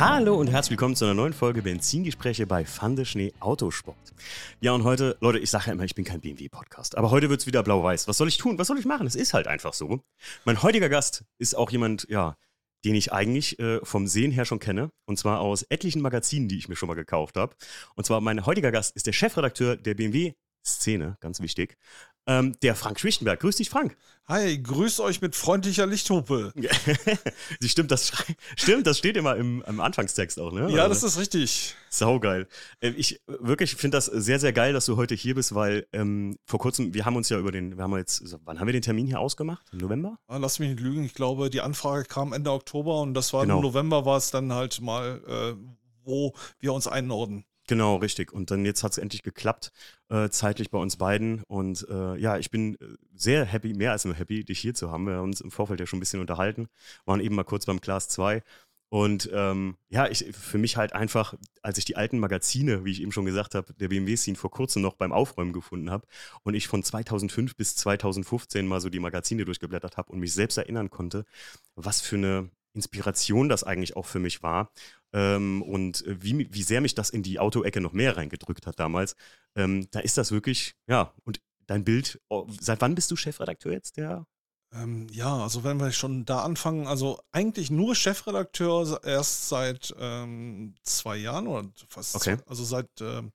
Hallo und herzlich willkommen zu einer neuen Folge Benzingespräche bei Fande Schnee Autosport. Ja, und heute, Leute, ich sage ja immer, ich bin kein BMW-Podcast, aber heute wird es wieder blau-weiß. Was soll ich tun? Was soll ich machen? Es ist halt einfach so. Mein heutiger Gast ist auch jemand, ja, den ich eigentlich äh, vom Sehen her schon kenne. Und zwar aus etlichen Magazinen, die ich mir schon mal gekauft habe. Und zwar mein heutiger Gast ist der Chefredakteur der BMW Szene, ganz wichtig. Ähm, der Frank Schwichtenberg. Grüß dich, Frank. Hi, grüß euch mit freundlicher Lichthupe. stimmt, das, stimmt, das steht immer im, im Anfangstext auch, ne? Ja, das ist richtig. Saugeil. Äh, ich wirklich finde das sehr, sehr geil, dass du heute hier bist, weil ähm, vor kurzem, wir haben uns ja über den, wir haben jetzt, wann haben wir den Termin hier ausgemacht? Im November? Ah, lass mich nicht lügen, ich glaube, die Anfrage kam Ende Oktober und das war genau. im November war es dann halt mal, äh, wo wir uns einordnen. Genau, richtig. Und dann jetzt hat es endlich geklappt, äh, zeitlich bei uns beiden. Und äh, ja, ich bin äh, sehr happy, mehr als nur happy, dich hier zu haben. Wir haben uns im Vorfeld ja schon ein bisschen unterhalten, waren eben mal kurz beim Class 2. Und ähm, ja, ich, für mich halt einfach, als ich die alten Magazine, wie ich eben schon gesagt habe, der BMW-Scene vor kurzem noch beim Aufräumen gefunden habe und ich von 2005 bis 2015 mal so die Magazine durchgeblättert habe und mich selbst erinnern konnte, was für eine Inspiration das eigentlich auch für mich war ähm, und äh, wie, wie sehr mich das in die Autoecke noch mehr reingedrückt hat damals, ähm, da ist das wirklich, ja, und dein Bild, oh, seit wann bist du Chefredakteur jetzt der? Ähm, ja, also wenn wir schon da anfangen, also eigentlich nur Chefredakteur erst seit ähm, zwei Jahren oder fast, okay. Zwei, also seit ähm,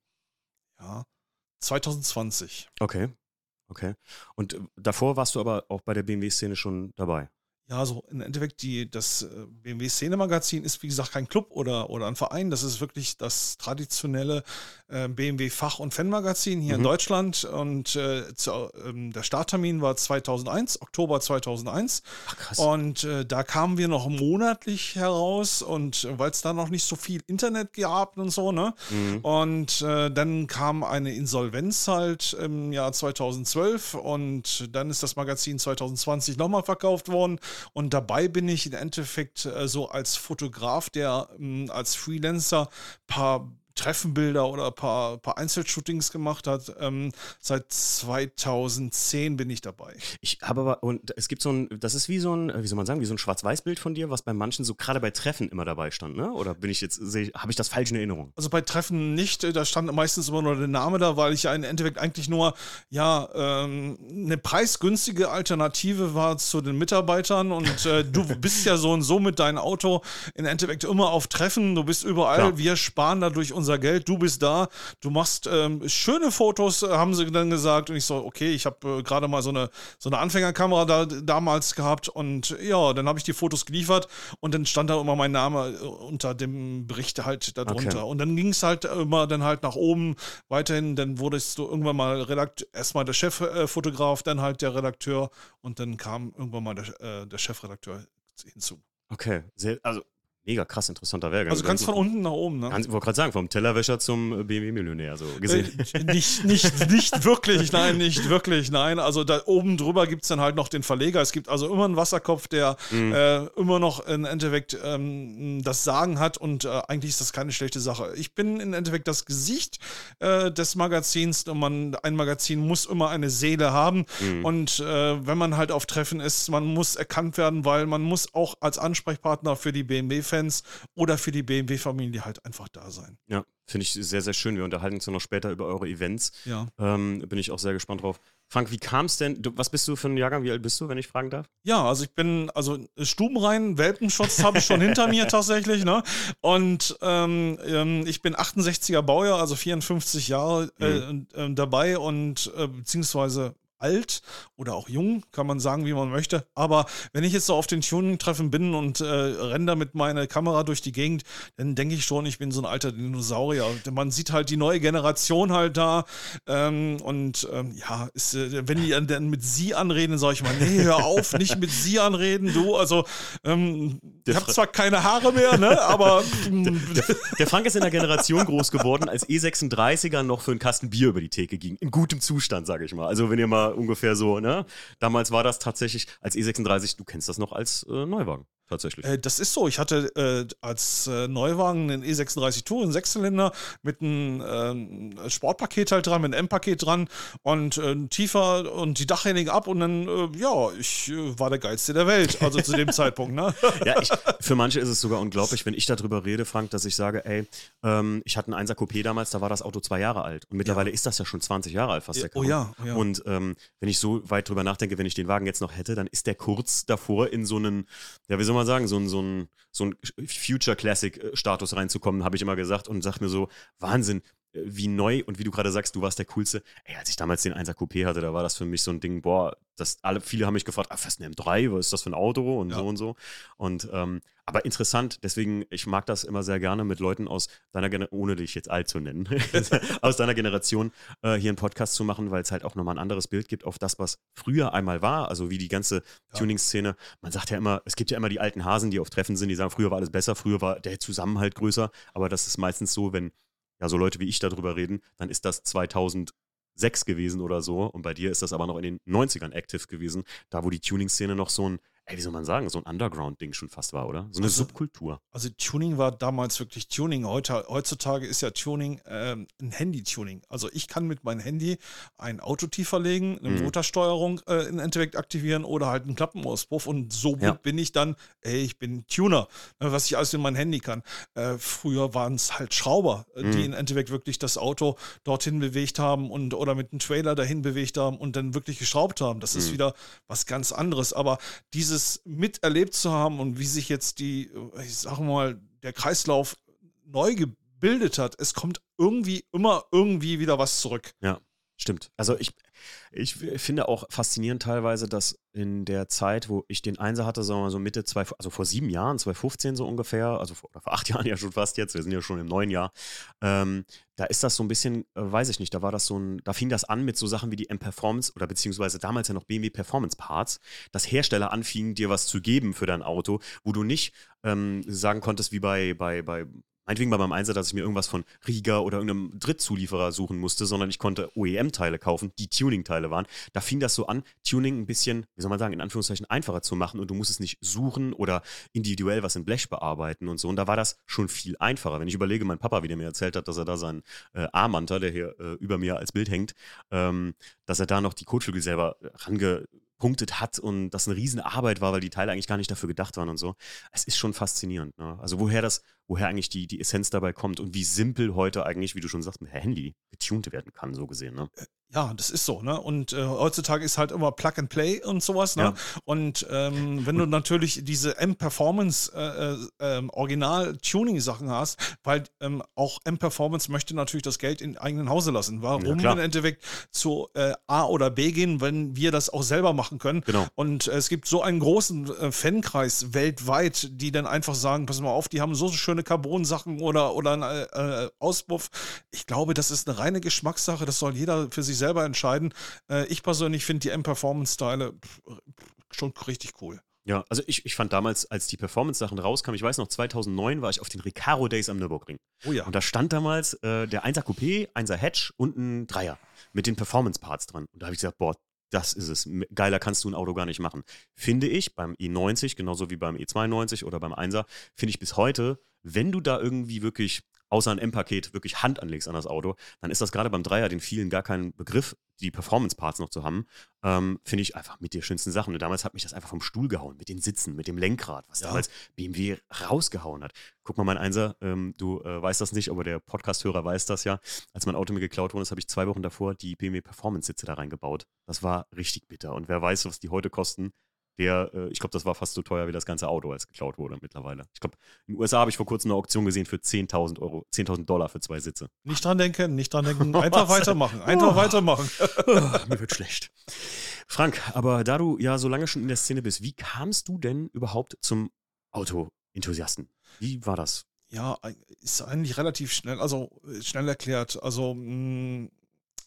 ja, 2020. Okay, okay. Und äh, davor warst du aber auch bei der BMW-Szene schon dabei? Ja, so im Endeffekt, die, das äh, BMW Szene-Magazin ist wie gesagt kein Club oder, oder ein Verein. Das ist wirklich das traditionelle BMW Fach- und Fan-Magazin hier mhm. in Deutschland. Und äh, zu, ähm, der Starttermin war 2001, Oktober 2001. Ach, krass. Und äh, da kamen wir noch monatlich heraus. Und äh, weil es da noch nicht so viel Internet gab und so, ne? Mhm. Und äh, dann kam eine Insolvenz halt im Jahr 2012. Und dann ist das Magazin 2020 nochmal verkauft worden. Und dabei bin ich im Endeffekt äh, so als Fotograf, der äh, als Freelancer paar Treffenbilder oder ein paar, paar Einzelshootings gemacht hat. Ähm, seit 2010 bin ich dabei. Ich habe aber, und es gibt so ein, das ist wie so ein, wie soll man sagen, wie so ein Schwarz-Weiß-Bild von dir, was bei manchen so gerade bei Treffen immer dabei stand, ne? Oder bin ich jetzt, habe ich das falsch in Erinnerung? Also bei Treffen nicht, da stand meistens immer nur der Name da, weil ich ja im Endeffekt eigentlich nur, ja, ähm, eine preisgünstige Alternative war zu den Mitarbeitern und äh, du bist ja so und so mit deinem Auto im Endeffekt immer auf Treffen, du bist überall, Klar. wir sparen dadurch unser Geld, du bist da, du machst ähm, schöne Fotos, äh, haben sie dann gesagt. Und ich so, okay, ich habe äh, gerade mal so eine, so eine Anfängerkamera da, damals gehabt und ja, dann habe ich die Fotos geliefert und dann stand da immer mein Name äh, unter dem Bericht halt darunter. Okay. Und dann ging es halt immer dann halt nach oben weiterhin, dann wurdest du irgendwann mal Redakt erstmal der Cheffotograf, äh, dann halt der Redakteur und dann kam irgendwann mal der, äh, der Chefredakteur hinzu. Okay, sehr, also Mega krass interessanter Werk. Also ganz von unten nach oben, ne? Ich wollte gerade sagen, vom Tellerwäscher zum BMW-Millionär, so gesehen. Äh, nicht, nicht, nicht wirklich, nein, nicht wirklich, nein. Also da oben drüber gibt es dann halt noch den Verleger. Es gibt also immer einen Wasserkopf, der mhm. äh, immer noch im Endeffekt ähm, das Sagen hat und äh, eigentlich ist das keine schlechte Sache. Ich bin im Endeffekt das Gesicht äh, des Magazins und man, ein Magazin muss immer eine Seele haben mhm. und äh, wenn man halt auf Treffen ist, man muss erkannt werden, weil man muss auch als Ansprechpartner für die BMW fans oder für die BMW-Familie halt einfach da sein. Ja, finde ich sehr, sehr schön. Wir unterhalten uns ja noch später über eure Events. Ja. Ähm, bin ich auch sehr gespannt drauf. Frank, wie kam es denn? Du, was bist du für ein Jahrgang? Wie alt bist du, wenn ich fragen darf? Ja, also ich bin, also Stubenrein, Welpenschutz habe ich schon hinter mir tatsächlich, ne? Und ähm, ähm ich bin 68er Baujahr, also 54 Jahre äh, mhm. äh, dabei und äh, beziehungsweise alt oder auch jung, kann man sagen, wie man möchte. Aber wenn ich jetzt so auf den Tuning-Treffen bin und äh, renne da mit meiner Kamera durch die Gegend, dann denke ich schon, ich bin so ein alter Dinosaurier. Man sieht halt die neue Generation halt da. Ähm, und ähm, ja, ist, äh, wenn die dann mit sie anreden, sage ich mal, nee, hör auf, nicht mit sie anreden, du. Also, ähm, ich habe zwar keine Haare mehr, ne, aber. der, der, der, Frank ist in der Generation groß geworden, als E36er noch für einen Kasten Bier über die Theke ging. In gutem Zustand, sage ich mal. Also, wenn ihr mal ungefähr so, ne? Damals war das tatsächlich als E36, du kennst das noch als äh, Neuwagen. Tatsächlich. Äh, das ist so. Ich hatte äh, als äh, Neuwagen einen E36 Tour, einen Sechszylinder mit einem ähm, Sportpaket halt dran, mit einem M-Paket dran und äh, tiefer und die Dachreinigung ab und dann, äh, ja, ich äh, war der Geilste der Welt, also zu dem Zeitpunkt. Ne? Ja, ich, für manche ist es sogar unglaublich, wenn ich darüber rede, Frank, dass ich sage, ey, ähm, ich hatte einen 1er Coupé damals, da war das Auto zwei Jahre alt und mittlerweile ja. ist das ja schon 20 Jahre alt, fast ja, der. Oh ja, oh ja. Und ähm, wenn ich so weit drüber nachdenke, wenn ich den Wagen jetzt noch hätte, dann ist der kurz davor in so einen, ja, wie soll man sagen, so ein, so ein, so ein Future Classic-Status reinzukommen, habe ich immer gesagt und sag mir so, Wahnsinn, wie neu und wie du gerade sagst, du warst der Coolste. Ey, als ich damals den 1er Coupé hatte, da war das für mich so ein Ding, boah, das, alle, viele haben mich gefragt, ah, was ist ein M3, was ist das für ein Auto und ja. so und so. Und, ähm, aber interessant, deswegen, ich mag das immer sehr gerne mit Leuten aus deiner Generation, ohne dich jetzt alt zu nennen, aus deiner Generation äh, hier einen Podcast zu machen, weil es halt auch nochmal ein anderes Bild gibt auf das, was früher einmal war, also wie die ganze ja. Tuning-Szene. Man sagt ja immer, es gibt ja immer die alten Hasen, die auf Treffen sind, die sagen, früher war alles besser, früher war der Zusammenhalt größer, aber das ist meistens so, wenn ja, so Leute wie ich darüber reden, dann ist das 2006 gewesen oder so. Und bei dir ist das aber noch in den 90ern active gewesen, da wo die Tuning-Szene noch so ein ey, wie soll man sagen, so ein Underground-Ding schon fast war, oder? So eine also, Subkultur. Also Tuning war damals wirklich Tuning. Heute, heutzutage ist ja Tuning ähm, ein Handy-Tuning. Also ich kann mit meinem Handy ein Auto tiefer legen, eine mhm. Motorsteuerung äh, im Endeffekt aktivieren oder halt einen Klappenauspuff und so ja. bin ich dann, ey, ich bin Tuner, ne, was ich alles in mein Handy kann. Äh, früher waren es halt Schrauber, äh, mhm. die im Endeffekt wirklich das Auto dorthin bewegt haben und oder mit einem Trailer dahin bewegt haben und dann wirklich geschraubt haben. Das mhm. ist wieder was ganz anderes. Aber diese dieses miterlebt zu haben und wie sich jetzt die, ich sag mal, der Kreislauf neu gebildet hat, es kommt irgendwie immer irgendwie wieder was zurück. Ja, stimmt. Also ich, ich finde auch faszinierend teilweise, dass in der Zeit, wo ich den Einser hatte, sagen wir mal so Mitte zwei, also vor sieben Jahren, 2015 so ungefähr, also vor, vor, acht Jahren ja schon fast jetzt, wir sind ja schon im neuen Jahr, ähm, da ist das so ein bisschen, äh, weiß ich nicht, da war das so ein, da fing das an mit so Sachen wie die M-Performance oder beziehungsweise damals ja noch BMW Performance Parts, dass Hersteller anfingen, dir was zu geben für dein Auto, wo du nicht ähm, sagen konntest, wie bei, bei, bei meinetwegen bei meinem Einsatz, dass ich mir irgendwas von Riga oder irgendeinem Drittzulieferer suchen musste, sondern ich konnte OEM-Teile kaufen, die Tuning-Teile waren. Da fing das so an, Tuning ein bisschen, wie soll man sagen, in Anführungszeichen einfacher zu machen und du musstest nicht suchen oder individuell was in Blech bearbeiten und so. Und da war das schon viel einfacher. Wenn ich überlege, mein Papa, wie der mir erzählt hat, dass er da seinen äh, Armanter, der hier äh, über mir als Bild hängt, ähm, dass er da noch die Kotflügel selber range punktet hat und das eine Riesenarbeit war, weil die Teile eigentlich gar nicht dafür gedacht waren und so. Es ist schon faszinierend. Ne? Also woher das, woher eigentlich die, die Essenz dabei kommt und wie simpel heute eigentlich, wie du schon sagst, mit Handy getuned werden kann, so gesehen. Ne? Äh, ja, das ist so, ne? Und äh, heutzutage ist halt immer Plug and Play und sowas, ne? Ja. Und ähm, wenn du natürlich diese M-Performance äh, äh, ähm, Original-Tuning-Sachen hast, weil ähm, auch M-Performance möchte natürlich das Geld in eigenen Hause lassen. Warum ja, im Endeffekt zu äh, A oder B gehen, wenn wir das auch selber machen können? Genau. Und es gibt so einen großen äh, Fankreis weltweit, die dann einfach sagen, pass mal auf, die haben so schöne Carbon-Sachen oder, oder einen äh, Auspuff. Ich glaube, das ist eine reine Geschmackssache, das soll jeder für sich selber entscheiden. Äh, ich persönlich finde die M-Performance-Teile schon richtig cool. Ja, also ich, ich fand damals, als die Performance-Sachen rauskamen, ich weiß noch, 2009 war ich auf den Recaro Days am Nürburgring. Oh ja. Und da stand damals äh, der 1er Coupé, 1er Hatch und ein Dreier mit den Performance-Parts dran. Und da habe ich gesagt, boah, das ist es. Geiler kannst du ein Auto gar nicht machen. Finde ich beim E90, genauso wie beim E92 oder beim 1er, finde ich bis heute, wenn du da irgendwie wirklich außer ein M-Paket wirklich Hand anlegst an das Auto, dann ist das gerade beim Dreier den vielen gar kein Begriff, die Performance-Parts noch zu haben, ähm, finde ich einfach mit der schönsten Sachen. Und damals hat mich das einfach vom Stuhl gehauen, mit den Sitzen, mit dem Lenkrad, was ja. damals BMW rausgehauen hat. Guck mal, mein Einser, ähm, du äh, weißt das nicht, aber der Podcast-Hörer weiß das ja. Als mein Auto mir geklaut wurde, habe ich zwei Wochen davor die BMW Performance-Sitze da reingebaut. Das war richtig bitter. Und wer weiß, was die heute kosten, der, äh, ich glaube, das war fast so teuer wie das ganze Auto, als geklaut wurde mittlerweile. Ich glaube, in den USA habe ich vor kurzem eine Auktion gesehen für 10.000 Euro, 10.000 Dollar für zwei Sitze. Nicht dran denken, nicht dran denken. Einfach weitermachen, einfach oh. weitermachen. Mir wird schlecht. Frank, aber da du ja so lange schon in der Szene bist, wie kamst du denn überhaupt zum Auto-Enthusiasten? Wie war das? Ja, ist eigentlich relativ schnell, also äh, schnell erklärt. Also mh, mm,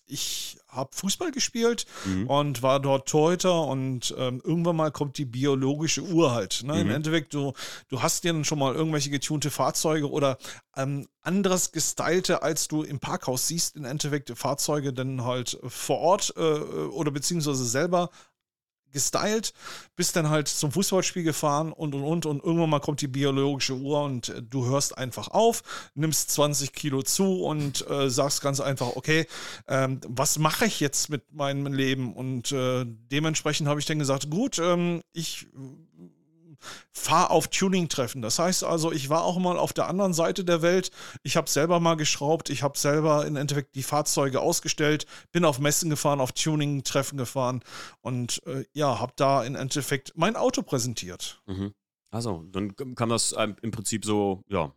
ich habe Fußball gespielt mhm. und war dort Torhüter und ähm, irgendwann mal kommt die biologische Uhr halt. Ne? Mhm. Im Endeffekt, du, du hast dir dann schon mal irgendwelche getunte Fahrzeuge oder ähm, anderes gestylte, als du im Parkhaus siehst, im Endeffekt Fahrzeuge dann halt vor Ort äh, oder beziehungsweise selber gestylt, bist dann halt zum Fußballspiel gefahren und und und und irgendwann mal kommt die biologische Uhr und äh, du hörst einfach auf, nimmst 20 Kilo zu und äh, sagst ganz einfach, okay, ähm, was mache ich jetzt mit meinem Leben? Und äh, dementsprechend habe ich dann gesagt, gut, ähm, ich fahr auf Tuning-Treffen. Das heißt also, ich war auch mal auf der anderen Seite der Welt. Ich habe selber mal geschraubt, ich habe selber im Endeffekt die Fahrzeuge ausgestellt, bin auf Messen gefahren, auf Tuning-Treffen gefahren und äh, ja, habe da im Endeffekt mein Auto präsentiert. Mhm. Also, dann kam das im Prinzip so, ja,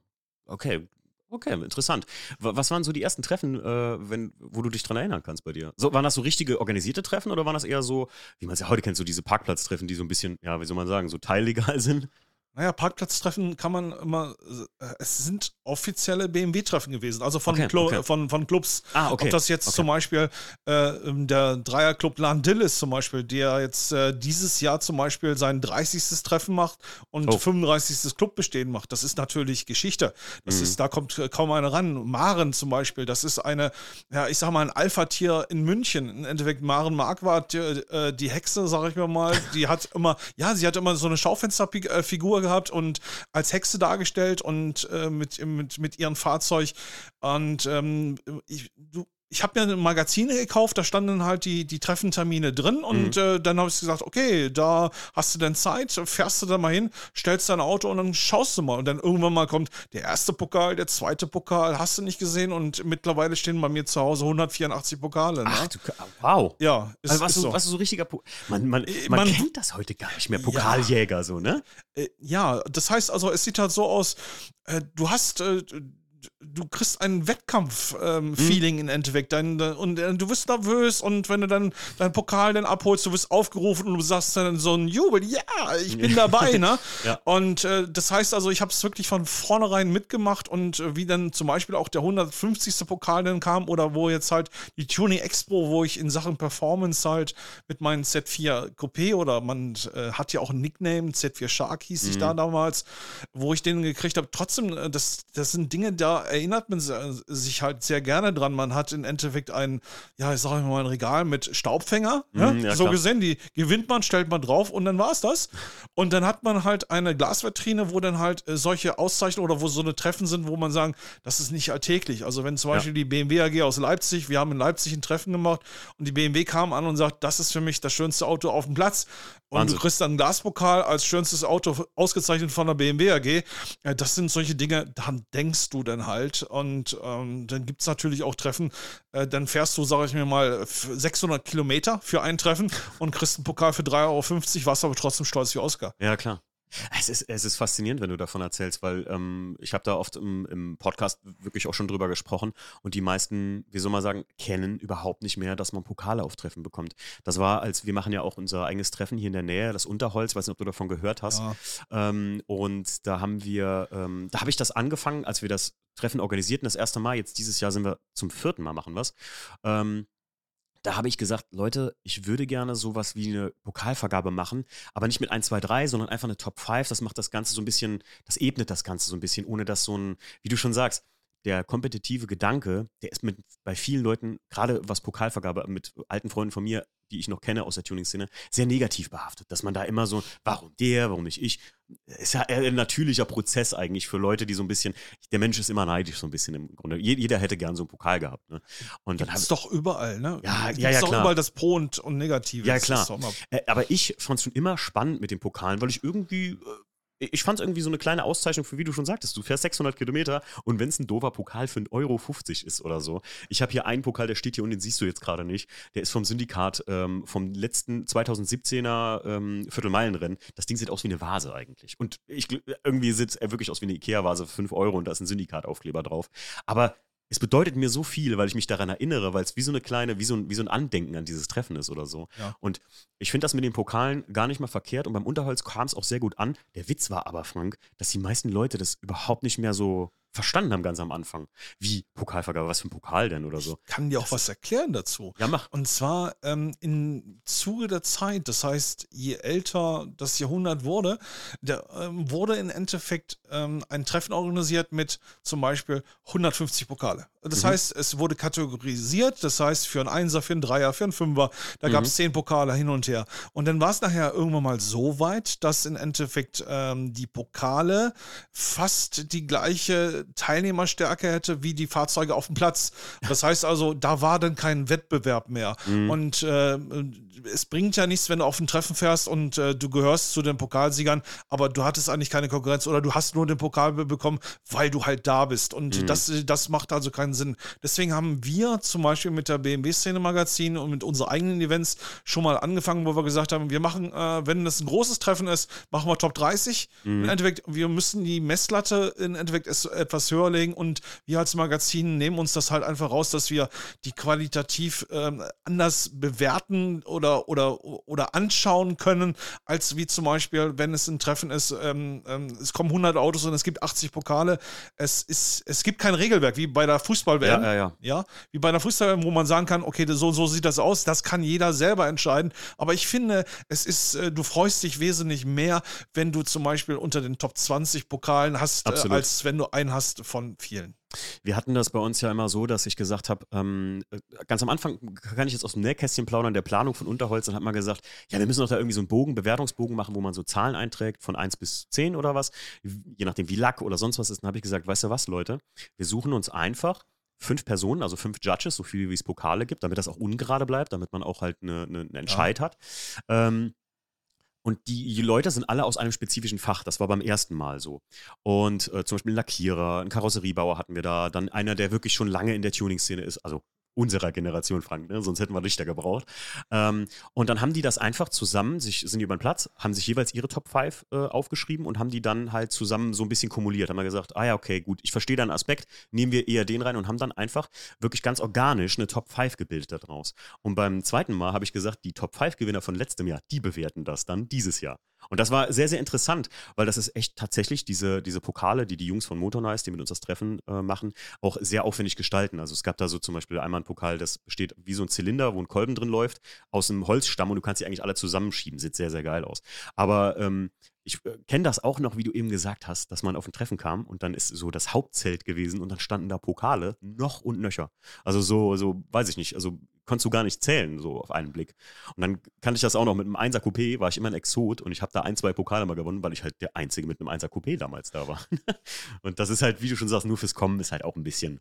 okay, Okay, interessant. Was waren so die ersten Treffen, äh, wenn, wo du dich dran erinnern kannst bei dir? So, waren das so richtige organisierte Treffen oder waren das eher so, wie man es ja heute kennt, so diese Parkplatztreffen, die so ein bisschen, ja, wie soll man sagen, so teillegal sind? Naja, Parkplatztreffen kann man immer, äh, es sind offizielle BMW-Treffen gewesen, also von, okay, okay. von, von Clubs. Ah, okay. Ob das jetzt okay. zum Beispiel äh, der Dreierclub Landil ist zum Beispiel, der jetzt äh, dieses Jahr zum Beispiel sein 30. Treffen macht und oh. 35. Clubbestehen macht. Das ist natürlich Geschichte. Das mhm. ist, da kommt äh, kaum einer ran. Maren zum Beispiel, das ist eine, ja, ich sag mal, ein Alpha-Tier in München. Im Endeffekt Maren Marquardt, die, äh, die Hexe, sag ich mir mal, die hat immer, ja, sie hat immer so eine Schaufensterfigur gehabt gehabt und als Hexe dargestellt und äh, mit, mit, mit ihrem Fahrzeug. Und ähm, ich, du, ich habe mir Magazine gekauft, da standen halt die, die Treffentermine drin und mhm. äh, dann habe ich gesagt, okay, da hast du denn Zeit, fährst du da mal hin, stellst dein Auto und dann schaust du mal. Und dann irgendwann mal kommt der erste Pokal, der zweite Pokal, hast du nicht gesehen und mittlerweile stehen bei mir zu Hause 184 Pokale. Ne? Ach, du, wow. Ja, ist, also was, ist so. was ist so richtiger po man, man, äh, man, man, kennt das heute gar nicht mehr, Pokaljäger ja. so, ne? Äh, ja, das heißt also, es sieht halt so aus, äh, du hast du kriegst ein Wettkampf-Feeling ähm, mhm. im Endeffekt. Dein, und äh, du wirst nervös und wenn du dann deinen Pokal dann abholst, du wirst aufgerufen und du sagst dann so ein Jubel, ja, ich bin dabei, ne? ja. Und äh, das heißt also, ich habe es wirklich von vornherein mitgemacht und äh, wie dann zum Beispiel auch der 150. Pokal dann kam oder wo jetzt halt die Tuning Expo, wo ich in Sachen Performance halt mit meinem Z4 Coupé oder man äh, hat ja auch ein Nickname, Z4 Shark hieß mhm. ich da damals, wo ich den gekriegt habe. Trotzdem, äh, das, das sind Dinge, da erinnert man sich halt sehr gerne dran. Man hat im Endeffekt ein, ja, ich sage mal, ein Regal mit Staubfänger. Mm, ja, so klar. gesehen, die gewinnt man, stellt man drauf und dann war es das. Und dann hat man halt eine Glasvitrine, wo dann halt äh, solche Auszeichnungen oder wo so eine Treffen sind, wo man sagen, das ist nicht alltäglich. Also wenn zum Beispiel ja. die BMW AG aus Leipzig, wir haben in Leipzig ein Treffen gemacht und die BMW kam an und sagt, das ist für mich das schönste Auto auf dem Platz. Und Wahnsinn. du kriegst dann einen Glaspokal als schönstes Auto ausgezeichnet von der BMW AG. Das sind solche Dinge, daran denkst du dann halt. Und ähm, dann gibt es natürlich auch Treffen. Äh, dann fährst du, sage ich mir mal, 600 Kilometer für ein Treffen und kriegst einen Pokal für 3,50 Euro, warst aber trotzdem stolz wie Oscar. Ja, klar. Es ist, es ist faszinierend, wenn du davon erzählst, weil ähm, ich habe da oft im, im, Podcast wirklich auch schon drüber gesprochen und die meisten, wie soll man sagen, kennen überhaupt nicht mehr, dass man Pokale auf Treffen bekommt. Das war, als wir machen ja auch unser eigenes Treffen hier in der Nähe, das Unterholz, weiß nicht, ob du davon gehört hast. Ja. Ähm, und da haben wir, ähm, da habe ich das angefangen, als wir das Treffen organisierten, das erste Mal. Jetzt dieses Jahr sind wir zum vierten Mal machen was. Ähm, da habe ich gesagt, Leute, ich würde gerne sowas wie eine Pokalvergabe machen, aber nicht mit 1, 2, 3, sondern einfach eine Top 5. Das macht das Ganze so ein bisschen, das ebnet das Ganze so ein bisschen, ohne dass so ein, wie du schon sagst, der kompetitive Gedanke, der ist mit bei vielen Leuten, gerade was Pokalvergabe mit alten Freunden von mir, die ich noch kenne aus der Tuning-Szene, sehr negativ behaftet. Dass man da immer so, warum der, warum nicht ich? Ist ja ein natürlicher Prozess eigentlich für Leute, die so ein bisschen, der Mensch ist immer neidisch so ein bisschen im Grunde. Jeder hätte gern so einen Pokal gehabt. Ne? Und dann ist doch überall, ne? Ja, ja, ja, doch klar. überall das Pro und, und Negative. Ja, klar. Aber ich fand es schon immer spannend mit den Pokalen, weil ich irgendwie äh, ich fand irgendwie so eine kleine Auszeichnung für, wie du schon sagtest, du fährst 600 Kilometer und wenn es ein doofer Pokal für 1,50 Euro ist oder so. Ich habe hier einen Pokal, der steht hier und den siehst du jetzt gerade nicht. Der ist vom Syndikat, ähm, vom letzten 2017er ähm, Viertelmeilenrennen. Das Ding sieht aus wie eine Vase eigentlich. Und ich, irgendwie sieht er wirklich aus wie eine Ikea-Vase für 5 Euro und da ist ein Syndikataufkleber drauf. Aber es bedeutet mir so viel, weil ich mich daran erinnere, weil es wie so eine kleine, wie so ein, wie so ein Andenken an dieses Treffen ist oder so. Ja. Und ich finde das mit den Pokalen gar nicht mal verkehrt und beim Unterholz kam es auch sehr gut an. Der Witz war aber, Frank, dass die meisten Leute das überhaupt nicht mehr so verstanden haben ganz am Anfang. Wie Pokalvergabe, was für ein Pokal denn oder so. Ich kann dir auch was erklären dazu. Ja, mach. Und zwar ähm, im Zuge der Zeit, das heißt, je älter das Jahrhundert wurde, der, ähm, wurde im Endeffekt ähm, ein Treffen organisiert mit zum Beispiel 150 Pokale. Das mhm. heißt, es wurde kategorisiert, das heißt, für einen Einser, für einen Dreier, für einen Fünfer, da mhm. gab es zehn Pokale hin und her. Und dann war es nachher irgendwann mal so weit, dass im Endeffekt ähm, die Pokale fast die gleiche Teilnehmerstärke hätte wie die Fahrzeuge auf dem Platz. Das heißt also, da war dann kein Wettbewerb mehr. Mhm. Und äh, es bringt ja nichts, wenn du auf ein Treffen fährst und äh, du gehörst zu den Pokalsiegern, aber du hattest eigentlich keine Konkurrenz oder du hast nur den Pokal bekommen, weil du halt da bist. Und mhm. das, das macht also keinen Sinn. Deswegen haben wir zum Beispiel mit der BMW-Szene-Magazin und mit unseren eigenen Events schon mal angefangen, wo wir gesagt haben, wir machen, äh, wenn das ein großes Treffen ist, machen wir Top 30. Mhm. Im Endeffekt, wir müssen die Messlatte im Endeffekt etwas höher legen und wir als Magazin nehmen uns das halt einfach raus, dass wir die qualitativ ähm, anders bewerten oder oder, oder, anschauen können, als wie zum Beispiel, wenn es ein Treffen ist, ähm, ähm, es kommen 100 Autos und es gibt 80 Pokale. Es, ist, es gibt kein Regelwerk, wie bei der Fußball-WM. Ja, ja, ja. ja, wie bei der Fußball-WM, wo man sagen kann, okay, so, so sieht das aus. Das kann jeder selber entscheiden. Aber ich finde, es ist, äh, du freust dich wesentlich mehr, wenn du zum Beispiel unter den Top 20 Pokalen hast, äh, als wenn du einen hast von vielen. Wir hatten das bei uns ja immer so, dass ich gesagt habe, ähm, äh, ganz am Anfang kann ich jetzt aus dem Nähkästchen plaudern, der Planung von Unterholz, und hat man gesagt, ja, wir müssen doch da irgendwie so einen Bogen, Bewertungsbogen machen, wo man so Zahlen einträgt, von 1 bis 10 oder was, je nachdem wie Lack oder sonst was ist. Dann habe ich gesagt, weißt du was, Leute, wir suchen uns einfach fünf Personen, also fünf Judges, so viele wie es Pokale gibt, damit das auch ungerade bleibt, damit man auch halt eine, eine, einen Entscheid ja. hat. Ähm, und die Leute sind alle aus einem spezifischen Fach. Das war beim ersten Mal so. Und äh, zum Beispiel ein Lackierer, ein Karosseriebauer hatten wir da, dann einer, der wirklich schon lange in der Tuning-Szene ist, also unserer Generation, Frank, ne? sonst hätten wir Richter gebraucht. Ähm, und dann haben die das einfach zusammen, sich, sind über den Platz, haben sich jeweils ihre Top 5 äh, aufgeschrieben und haben die dann halt zusammen so ein bisschen kumuliert. Haben wir gesagt, ah ja, okay, gut, ich verstehe deinen Aspekt, nehmen wir eher den rein und haben dann einfach wirklich ganz organisch eine Top 5 gebildet daraus. Und beim zweiten Mal habe ich gesagt, die Top 5 Gewinner von letztem Jahr, die bewerten das dann dieses Jahr. Und das war sehr, sehr interessant, weil das ist echt tatsächlich diese, diese Pokale, die die Jungs von Motornice, die mit uns das Treffen äh, machen, auch sehr aufwendig gestalten. Also es gab da so zum Beispiel einmal einen Pokal, das besteht wie so ein Zylinder, wo ein Kolben drin läuft, aus einem Holzstamm und du kannst sie eigentlich alle zusammenschieben. Sieht sehr, sehr geil aus. Aber ähm, ich äh, kenne das auch noch, wie du eben gesagt hast, dass man auf ein Treffen kam und dann ist so das Hauptzelt gewesen und dann standen da Pokale noch und nöcher. Also so, so, weiß ich nicht, also konntest du gar nicht zählen, so auf einen Blick. Und dann kannte ich das auch noch mit einem 1er Coupé, war ich immer ein Exot und ich habe da ein, zwei Pokale mal gewonnen, weil ich halt der Einzige mit einem 1er Coupé damals da war. und das ist halt, wie du schon sagst, nur fürs Kommen ist halt auch ein bisschen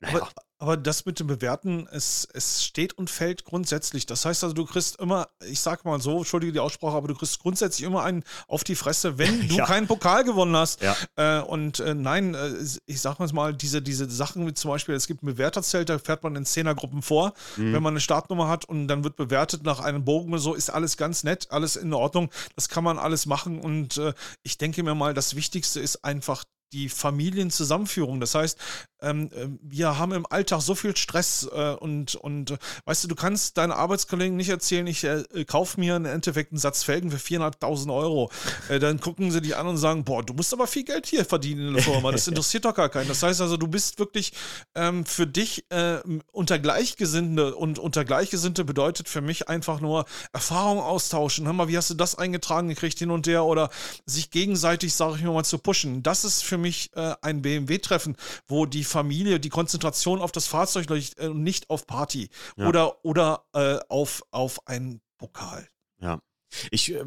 naja. Aber, aber, das mit dem Bewerten, es, es steht und fällt grundsätzlich. Das heißt also, du kriegst immer, ich sag mal so, entschuldige die Aussprache, aber du kriegst grundsätzlich immer einen auf die Fresse, wenn du ja. keinen Pokal gewonnen hast. Ja. Äh, und äh, nein, äh, ich sag mal, diese, diese Sachen wie zum Beispiel, es gibt ein Bewerterzelt, da fährt man in Zehnergruppen vor, mhm. wenn man eine Startnummer hat und dann wird bewertet nach einem Bogen oder so, ist alles ganz nett, alles in Ordnung. Das kann man alles machen und äh, ich denke mir mal, das Wichtigste ist einfach die Familienzusammenführung. Das heißt, ähm, äh, wir haben im Alltag so viel Stress äh, und, und äh, weißt du, du kannst deinen Arbeitskollegen nicht erzählen, ich äh, kauf mir im Endeffekt einen Satz Felgen für 4.500 Euro. Äh, dann gucken sie dich an und sagen, boah, du musst aber viel Geld hier verdienen in der Firma. Das interessiert doch gar keinen. Das heißt also, du bist wirklich ähm, für dich äh, unter Gleichgesinnte und unter Gleichgesinnte bedeutet für mich einfach nur Erfahrung austauschen. Hör mal, wie hast du das eingetragen gekriegt hin und her oder sich gegenseitig, sage ich mal, zu pushen. Das ist für mich ein BMW-Treffen, wo die Familie, die Konzentration auf das Fahrzeug und äh, nicht auf Party ja. oder, oder äh, auf, auf einen Pokal. Ja. Ich äh,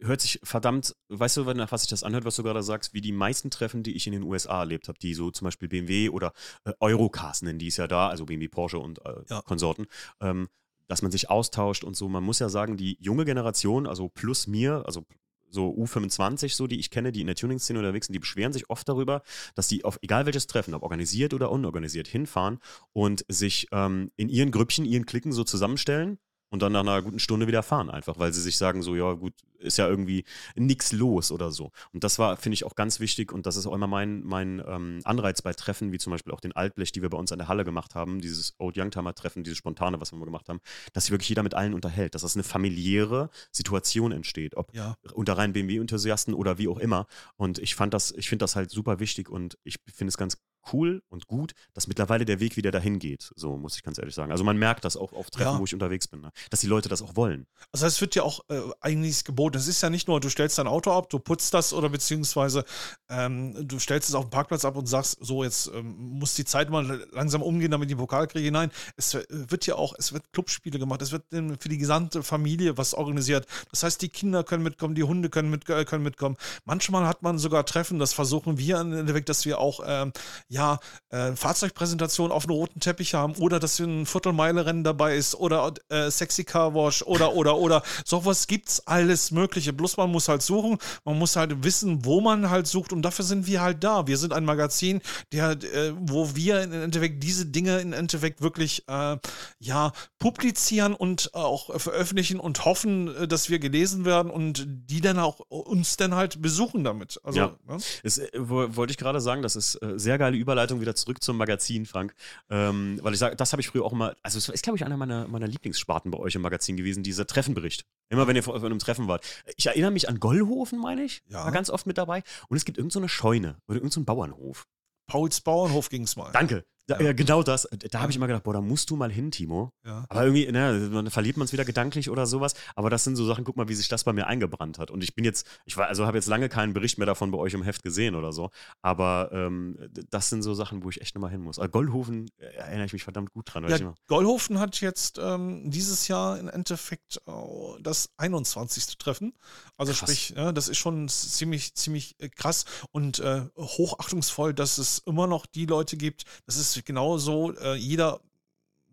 hört sich verdammt, weißt du, nach was sich das anhört, was du gerade sagst, wie die meisten Treffen, die ich in den USA erlebt habe, die so zum Beispiel BMW oder äh, Eurocars nennen die es ja da, also BMW, Porsche und äh, ja. Konsorten, ähm, dass man sich austauscht und so. Man muss ja sagen, die junge Generation, also plus mir, also so U25, so die ich kenne, die in der Tuning-Szene unterwegs sind, die beschweren sich oft darüber, dass die auf egal welches Treffen, ob organisiert oder unorganisiert, hinfahren und sich ähm, in ihren Grüppchen, ihren Klicken so zusammenstellen und dann nach einer guten Stunde wieder fahren einfach, weil sie sich sagen so, ja gut, ist ja irgendwie nichts los oder so. Und das war, finde ich, auch ganz wichtig und das ist auch immer mein, mein ähm, Anreiz bei Treffen, wie zum Beispiel auch den Altblech, die wir bei uns an der Halle gemacht haben, dieses Old Youngtimer Treffen, dieses spontane, was wir mal gemacht haben, dass sich wirklich jeder mit allen unterhält, dass das eine familiäre Situation entsteht, ob ja. unter rein BMW-Enthusiasten oder wie auch immer. Und ich fand das, ich finde das halt super wichtig und ich finde es ganz cool und gut, dass mittlerweile der Weg wieder dahin geht. So muss ich ganz ehrlich sagen. Also man merkt das auch auf Treffen, ja. wo ich unterwegs bin, ne? dass die Leute das auch wollen. Also es wird ja auch äh, eigentlich geboten. Es ist ja nicht nur, du stellst dein Auto ab, du putzt das oder beziehungsweise ähm, du stellst es auf dem Parkplatz ab und sagst, so jetzt ähm, muss die Zeit mal langsam umgehen, damit ich den Pokal kriege. Nein, es wird ja auch, es wird Clubspiele gemacht, es wird für die gesamte Familie was organisiert. Das heißt, die Kinder können mitkommen, die Hunde können, mit, äh, können mitkommen. Manchmal hat man sogar Treffen, das versuchen wir in Endeffekt, dass wir auch ähm, ja, äh, Fahrzeugpräsentation auf einem roten Teppich haben oder dass ein Viertelmeile-Rennen dabei ist oder äh, Sexy Car Wash oder, oder, oder. Sowas gibt's alles Mögliche. Bloß man muss halt suchen, man muss halt wissen, wo man halt sucht und dafür sind wir halt da. Wir sind ein Magazin, der, äh, wo wir im Endeffekt diese Dinge im Endeffekt wirklich, äh, ja, publizieren und auch veröffentlichen und hoffen, äh, dass wir gelesen werden und die dann auch uns dann halt besuchen damit. Also, ja. Ne? Es, äh, wollte ich gerade sagen, das ist äh, sehr geile Überleitung wieder zurück zum Magazin, Frank. Ähm, weil ich sage, das habe ich früher auch immer, also es ist, glaube ich, einer meiner, meiner Lieblingssparten bei euch im Magazin gewesen, dieser Treffenbericht. Immer wenn ihr vor einem Treffen wart. Ich erinnere mich an Gollhofen, meine ich. Ja. War ganz oft mit dabei. Und es gibt irgendeine so Scheune oder irgendein so Bauernhof. Pauls Bauernhof ging es mal. Danke. Da, ja. genau das. Da habe ich immer gedacht, boah, da musst du mal hin, Timo. Ja. Aber irgendwie, ne, dann verliert man es wieder gedanklich oder sowas. Aber das sind so Sachen, guck mal, wie sich das bei mir eingebrannt hat. Und ich bin jetzt, ich war, also habe jetzt lange keinen Bericht mehr davon bei euch im Heft gesehen oder so. Aber ähm, das sind so Sachen, wo ich echt nochmal hin muss. Also Goldhofen äh, erinnere ich mich verdammt gut dran. Ja, Goldhofen hat jetzt ähm, dieses Jahr im Endeffekt oh, das 21. Treffen. Also krass. sprich, ja, das ist schon ziemlich, ziemlich äh, krass und äh, hochachtungsvoll, dass es immer noch die Leute gibt. Das ist genauso, äh, jeder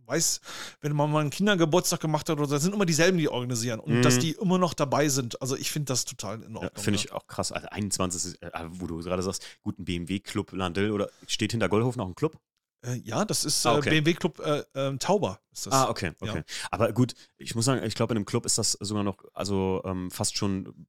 weiß, wenn man mal einen Kindergeburtstag gemacht hat oder so, sind immer dieselben, die organisieren und mhm. dass die immer noch dabei sind. Also ich finde das total in Ordnung. Ja, finde ich auch krass. Also 21, äh, wo du gerade sagst, gut, ein BMW-Club Landel oder steht hinter Goldhofen auch ein Club? Äh, ja, das ist ah, okay. BMW Club äh, ähm, Tauber. Ah, okay, okay. Ja. Aber gut, ich muss sagen, ich glaube, in einem Club ist das sogar noch, also ähm, fast schon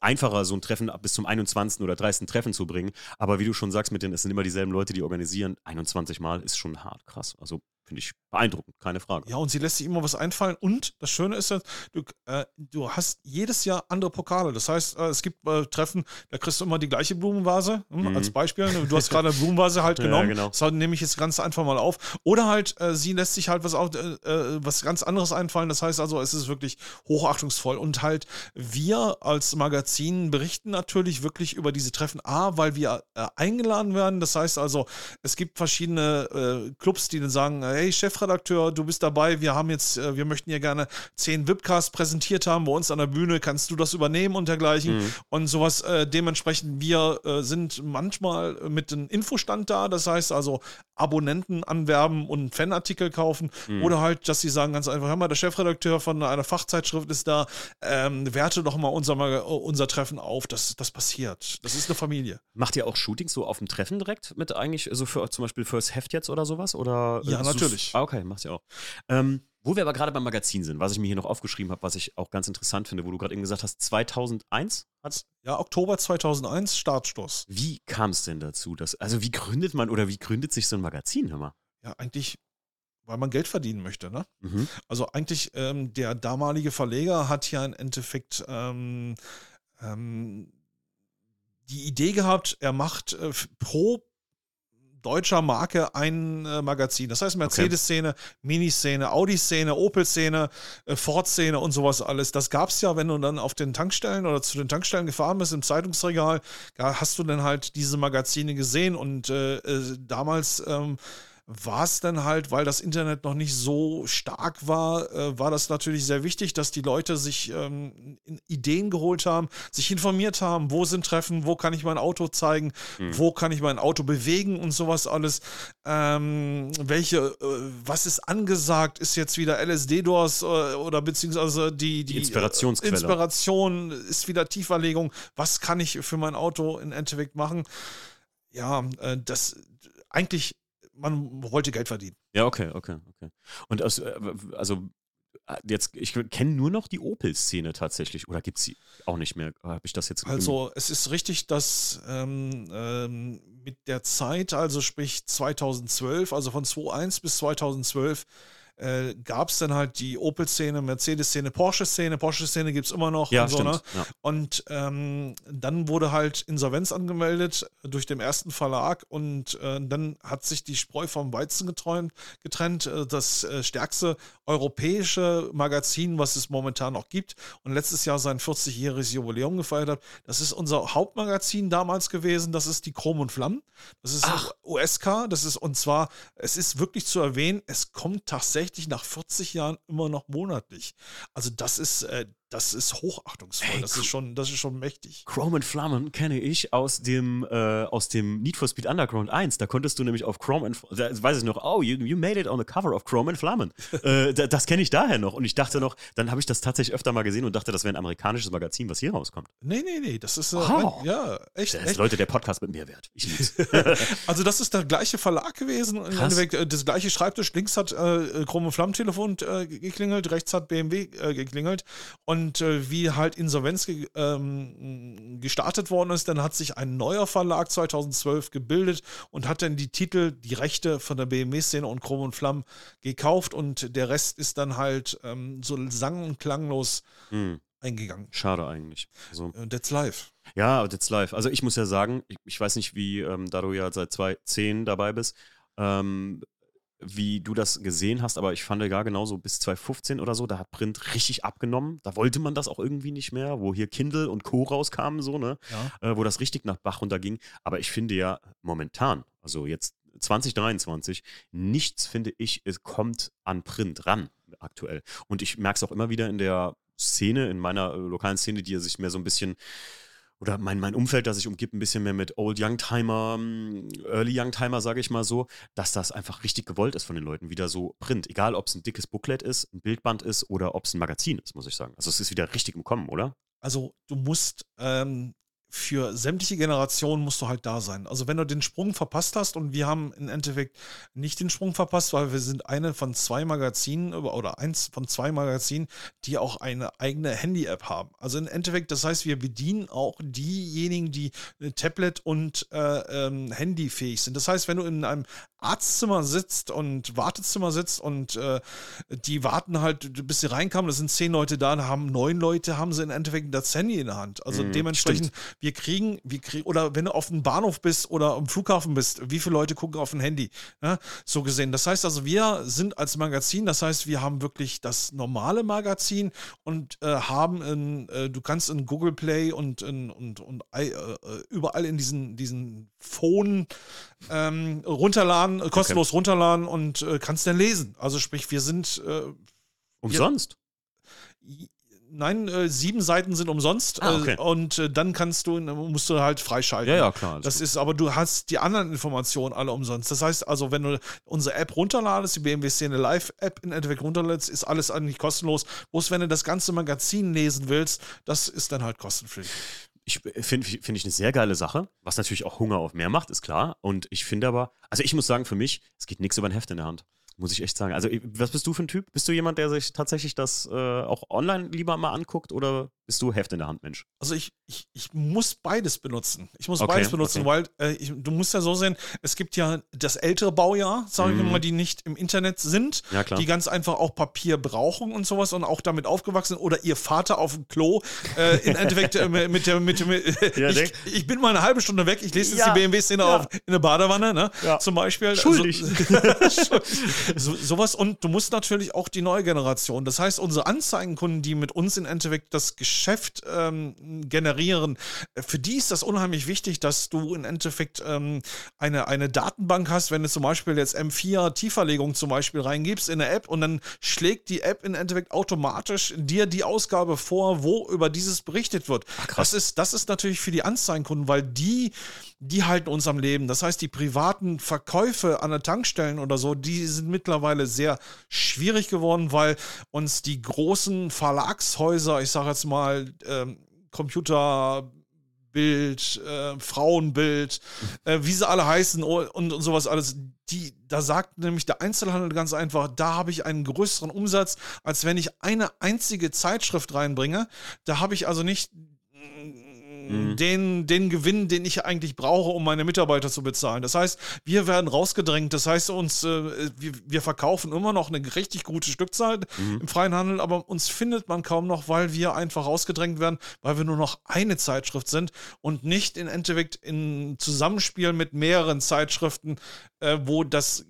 einfacher, so ein Treffen bis zum 21. oder 30. Treffen zu bringen. Aber wie du schon sagst, mit denen, es sind immer dieselben Leute, die organisieren. 21 Mal ist schon hart krass. Also Finde ich beeindruckend, keine Frage. Ja, und sie lässt sich immer was einfallen. Und das Schöne ist, du, äh, du hast jedes Jahr andere Pokale. Das heißt, äh, es gibt äh, Treffen, da kriegst du immer die gleiche Blumenvase. Hm, mhm. Als Beispiel. Du hast gerade eine Blumenvase halt genommen. Ja, genau. Das nehme ich jetzt ganz einfach mal auf. Oder halt, äh, sie lässt sich halt was, auch, äh, äh, was ganz anderes einfallen. Das heißt also, es ist wirklich hochachtungsvoll. Und halt, wir als Magazin berichten natürlich wirklich über diese Treffen. A, weil wir eingeladen werden. Das heißt also, es gibt verschiedene Clubs, die dann sagen, hey Chefredakteur, du bist dabei, wir haben jetzt, äh, wir möchten hier gerne zehn Webcasts präsentiert haben bei uns an der Bühne, kannst du das übernehmen und dergleichen mhm. und sowas. Äh, dementsprechend, wir äh, sind manchmal mit einem Infostand da, das heißt also Abonnenten anwerben und Fanartikel kaufen mhm. oder halt, dass sie sagen ganz einfach, hör mal, der Chefredakteur von einer Fachzeitschrift ist da, ähm, werte doch mal unser, unser Treffen auf, das, das passiert. Das ist eine Familie. Macht ihr auch Shootings so auf dem Treffen direkt mit eigentlich, so für zum Beispiel fürs Heft jetzt oder sowas? Oder ja, natürlich natürlich. Ah, okay, machst du auch. Ähm, wo wir aber gerade beim Magazin sind, was ich mir hier noch aufgeschrieben habe, was ich auch ganz interessant finde, wo du gerade eben gesagt hast, 2001 hat's? Ja, Oktober 2001, Startstoß. Wie kam es denn dazu? Dass, also wie gründet man oder wie gründet sich so ein Magazin, hör mal? Ja, eigentlich weil man Geld verdienen möchte. Ne? Mhm. Also eigentlich ähm, der damalige Verleger hat ja im Endeffekt ähm, ähm, die Idee gehabt, er macht äh, pro deutscher Marke ein äh, Magazin. Das heißt Mercedes-Szene, okay. Mini-Szene, Audi-Szene, Opel-Szene, äh, Ford-Szene und sowas alles. Das gab es ja, wenn du dann auf den Tankstellen oder zu den Tankstellen gefahren bist, im Zeitungsregal, da hast du dann halt diese Magazine gesehen und äh, äh damals ähm, war es dann halt, weil das Internet noch nicht so stark war, äh, war das natürlich sehr wichtig, dass die Leute sich ähm, Ideen geholt haben, sich informiert haben, wo sind Treffen, wo kann ich mein Auto zeigen, mhm. wo kann ich mein Auto bewegen und sowas alles. Ähm, welche, äh, was ist angesagt? Ist jetzt wieder LSD-Doors äh, oder beziehungsweise die, die, die Inspirationsquelle. Inspiration ist wieder Tieferlegung. Was kann ich für mein Auto in Endeffekt machen? Ja, äh, das eigentlich man wollte Geld verdienen. Ja, okay, okay, okay. Und aus, äh, also äh, jetzt, ich kenne nur noch die Opel-Szene tatsächlich. Oder gibt es sie auch nicht mehr? Habe ich das jetzt Also, es ist richtig, dass ähm, ähm, mit der Zeit, also sprich 2012, also von 2001 bis 2012, äh, gab es dann halt die Opel-Szene, Mercedes-Szene, Porsche-Szene. Porsche-Szene gibt es immer noch. Ja, und so, ne? Ja. Und ähm, dann wurde halt Insolvenz angemeldet durch den ersten Verlag und äh, dann hat sich die Spreu vom Weizen geträumt, getrennt. Äh, das äh, stärkste europäische Magazin, was es momentan noch gibt und letztes Jahr sein 40-jähriges Jubiläum gefeiert hat. Das ist unser Hauptmagazin damals gewesen. Das ist die Chrom und Flammen. Das ist. USK. Das ist und zwar, es ist wirklich zu erwähnen, es kommt tatsächlich nach 40 Jahren immer noch monatlich. Also das ist, äh, das ist hochachtungsvoll. Ey, das ist schon, das ist schon mächtig. Chrome and Flammen kenne ich aus dem, äh, aus dem Need for Speed Underground 1. Da konntest du nämlich auf Chrome and da weiß ich noch, oh, you, you made it on the cover of Chrome and Flammen. äh, da, das kenne ich daher noch. Und ich dachte noch, dann habe ich das tatsächlich öfter mal gesehen und dachte, das wäre ein amerikanisches Magazin, was hier rauskommt. Nee, nee, nee, das ist, äh, Wow. ja, echt, Das ist, echt. Leute, der Podcast mit. Ich lieb's. Also das ist der gleiche Verlag gewesen. Krass. Äh, das gleiche Schreibtisch. Links hat äh, Chrom- und Flammentelefon äh, geklingelt, rechts hat BMW äh, geklingelt. Und äh, wie halt Insolvenz ge ähm, gestartet worden ist, dann hat sich ein neuer Verlag 2012 gebildet und hat dann die Titel, die Rechte von der BMW-Szene und Chrom und Flammen gekauft. Und der Rest ist dann halt ähm, so sang- und klanglos hm, eingegangen. schade eigentlich. Also, Und that's live. Ja, that's live. Also ich muss ja sagen, ich, ich weiß nicht, wie, ähm, da du ja seit 2010 dabei bist, ähm, wie du das gesehen hast, aber ich fand ja genauso bis 2015 oder so, da hat Print richtig abgenommen. Da wollte man das auch irgendwie nicht mehr, wo hier Kindle und Co. rauskamen, so, ne? Ja. Äh, wo das richtig nach Bach runterging. Aber ich finde ja momentan, also jetzt 2023, nichts, finde ich, es kommt an Print ran aktuell. Und ich merke es auch immer wieder in der Szene, in meiner äh, lokalen Szene, die sich mehr so ein bisschen oder mein, mein Umfeld, das sich umgibt, ein bisschen mehr mit Old Youngtimer, mm, Early Youngtimer, sage ich mal so, dass das einfach richtig gewollt ist von den Leuten. Wieder so Print. Egal, ob es ein dickes Booklet ist, ein Bildband ist oder ob es ein Magazin ist, muss ich sagen. Also es ist wieder richtig im Kommen, oder? Also du musst ähm, für sämtliche Generationen musst du halt da sein. Also wenn du den Sprung verpasst hast und wir haben im Endeffekt nicht den Sprung verpasst, weil wir sind eine von zwei Magazinen oder eins von zwei Magazinen, die auch eine eigene Handy-App haben. Also im Endeffekt, das heißt, wir bedienen auch diejenigen, die äh, Tablet und äh, ähm, Handyfähig sind. Das heißt, wenn du in einem Arztzimmer sitzt und Wartezimmer sitzt und äh, die warten halt, bis sie reinkamen, da sind zehn Leute da, da haben neun Leute, haben sie im Endeffekt das Handy in der Hand. Also Mhm, dementsprechend, wir kriegen, wir kriegen, oder wenn du auf dem Bahnhof bist oder am Flughafen bist, wie viele Leute gucken auf ein Handy? Ja, so gesehen. Das heißt also, wir sind als Magazin, das heißt, wir haben wirklich das normale Magazin und äh, haben in, äh, du kannst in Google Play und, in, und, und äh, äh, überall in diesen, diesen Phone ähm, runterladen, äh, kostenlos runterladen und äh, kannst dann lesen. Also sprich, wir sind äh, Umsonst. Nein, äh, sieben Seiten sind umsonst Ah, okay. äh, und äh, dann kannst du, musst du halt freischalten. Ja, ja, klar. Das gut. ist, aber du hast die anderen Informationen alle umsonst. Das heißt also, wenn du unsere App runterladest, die BMW Szene Live App in Endeffekt runterlädst, ist alles eigentlich kostenlos. Bloß wenn du das ganze Magazin lesen willst, das ist dann halt kostenpflichtig. Ich finde find ich eine sehr geile Sache, was natürlich auch Hunger auf mehr macht, ist klar. Und ich finde aber, also ich muss sagen, für mich, es geht nichts über ein Heft in der Hand. Muss ich echt sagen. Also, was bist du für ein Typ? Bist du jemand, der sich tatsächlich das äh, auch online lieber mal anguckt oder bist du Heft in der Hand, Mensch? Also ich, ich, ich muss beides benutzen. Ich muss Okay, beides benutzen, okay. weil äh, ich, du musst ja so sehen, es gibt ja das ältere Baujahr, sage ich Mhm. mal, die nicht im Internet sind, Ja, klar. die ganz einfach auch Papier brauchen und sowas und auch damit aufgewachsen sind. oder ihr Vater auf dem Klo äh, im Endeffekt äh, mit der mit, mit Ja, ich, ich bin mal eine halbe Stunde weg, ich lese jetzt Ja, die BMW-Szene ja. auf in der Badewanne, ne? Ja. Zum Beispiel. Schuldig. So, so, sowas und du musst natürlich auch die neue Generation. Das heißt, unsere Anzeigenkunden, die mit uns im Endeffekt das Geschäft ähm, generieren, für die ist das unheimlich wichtig, dass du im Endeffekt ähm, eine, eine Datenbank hast, wenn du zum Beispiel jetzt M4 Tieferlegung zum Beispiel reingibst in der App und dann schlägt die App im Endeffekt automatisch dir die Ausgabe vor, wo über dieses berichtet wird. krass. Das ist, das ist natürlich für die Anzeigenkunden, weil die, die halten uns am Leben. Das heißt, die privaten Verkäufe an der Tankstellen oder so, die sind mittlerweile sehr schwierig geworden, weil uns die großen Verlagshäuser, ich sage jetzt mal, ähm, Computer, äh, Frauenbild, äh, wie sie alle heißen und, und sowas alles. Die, da sagt nämlich der Einzelhandel ganz einfach, da habe ich einen größeren Umsatz, als wenn ich eine einzige Zeitschrift reinbringe. Da habe ich also nicht mhm. den, den Gewinn, den ich eigentlich brauche, um meine Mitarbeiter zu bezahlen. Das heißt, wir werden rausgedrängt. Das heißt, uns, äh, wir, wir, verkaufen immer noch eine richtig gute Stückzahl mhm. im freien Handel, aber uns findet man kaum noch, weil wir einfach rausgedrängt werden, weil wir nur noch eine Zeitschrift sind und nicht in Endeffekt in Zusammenspiel mit mehreren Zeitschriften, äh, wo das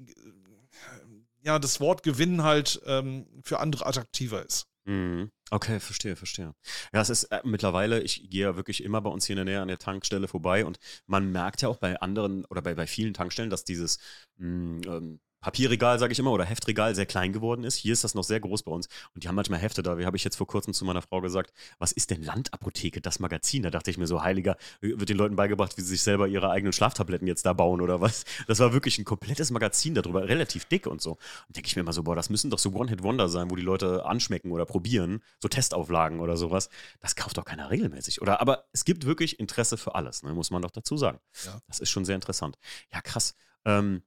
ja, das Wort Gewinn halt ähm, für andere attraktiver ist. Mhm. Okay, verstehe, verstehe. Ja, es ist äh, mittlerweile, ich gehe ja wirklich immer bei uns hier in der Nähe an der Tankstelle vorbei und man merkt ja auch bei anderen oder bei, bei vielen Tankstellen, dass dieses mh, hm, ähm, Papierregal, sage ich immer, oder Heftregal sehr klein geworden ist. Hier ist das noch sehr groß bei uns. Und die haben manchmal Hefte da. Wie habe ich jetzt vor kurzem zu meiner Frau gesagt, was ist denn Landapotheke, das Magazin? Da dachte ich mir so, heiliger, wird den Leuten beigebracht, wie sie sich selber ihre eigenen Schlaftabletten jetzt da bauen oder was? Das war wirklich ein komplettes Magazin darüber, relativ dick und so. Und denke ich mir immer so, boah, das müssen doch so One-Hit-Wonder sein, wo die Leute anschmecken oder probieren, so Testauflagen oder sowas. Das kauft doch keiner regelmäßig. Oder, aber es gibt wirklich Interesse für alles, ne? muss man doch dazu sagen. Ja. Das ist schon sehr interessant. Ja, krass. Ähm,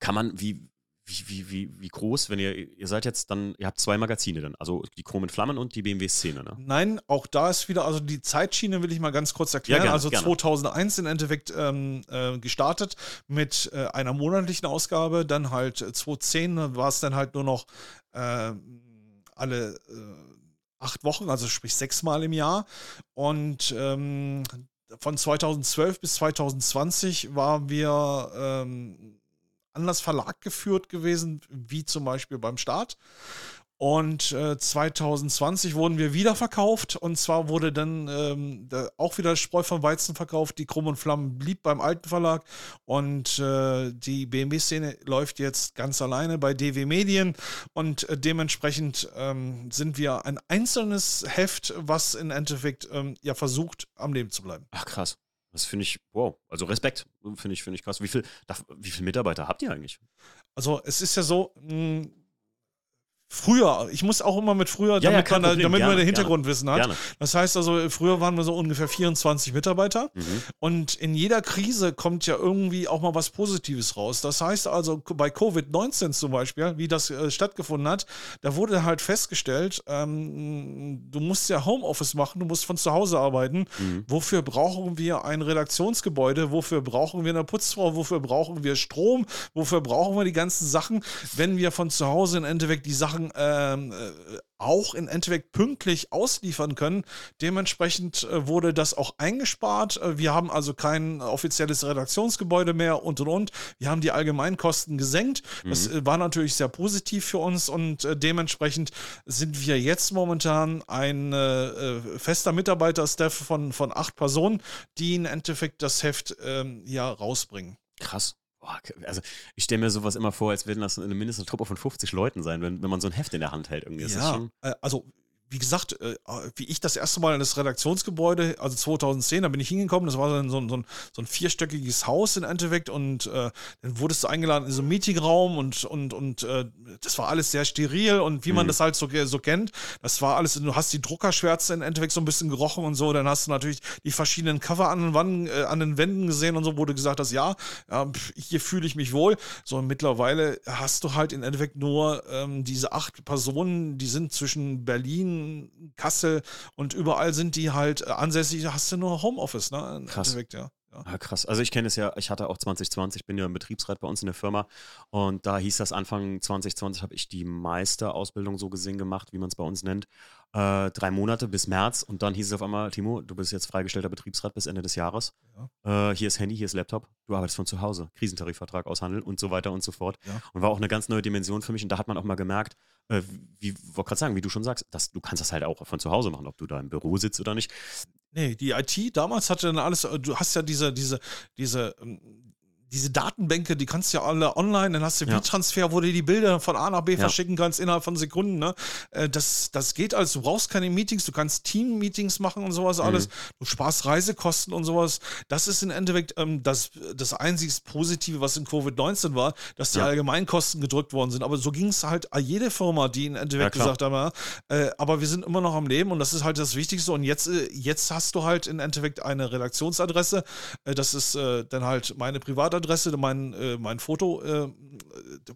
kann man, wie, wie, wie, wie, wie groß, wenn ihr, ihr seid jetzt dann, ihr habt zwei Magazine dann, also die Chromen Flammen und die BMW-Szene, ne? Nein, auch da ist wieder, also die Zeitschiene will ich mal ganz kurz erklären. Ja, gerne, also gerne. 2001 im Endeffekt ähm, äh, gestartet mit äh, einer monatlichen Ausgabe, dann halt 2010 war es dann halt nur noch äh, alle acht Wochen, also sprich sechsmal im Jahr und ähm, von 2012 bis 2020 waren wir ähm, anders Verlag geführt gewesen, wie zum Beispiel beim Start. Und äh, 2020 wurden wir wieder verkauft. Und zwar wurde dann ähm, auch wieder Spreu vom Weizen verkauft. Die Krumm und Flammen blieb beim alten Verlag. Und äh, die BMW-Szene läuft jetzt ganz alleine bei DW Medien. Und äh, dementsprechend ähm, sind wir ein einzelnes Heft, was im Endeffekt ähm, ja versucht, am Leben zu bleiben. Ach krass. Das finde ich, wow, also Respekt, finde ich, finde ich krass. Wie viel, wie viele Mitarbeiter habt ihr eigentlich? Also es ist ja so, mh, hm, Früher, ich muss auch immer mit früher, ja, damit, ja, man, damit gerne, man den Hintergrundwissen gerne, hat. Gerne. Das heißt also, früher waren wir so ungefähr 24 Mitarbeiter mhm. und in jeder Krise kommt ja irgendwie auch mal was Positives raus. Das heißt also, bei Covid-19 zum Beispiel, wie das äh, stattgefunden hat, da wurde halt festgestellt, ähm, du musst ja Homeoffice machen, du musst von zu Hause arbeiten. Mhm. Wofür brauchen wir ein Redaktionsgebäude? Wofür brauchen wir eine Putzfrau? Wofür brauchen wir Strom? Wofür brauchen wir die ganzen Sachen, wenn wir von zu Hause im Endeffekt die Sachen Sachen ähm, äh, auch in Endeffekt pünktlich ausliefern können. Dementsprechend äh, wurde das auch eingespart. Äh, wir haben also kein offizielles Redaktionsgebäude mehr und und und. Wir haben die Allgemeinkosten gesenkt. Das mhm. war natürlich sehr positiv für uns und dementsprechend sind wir jetzt momentan ein äh, fester Mitarbeiterstaff von, von acht Personen, die im Endeffekt das Heft ähm, ja rausbringen. Krass. Boah, also ich stelle mir sowas immer vor, als würden das eine mindestens Truppe von 50 Leuten sein, wenn, wenn man so ein Heft in der Hand hält. Irgendwie. Ja, äh, also wie gesagt, äh, wie ich das erste Mal in das Redaktionsgebäude, also 2010, da bin ich hingekommen, das war so, so, ein, so ein vierstöckiges Haus im Endeffekt und äh, dann wurdest du eingeladen in so einen Meetingraum und, und, und äh, das war alles sehr steril und wie man mhm. das halt so, so kennt, das war alles, du hast die Druckerschwärze im Endeffekt so ein bisschen gerochen und so, dann hast du natürlich die verschiedenen Cover an den, Wanden, äh, an den Wänden gesehen und so, wo du gesagt hast, ja, hier fühle ich mich wohl. So mittlerweile hast du halt im Endeffekt nur ähm, diese acht Personen, die sind zwischen Berlin, Kassel und überall sind die halt äh, ansässig, da hast du nur Homeoffice, ne? Krass. Endeffekt, ja. Ja. Ah, krass. Also ich kenne es ja, ich hatte auch 2020, bin ja im Betriebsrat bei uns in der Firma und da hieß das Anfang 2020 habe ich die Meisterausbildung so gesehen gemacht, wie man es bei uns nennt. Äh, drei Monate bis März und dann hieß es auf einmal, Timo, du bist jetzt freigestellter Betriebsrat bis Ende des Jahres. Ja. Äh, hier ist Handy, hier ist Laptop, du arbeitest von zu Hause, Krisentarifvertrag aushandeln und so weiter und so fort. Ja. Und war auch eine ganz neue Dimension für mich und da hat man auch mal gemerkt, äh, wie, wollte gerade sagen, wie du schon sagst, dass, du kannst das halt auch von zu Hause machen, ob du da im Büro sitzt oder nicht. Nee, die IT damals hatte dann alles, du hast ja diese, diese, diese, ähm, diese Datenbänke, die kannst du ja alle online, dann hast du Ja. V-Transfer, wo du die Bilder von A nach B Ja. verschicken kannst innerhalb von Sekunden. Ne? Äh, Das, das geht alles. Du brauchst keine Meetings, du kannst Team-Meetings machen und sowas Mhm. alles. Du sparst Reisekosten und sowas. Das ist im Endeffekt ähm, das, das einzig Positive, was in Covid-19 war, dass die Ja. Allgemeinkosten gedrückt worden sind. Aber so ging es halt jede Firma, die im Ja, Endeffekt klar. gesagt haben, ja, äh, aber wir sind immer noch am Leben und das ist halt das Wichtigste. Und jetzt, äh, jetzt hast du halt im Endeffekt eine Redaktionsadresse. Äh, das ist äh, dann halt meine Privatadresse, mein, äh, mein Foto, äh,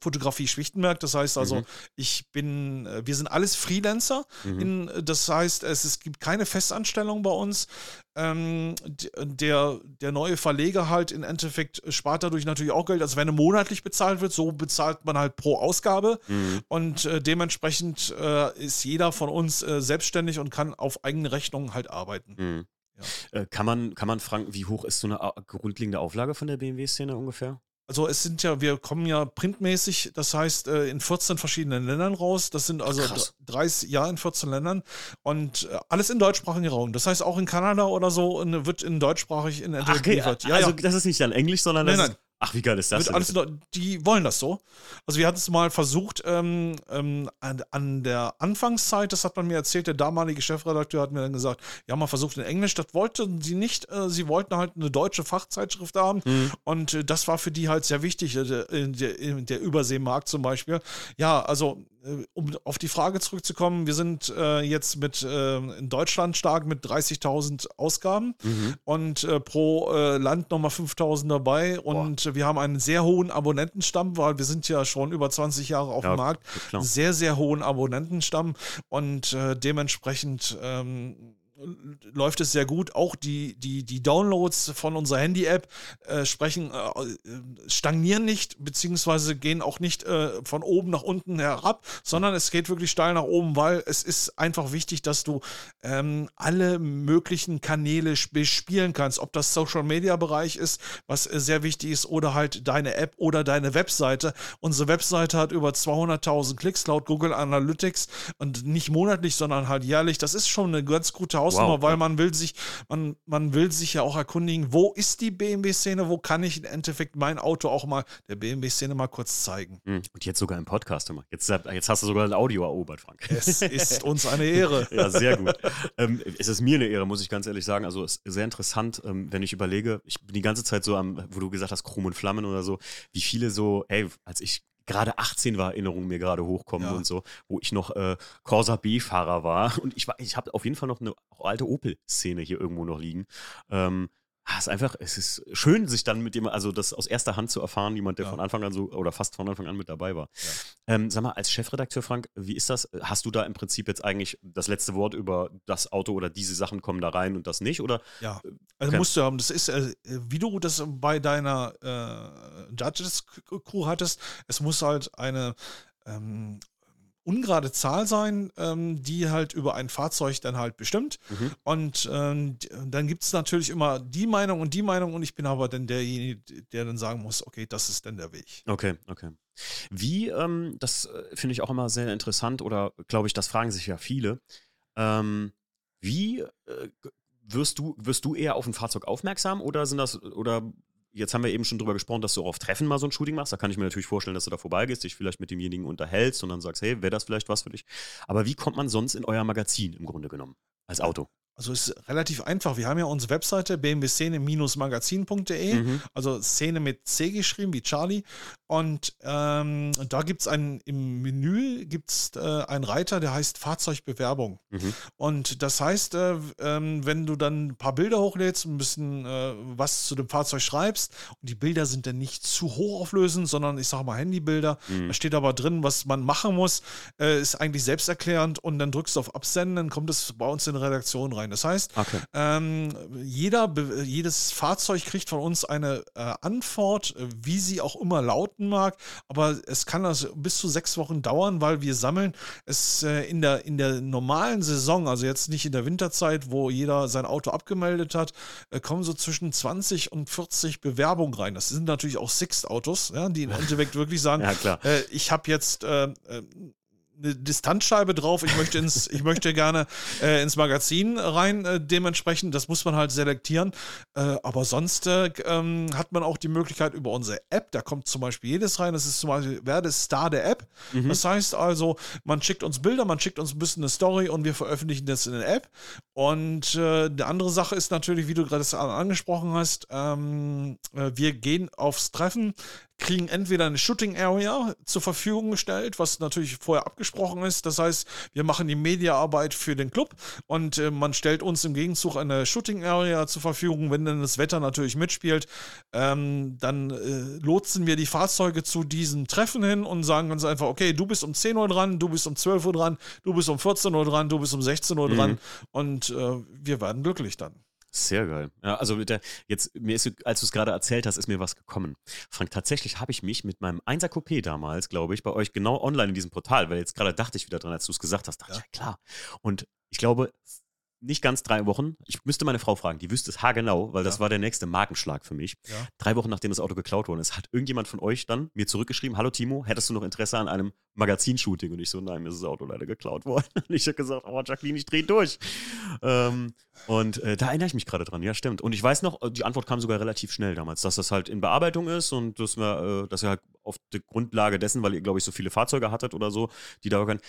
Fotografie Schwichtenberg. Das heißt also, Mhm. ich bin, äh, wir sind alles Freelancer. Mhm. In, das heißt, es, es gibt keine Festanstellung bei uns. Ähm, der, der neue Verleger halt im Endeffekt spart dadurch natürlich auch Geld. Also wenn er monatlich bezahlt wird, so bezahlt man halt pro Ausgabe. Mhm. Und äh, dementsprechend äh, ist jeder von uns äh, selbstständig und kann auf eigene Rechnung halt arbeiten. Mhm. Äh, kann, man, kann man fragen, wie hoch ist so eine au- grundlegende Auflage von der BMW-Szene ungefähr? Also es sind ja, wir kommen ja printmäßig, das heißt äh, in 14 verschiedenen Ländern raus. Das sind also Krass. 30 Jahre in 14 Ländern und äh, alles in deutschsprachigen Raum. Das heißt auch in Kanada oder so äh, wird in deutschsprachig in Endeffekt geliefert. Ja, also ja. das ist nicht dann Englisch, sondern Nein, das nein. ist. Ach, wie geil ist das denn? alles Deu- die wollen das so. Also wir hatten es mal versucht ähm, ähm, an, an der Anfangszeit, das hat man mir erzählt, der damalige Chefredakteur hat mir dann gesagt, ja, mal versucht in Englisch, das wollten sie nicht, äh, sie wollten halt eine deutsche Fachzeitschrift haben Mhm. und äh, das war für die halt sehr wichtig, äh, der, in der, Überseemarkt zum Beispiel. Ja, also um auf die Frage zurückzukommen, wir sind äh, jetzt mit äh, in Deutschland stark mit 30.000 Ausgaben Mhm. und äh, pro äh, Land nochmal 5000 dabei. Und äh, wir haben einen sehr hohen Abonnentenstamm, weil wir sind ja schon über 20 Jahre auf Ja, dem Markt. klar. Sehr, sehr hohen Abonnentenstamm und äh, dementsprechend ähm, läuft es sehr gut. Auch die, die, die Downloads von unserer Handy-App äh, sprechen, äh, äh, stagnieren nicht, beziehungsweise gehen auch nicht äh, von oben nach unten herab, sondern es geht wirklich steil nach oben, weil es ist einfach wichtig, dass du ähm, alle möglichen Kanäle sp- bespielen kannst, ob das Social-Media-Bereich ist, was äh, sehr wichtig ist, oder halt deine App oder deine Webseite. Unsere Webseite hat über 200.000 Klicks laut Google Analytics und nicht monatlich, sondern halt jährlich. Das ist schon eine ganz gute Hausnummer, Wow. weil man will sich, man, man will sich ja auch erkundigen, wo ist die BMW-Szene, wo kann ich im Endeffekt mein Auto auch mal der BMW-Szene mal kurz zeigen. Mhm. Und jetzt sogar im Podcast immer. Jetzt, jetzt hast du sogar ein Audio erobert, Frank. Es ist uns eine Ehre. Ja, sehr gut. ähm, es ist mir eine Ehre, muss ich ganz ehrlich sagen. Also es ist sehr interessant, ähm, wenn ich überlege, ich bin die ganze Zeit so am, wo du gesagt hast, Chrom und Flammen oder so, wie viele so, ey, als ich gerade 18 war, Erinnerungen mir gerade hochkommen Ja. und so, wo ich noch äh, Corsa B-Fahrer war. Und ich war, ich habe auf jeden Fall noch eine alte Opel-Szene hier irgendwo noch liegen. Ähm, es ist einfach, es ist schön, sich dann mit dem, also das aus erster Hand zu erfahren, jemand, der Ja. von Anfang an so oder fast von Anfang an mit dabei war. Ähm, sag mal, als Chefredakteur, Frank, wie ist das? Hast du da im Prinzip jetzt eigentlich das letzte Wort über das Auto oder diese Sachen kommen da rein und das nicht? Oder Ja, also Okay. musst du haben. Das ist, äh, wie du das bei deiner äh, Judges-Crew hattest, es muss halt eine ähm, ungerade Zahl sein, ähm, die halt über ein Fahrzeug dann halt bestimmt. Mhm. Und ähm, dann gibt es natürlich immer die Meinung und die Meinung und ich bin aber dann derjenige, der dann sagen muss, okay, das ist dann der Weg. Okay, okay. Wie, ähm, das äh, finde ich auch immer sehr interessant oder glaube ich, das fragen sich ja viele. Ähm, wie äh, wirst du, wirst du eher auf ein Fahrzeug aufmerksam oder sind das, oder jetzt haben wir eben schon drüber gesprochen, dass du auch auf Treffen mal so ein Shooting machst. Da kann ich mir natürlich vorstellen, dass du da vorbeigehst, dich vielleicht mit demjenigen unterhältst und dann sagst, hey, wäre das vielleicht was für dich? Aber wie kommt man sonst in euer Magazin im Grunde genommen? Als Auto. Also es ist relativ einfach. Wir haben ja unsere Webseite bmwszene-magazin.de, Mhm. also Szene mit C geschrieben, wie Charlie. Und ähm, da gibt es im Menü gibt es äh, einen Reiter, der heißt Fahrzeugbewerbung. Mhm. Und das heißt, äh, ähm, wenn du dann ein paar Bilder hochlädst, ein bisschen äh, was zu dem Fahrzeug schreibst, und die Bilder sind dann nicht zu hochauflösend, sondern ich sage mal Handybilder, Mhm. da steht aber drin, was man machen muss, äh, ist eigentlich selbsterklärend und dann drückst du auf Absenden, dann kommt es bei uns in die Redaktion rein. Das heißt, Okay. ähm, jeder, jedes Fahrzeug kriegt von uns eine äh, Antwort, äh, wie sie auch immer lauten mag, aber es kann also bis zu sechs Wochen dauern, weil wir sammeln es äh, in, der, in der normalen Saison, also jetzt nicht in der Winterzeit, wo jeder sein Auto abgemeldet hat, äh, kommen so zwischen 20 und 40 Bewerbungen rein. Das sind natürlich auch Sixt-Autos, ja, die im Endeffekt wirklich sagen, Ja, äh, ich habe jetzt äh, äh, eine Distanzscheibe drauf. Ich möchte ins, ich möchte gerne äh, ins Magazin rein. Äh, dementsprechend, das muss man halt selektieren. Äh, aber sonst äh, ähm, hat man auch die Möglichkeit über unsere App. Da kommt zum Beispiel jedes rein. Das ist zum Beispiel werde Star der App. Mhm. Das heißt also, man schickt uns Bilder, man schickt uns ein bisschen eine Story und wir veröffentlichen das in der App. Und äh, die andere Sache ist natürlich, wie du gerade angesprochen hast, ähm, äh, wir gehen aufs Treffen kriegen entweder eine Shooting Area zur Verfügung gestellt, was natürlich vorher abgesprochen ist. Das heißt, wir machen die Mediaarbeit für den Club und äh, man stellt uns im Gegenzug eine Shooting Area zur Verfügung, wenn dann das Wetter natürlich mitspielt. Ähm, dann äh, lotsen wir die Fahrzeuge zu diesen Treffen hin und sagen ganz einfach, okay, du bist um 10 Uhr dran, du bist um 12 Uhr dran, du bist um 14 Uhr dran, du bist um 16 Uhr dran mhm. und äh, wir werden glücklich dann. Sehr geil. Ja, also mit der, jetzt, mir ist, als du es gerade erzählt hast, ist mir was gekommen. Frank, tatsächlich habe ich mich mit meinem 1er Coupé damals, glaube ich, bei euch genau online in diesem Portal, weil jetzt gerade dachte ich wieder dran, als du es gesagt hast, dachte ja. ich, ja klar. Und ich glaube, nicht ganz drei Wochen. Ich müsste meine Frau fragen, die wüsste es haargenau, weil das ja. war der nächste Markenschlag für mich. Ja. Drei Wochen nachdem das Auto geklaut worden ist, hat irgendjemand von euch dann mir zurückgeschrieben: Hallo Timo, hättest du noch Interesse an einem Magazinshooting? Und ich so: Nein, mir ist das Auto leider geklaut worden. Und ich habe gesagt: Oh, Jacqueline, ich dreh durch. Ähm, und äh, da erinnere ich mich gerade dran, ja, stimmt. Und ich weiß noch, die Antwort kam sogar relativ schnell damals, dass das halt in Bearbeitung ist und dass wir, äh, dass ihr halt auf der Grundlage dessen, weil ihr, glaube ich, so viele Fahrzeuge hattet oder so, die da können,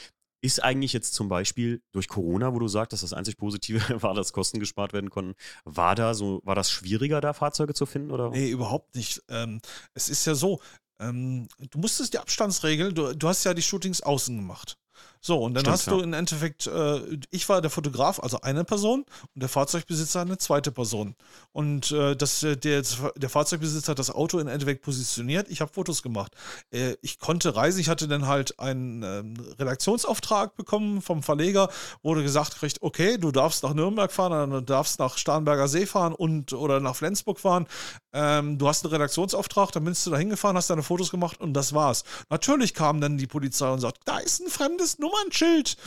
ist eigentlich jetzt zum Beispiel durch Corona, wo du sagst, dass das einzig Positive war, dass Kosten gespart werden konnten, war da so, war das schwieriger, da Fahrzeuge zu finden? Oder? Nee, überhaupt nicht. Ähm, es ist ja so, ähm, du musstest die Abstandsregel, du, du hast ja die Shootings außen gemacht. So, und dann Stimmt, hast du ja. im Endeffekt, äh, ich war der Fotograf, also eine Person, und der Fahrzeugbesitzer eine zweite Person. Und äh, das, äh, der, der Fahrzeugbesitzer hat das Auto im Endeffekt positioniert, ich habe Fotos gemacht. Äh, ich konnte reisen, ich hatte dann halt einen ähm, Redaktionsauftrag bekommen vom Verleger, wurde gesagt, kriegt, okay, du darfst nach Nürnberg fahren, du darfst nach Starnberger See fahren und oder nach Flensburg fahren. Ähm, du hast einen Redaktionsauftrag, dann bist du da hingefahren, hast deine Fotos gemacht und das war's. Natürlich kam dann die Polizei und sagt, da ist ein fremdes Nummernschild.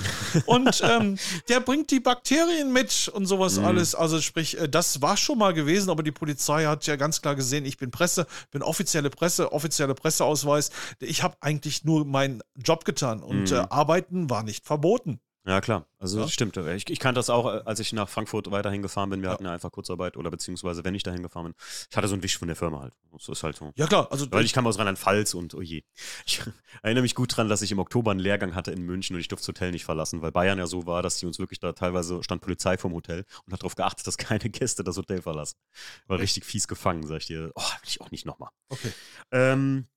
Und ähm, der bringt die Bakterien mit und sowas mhm. alles. Also sprich, äh, das war schon mal gewesen, aber die Polizei hat ja ganz klar gesehen, ich bin Presse, bin offizielle Presse, offizielle Presseausweis. Ich habe eigentlich nur meinen Job getan und mhm. äh, Arbeiten war nicht verboten. Ja, klar. Also ja. stimmt. Ich, ich kannte das auch, äh, als ich nach Frankfurt weiterhin gefahren bin. Wir ja. hatten ja einfach Kurzarbeit oder beziehungsweise, wenn ich dahin gefahren bin. Ich hatte so einen Wisch von der Firma halt. So ist halt so. Ja, klar. Also, Weil ich kam aus Rheinland-Pfalz und oh je. Ich erinnere mich gut dran, dass ich im Oktober einen Lehrgang hatte in München und ich durfte das Hotel nicht verlassen, weil Bayern ja so war, dass die uns wirklich da teilweise stand Polizei vorm Hotel und hat darauf geachtet, dass keine Gäste das Hotel verlassen. War richtig fies gefangen, sag ich dir. Oh, will ich auch nicht nochmal. Okay. Ähm,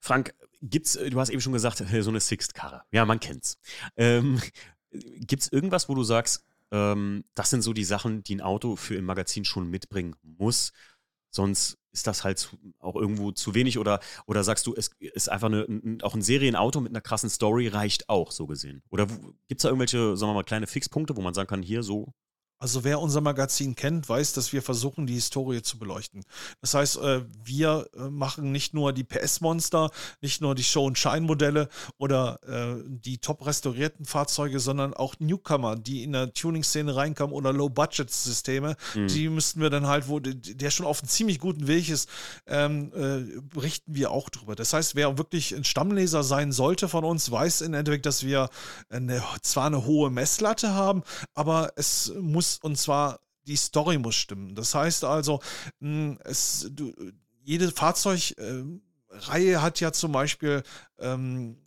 Frank, gibt's, du hast eben schon gesagt, so eine Sixt-Karre. Ja, man kennt's. Ähm, Gibt es irgendwas, wo du sagst, ähm, das sind so die Sachen, die ein Auto für im Magazin schon mitbringen muss? Sonst ist das halt auch irgendwo zu wenig oder, oder sagst du, es ist einfach eine, auch ein Serienauto mit einer krassen Story reicht auch, so gesehen? Oder gibt es da irgendwelche, sagen wir mal, kleine Fixpunkte, wo man sagen kann, hier so, also wer unser Magazin kennt, weiß, dass wir versuchen, die Historie zu beleuchten. Das heißt, äh, wir äh, machen nicht nur die PS-Monster, nicht nur die Show- und Shine-Modelle oder äh, die top restaurierten Fahrzeuge, sondern auch Newcomer, die in der Tuning-Szene reinkamen oder Low-Budget-Systeme. Mhm. Die müssten wir dann halt, wo der schon auf einem ziemlich guten Weg ist, ähm, berichten wir auch drüber. Das heißt, wer wirklich ein Stammleser sein sollte von uns, weiß im Endeffekt, dass wir eine, zwar eine hohe Messlatte haben, aber es muss muss, und zwar die Story muss stimmen. Das heißt also, hm, es, du, jede Fahrzeugreihe äh, hat ja zum Beispiel ähm,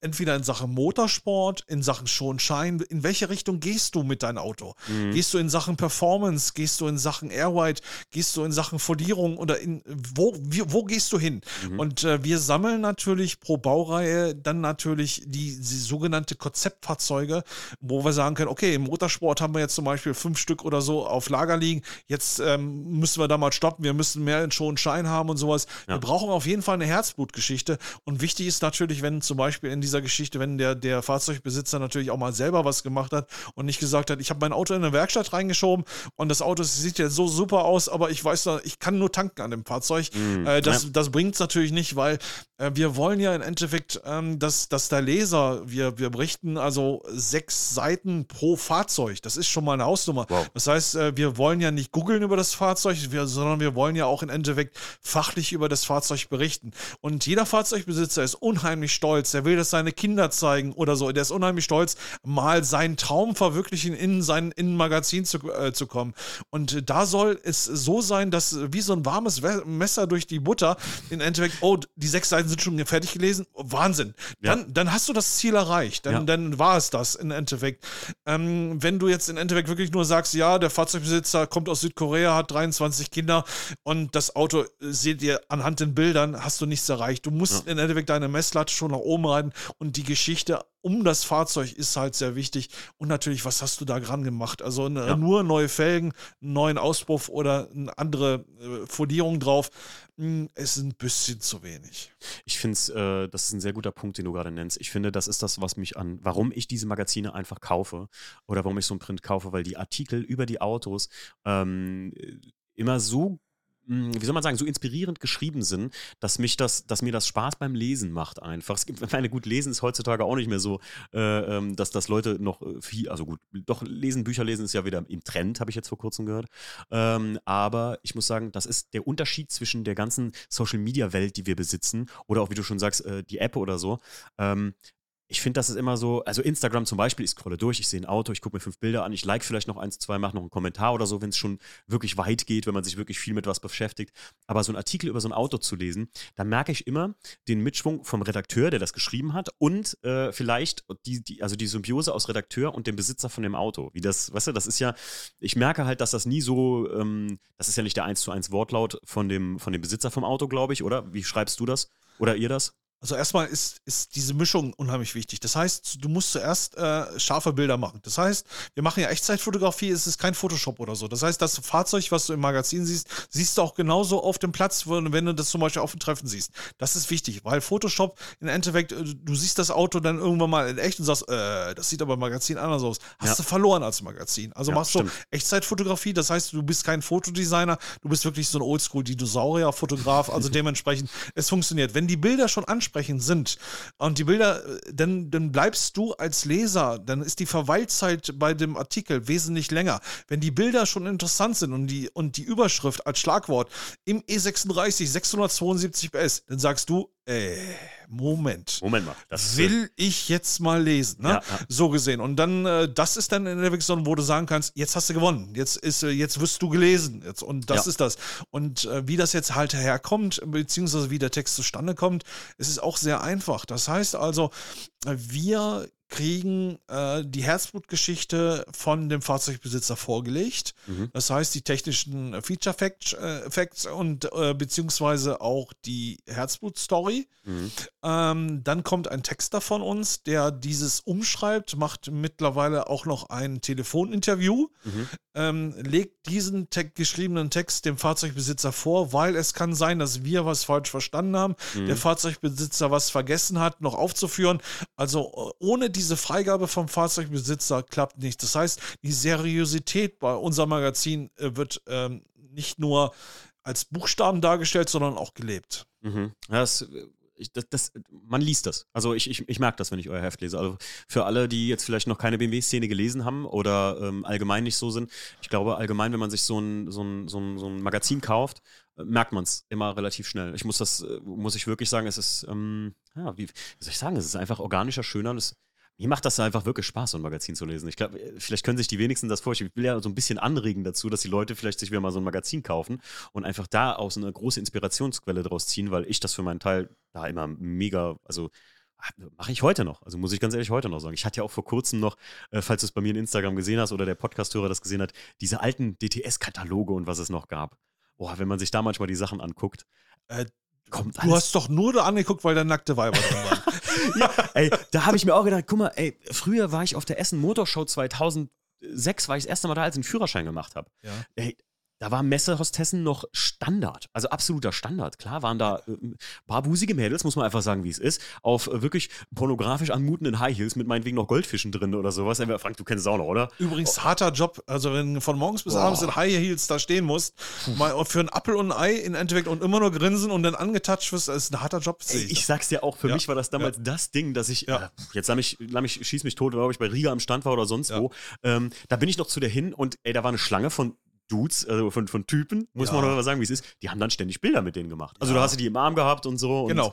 entweder in Sachen Motorsport, in Sachen Schonschein. In welche Richtung gehst du mit deinem Auto? Mhm. Gehst du in Sachen Performance? Gehst du in Sachen Airwide? Gehst du in Sachen Folierung? Oder in wo, wie, wo gehst du hin? Mhm. Und äh, wir sammeln natürlich pro Baureihe dann natürlich die, die sogenannte Konzeptfahrzeuge, wo wir sagen können, okay, im Motorsport haben wir jetzt zum Beispiel fünf Stück oder so auf Lager liegen. Jetzt ähm, müssen wir da mal stoppen. Wir müssen mehr in Schonschein haben und sowas. Ja. Wir brauchen auf jeden Fall eine Herzblutgeschichte. Und wichtig ist natürlich, wenn zum Beispiel in dieser Geschichte, wenn der, der Fahrzeugbesitzer natürlich auch mal selber was gemacht hat und nicht gesagt hat, ich habe mein Auto in eine Werkstatt reingeschoben und das Auto sieht ja so super aus, aber ich weiß, ich kann nur tanken an dem Fahrzeug. Mhm. Äh, das ja. das bringt es natürlich nicht, weil äh, wir wollen ja im Endeffekt, ähm, dass, dass der Leser, wir, wir berichten also sechs Seiten pro Fahrzeug. Das ist schon mal eine Hausnummer. Wow. Das heißt, äh, wir wollen ja nicht googeln über das Fahrzeug, wir, sondern wir wollen ja auch im Endeffekt fachlich über das Fahrzeug berichten. Und jeder Fahrzeugbesitzer ist unheimlich stolz. Der will, dass sein seine Kinder zeigen oder so. Der ist unheimlich stolz, mal seinen Traum verwirklichen, in sein in ein Magazin zu, äh, zu kommen. Und da soll es so sein, dass wie so ein warmes Messer durch die Butter im Endeffekt, oh, die sechs Seiten sind schon fertig gelesen. Wahnsinn. Dann, ja. dann hast du das Ziel erreicht. Dann, ja. dann war es das im Endeffekt. Ähm, wenn du jetzt im Endeffekt wirklich nur sagst, ja, der Fahrzeugbesitzer kommt aus Südkorea, hat 23 Kinder und das Auto äh, seht ihr anhand den Bildern, hast du nichts erreicht. Du musst ja. im Endeffekt deine Messlatte schon nach oben reiten und die Geschichte um das Fahrzeug ist halt sehr wichtig. Und natürlich, was hast du da dran gemacht? Also ja. nur neue Felgen, einen neuen Auspuff oder eine andere äh, Folierung drauf. Hm, ist ein bisschen zu wenig. Ich finde es, äh, das ist ein sehr guter Punkt, den du gerade nennst. Ich finde, das ist das, was mich an, warum ich diese Magazine einfach kaufe oder warum ich so einen Print kaufe, weil die Artikel über die Autos ähm, immer so wie soll man sagen, so inspirierend geschrieben sind, dass mich das, dass mir das Spaß beim Lesen macht einfach. Es gibt, meine gut, Lesen ist heutzutage auch nicht mehr so, äh, ähm, dass, dass Leute noch äh, viel, also gut, doch lesen, Bücher lesen ist ja wieder im Trend, habe ich jetzt vor kurzem gehört. Ähm, aber ich muss sagen, das ist der Unterschied zwischen der ganzen Social Media Welt, die wir besitzen, oder auch wie du schon sagst, äh, die App oder so. Ähm, ich finde, das ist immer so, also Instagram zum Beispiel, ich scrolle durch, ich sehe ein Auto, ich gucke mir fünf Bilder an, ich like vielleicht noch eins, zwei, mache noch einen Kommentar oder so, wenn es schon wirklich weit geht, wenn man sich wirklich viel mit was beschäftigt. Aber so ein Artikel über so ein Auto zu lesen, da merke ich immer den Mitschwung vom Redakteur, der das geschrieben hat und äh, vielleicht die, die, also die Symbiose aus Redakteur und dem Besitzer von dem Auto. Wie das, weißt du, das ist ja, ich merke halt, dass das nie so, ähm, das ist ja nicht der eins zu eins Wortlaut von dem, von dem Besitzer vom Auto, glaube ich, oder? Wie schreibst du das? Oder ihr das? Also erstmal ist, ist diese Mischung unheimlich wichtig. Das heißt, du musst zuerst äh, scharfe Bilder machen. Das heißt, wir machen ja Echtzeitfotografie, es ist kein Photoshop oder so. Das heißt, das Fahrzeug, was du im Magazin siehst, siehst du auch genauso auf dem Platz, wenn du das zum Beispiel auf dem Treffen siehst. Das ist wichtig, weil Photoshop im Endeffekt, äh, du siehst das Auto dann irgendwann mal in echt und sagst, äh, das sieht aber im Magazin anders aus. Hast ja. du verloren als Magazin. Also ja, machst du Echtzeitfotografie, das heißt, du bist kein Fotodesigner, du bist wirklich so ein Oldschool-Dinosaurier-Fotograf. Also dementsprechend, es funktioniert. Wenn die Bilder schon ansprechen, ansprechend sind und die Bilder, dann, dann bleibst du als Leser, dann ist die Verweilzeit bei dem Artikel wesentlich länger. Wenn die Bilder schon interessant sind und die, und die Überschrift als Schlagwort im E36 672 PS, dann sagst du, äh, Moment. Moment mal. Das will ich jetzt mal lesen. Ne? Ja, ja. So gesehen. Und dann, äh, das ist dann in der Wixon, wo du sagen kannst, jetzt hast du gewonnen. Jetzt ist, äh, jetzt wirst du gelesen. Jetzt, und das ja. ist das. Und äh, wie das jetzt halt herkommt, beziehungsweise wie der Text zustande kommt, ist es auch sehr einfach. Das heißt also, wir kriegen äh, die Herzblutgeschichte von dem Fahrzeugbesitzer vorgelegt. Mhm. Das heißt, die technischen Feature Facts, äh, Facts und äh, beziehungsweise auch die Herzblut-Story. Mhm. Ähm, dann kommt ein Texter von uns, der dieses umschreibt, macht mittlerweile auch noch ein Telefoninterview, mhm. ähm, legt diesen te geschriebenen Text dem Fahrzeugbesitzer vor, weil es kann sein, dass wir was falsch verstanden haben, mhm. der Fahrzeugbesitzer was vergessen hat, noch aufzuführen. Also äh, ohne die diese Freigabe vom Fahrzeugbesitzer klappt nicht. Das heißt, die Seriosität bei unserem Magazin äh, wird ähm, nicht nur als Buchstaben dargestellt, sondern auch gelebt. Mhm. Das, ich, das, das, man liest das. Also ich, ich, ich merke das, wenn ich euer Heft lese. Also für alle, die jetzt vielleicht noch keine BMW-Szene gelesen haben oder ähm, allgemein nicht so sind, ich glaube allgemein, wenn man sich so ein, so ein, so ein, so ein Magazin kauft, äh, merkt man es immer relativ schnell. Ich muss das, äh, muss ich wirklich sagen, es ist, ähm, ja, wie, wie soll ich sagen, es ist einfach organischer, schöner es mir macht das einfach wirklich Spaß, so ein Magazin zu lesen. Ich glaube, vielleicht können sich die wenigsten das vorstellen. Ich will ja so ein bisschen anregen dazu, dass die Leute vielleicht sich wieder mal so ein Magazin kaufen und einfach da aus eine große Inspirationsquelle draus ziehen, weil ich das für meinen Teil da immer mega, also mache ich heute noch. Also muss ich ganz ehrlich heute noch sagen. Ich hatte ja auch vor kurzem noch, äh, falls du es bei mir in Instagram gesehen hast oder der Podcast-Hörer das gesehen hat, diese alten DTS-Kataloge und was es noch gab. Boah, wenn man sich da manchmal die Sachen anguckt. Äh, Kommt du hast doch nur da angeguckt, weil da nackte Weiber drin waren. ja, ey, da habe ich mir auch gedacht, guck mal, ey, früher war ich auf der Essen Motorshow 2006, war ich das erste Mal da, als ich einen Führerschein gemacht habe. Ja. Ey, da war Messehostessen noch Standard, also absoluter Standard. Klar waren da äh, barbusige Mädels, muss man einfach sagen, wie es ist, auf äh, wirklich pornografisch anmutenden High Heels mit meinetwegen noch Goldfischen drin oder sowas. Frank, du kennst es auch noch, oder? Übrigens, oh. harter Job. Also, wenn du von morgens bis oh. abends in High Heels da stehen musst, mal für einen Apfel und ein Ei im Endeffekt und immer nur grinsen und dann angetatscht wirst, ist ein harter Job. Ich, ich sag's dir auch, für ja. mich war das damals ja. das Ding, dass ich, ja. äh, jetzt lass mich, lass mich, schieß mich tot, glaube ich, bei Riga am Stand war oder sonst wo. Ähm, da bin ich noch zu der hin und ey, da war eine Schlange von Dudes, also von, von Typen, muss ja. man noch mal sagen, wie es ist, die haben dann ständig Bilder mit denen gemacht. Also ja. du hast die im Arm gehabt und so. Genau.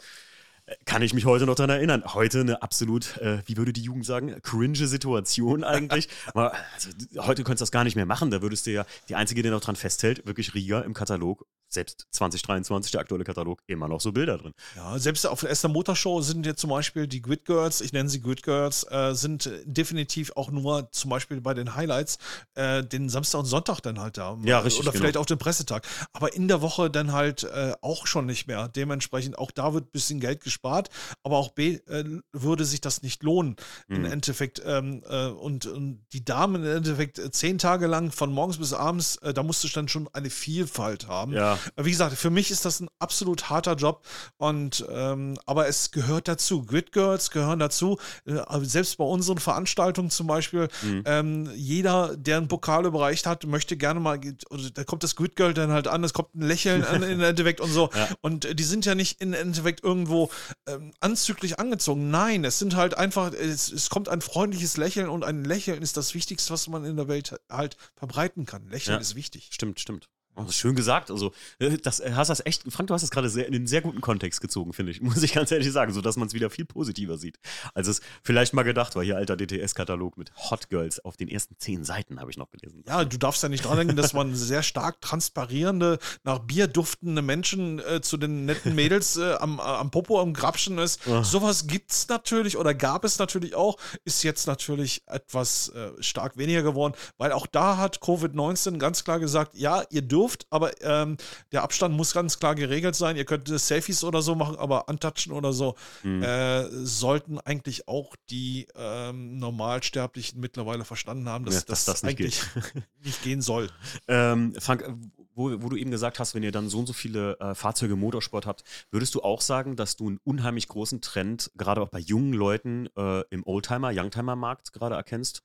Kann ich mich heute noch daran erinnern. Heute eine absolut, äh, wie würde die Jugend sagen, cringe Situation eigentlich. Aber, also, heute könntest du das gar nicht mehr machen. Da würdest du ja, die Einzige, die noch dran festhält, wirklich Riga im Katalog selbst 2023, der aktuelle Katalog, immer noch so Bilder drin. Ja, selbst auf der Esther Motorshow sind jetzt zum Beispiel die Grid Girls, ich nenne sie Grid Girls, äh, sind definitiv auch nur zum Beispiel bei den Highlights äh, den Samstag und Sonntag dann halt da. Ja, richtig. Oder vielleicht genau. auch den Pressetag. Aber in der Woche dann halt äh, auch schon nicht mehr. Dementsprechend, auch da wird ein bisschen Geld gespart, aber auch B äh, würde sich das nicht lohnen mhm. im Endeffekt. Ähm, äh, und, und, die Damen im Endeffekt äh, zehn Tage lang von morgens bis abends, da musst du dann schon eine Vielfalt haben. Ja. Wie gesagt, für mich ist das ein absolut harter Job und ähm, aber es gehört dazu. Grid Girls gehören dazu. Äh, selbst bei unseren Veranstaltungen zum Beispiel, mhm. ähm, jeder, der einen Pokal überreicht hat, möchte gerne mal, da kommt das Grid Girl dann halt an, es kommt ein Lächeln an im Endeffekt und so. Ja. Und äh, die sind ja nicht im Endeffekt irgendwo ähm, anzüglich angezogen. Nein, es sind halt einfach, es, es kommt ein freundliches Lächeln und ein Lächeln ist das Wichtigste, was man in der Welt halt verbreiten kann. Lächeln ja. ist wichtig. Stimmt, stimmt. Oh, schön gesagt. Also, äh, das äh, hast das echt, Frank, du hast das gerade in einen sehr guten Kontext gezogen, finde ich. Muss ich ganz ehrlich sagen, so dass man es wieder viel positiver sieht, als es vielleicht mal gedacht war. Hier alter DTS-Katalog mit Hot Girls auf den ersten zehn Seiten habe ich noch gelesen. Ja, du darfst ja nicht dran denken, dass man sehr stark transparierende, nach Bier duftende Menschen äh, zu den netten Mädels äh, am, am Popo am Grabschen ist. Oh. Sowas es natürlich oder gab es natürlich auch, ist jetzt natürlich etwas äh, stark weniger geworden, weil auch da hat Covid-19 ganz klar gesagt, ja, ihr dürft Luft, aber ähm, der Abstand muss ganz klar geregelt sein. Ihr könnt Selfies oder so machen, aber antatschen oder so mhm. äh, sollten eigentlich auch die ähm, Normalsterblichen mittlerweile verstanden haben, dass, ja, dass das, das nicht eigentlich nicht gehen soll. Ähm, Frank, wo, wo, du eben gesagt hast, wenn ihr dann so und so viele äh, Fahrzeuge im Motorsport habt, würdest du auch sagen, dass du einen unheimlich großen Trend, gerade auch bei jungen Leuten äh, im Oldtimer, Youngtimer-Markt gerade erkennst?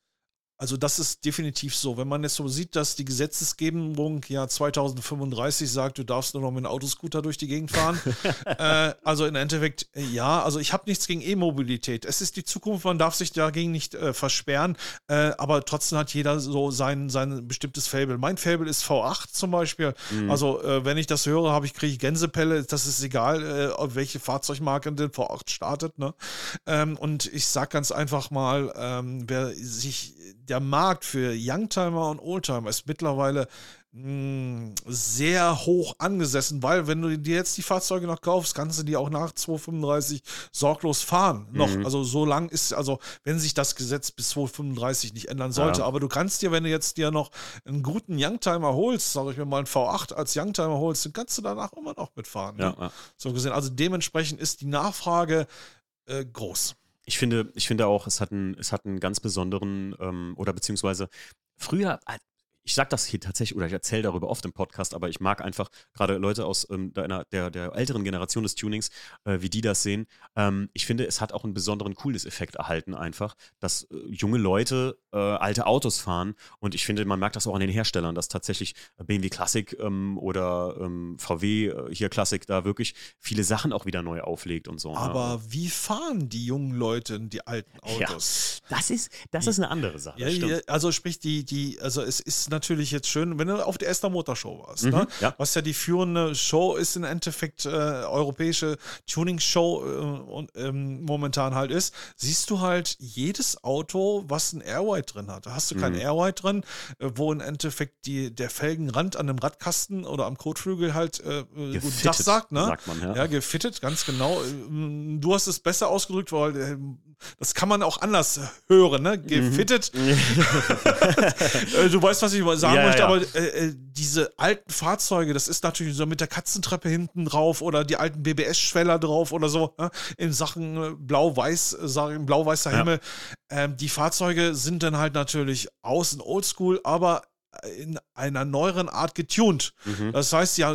Also das ist definitiv so. Wenn man jetzt so sieht, dass die Gesetzesgebung ja 2035 sagt, du darfst nur noch mit einem Autoscooter durch die Gegend fahren. äh, also im Endeffekt, ja, also ich habe nichts gegen E-Mobilität. Es ist die Zukunft, man darf sich dagegen nicht äh, versperren, äh, aber trotzdem hat jeder so sein, sein bestimmtes Fable. Mein Fable ist V8 zum Beispiel. Mhm. Also äh, wenn ich das höre, habe ich, kriege ich Gänsepelle. Das ist egal, äh, welche Fahrzeugmarke denn V8 startet. Ne? Ähm, und ich sage ganz einfach mal, ähm, wer sich der Markt für Youngtimer und Oldtimer ist mittlerweile mh, hm, sehr hoch angesessen, weil wenn du dir jetzt die Fahrzeuge noch kaufst, kannst du die auch nach 235 sorglos fahren. Noch, mhm. also so lang ist, also wenn sich das Gesetz bis 235 nicht ändern sollte, ja. aber du kannst dir, wenn du jetzt dir noch einen guten Youngtimer holst, sage ich mir mal einen V8 als Youngtimer holst, dann kannst du danach immer noch mitfahren. Ne? Ja, ja. So gesehen, also dementsprechend ist die Nachfrage äh, groß ich finde, ich finde auch, es hat einen, es hat einen ganz besonderen, ähm, oder beziehungsweise früher, ich sage das hier tatsächlich oder ich erzähle darüber oft im Podcast, aber ich mag einfach gerade Leute aus ähm, der, der, der, älteren Generation des Tunings, äh, wie die das sehen. Ähm, ich finde, es hat auch einen besonderen Coolness-Effekt erhalten, einfach, dass äh, junge Leute äh, alte Autos fahren und ich finde, man merkt das auch an den Herstellern, dass tatsächlich BMW Classic ähm, oder ähm, VW äh, hier Classic da wirklich viele Sachen auch wieder neu auflegt und so. Ne? Aber ne? wie fahren die jungen Leute die alten Autos? Ja, das ist, das ist eine andere Sache. Ja, ja, also sprich, die, die, also es ist natürlich jetzt schön, wenn du auf der Esther Motorshow warst, ne? mhm, ne? ja. was ja die führende Show ist im Endeffekt, äh, europäische Tuning-Show äh, und, ähm, momentan halt ist, siehst du halt jedes Auto, was ein Airwide drin hat. Da hast du kein mhm. Airwide drin, äh, wo im Endeffekt die, der Felgenrand an dem Radkasten oder am Kotflügel halt äh, äh gut, das sagt, ne? Sagt man, ja. ja, gefittet, ganz genau. Ähm, du hast es besser ausgedrückt, weil äh, das kann man auch anders hören, ne? Gefittet. Mhm. du weißt, was ich sagen ja, möchte, ja. aber äh, äh, diese alten Fahrzeuge, das ist natürlich so mit der Katzentreppe hinten drauf oder die alten BBS-Schweller drauf oder so, ne? in Sachen äh, blau-weiß, äh, sagen blau-weißer Himmel. Ähm, die Fahrzeuge sind dann halt natürlich außen oldschool, aber in einer neueren Art getuned. Mhm. Das heißt, ja,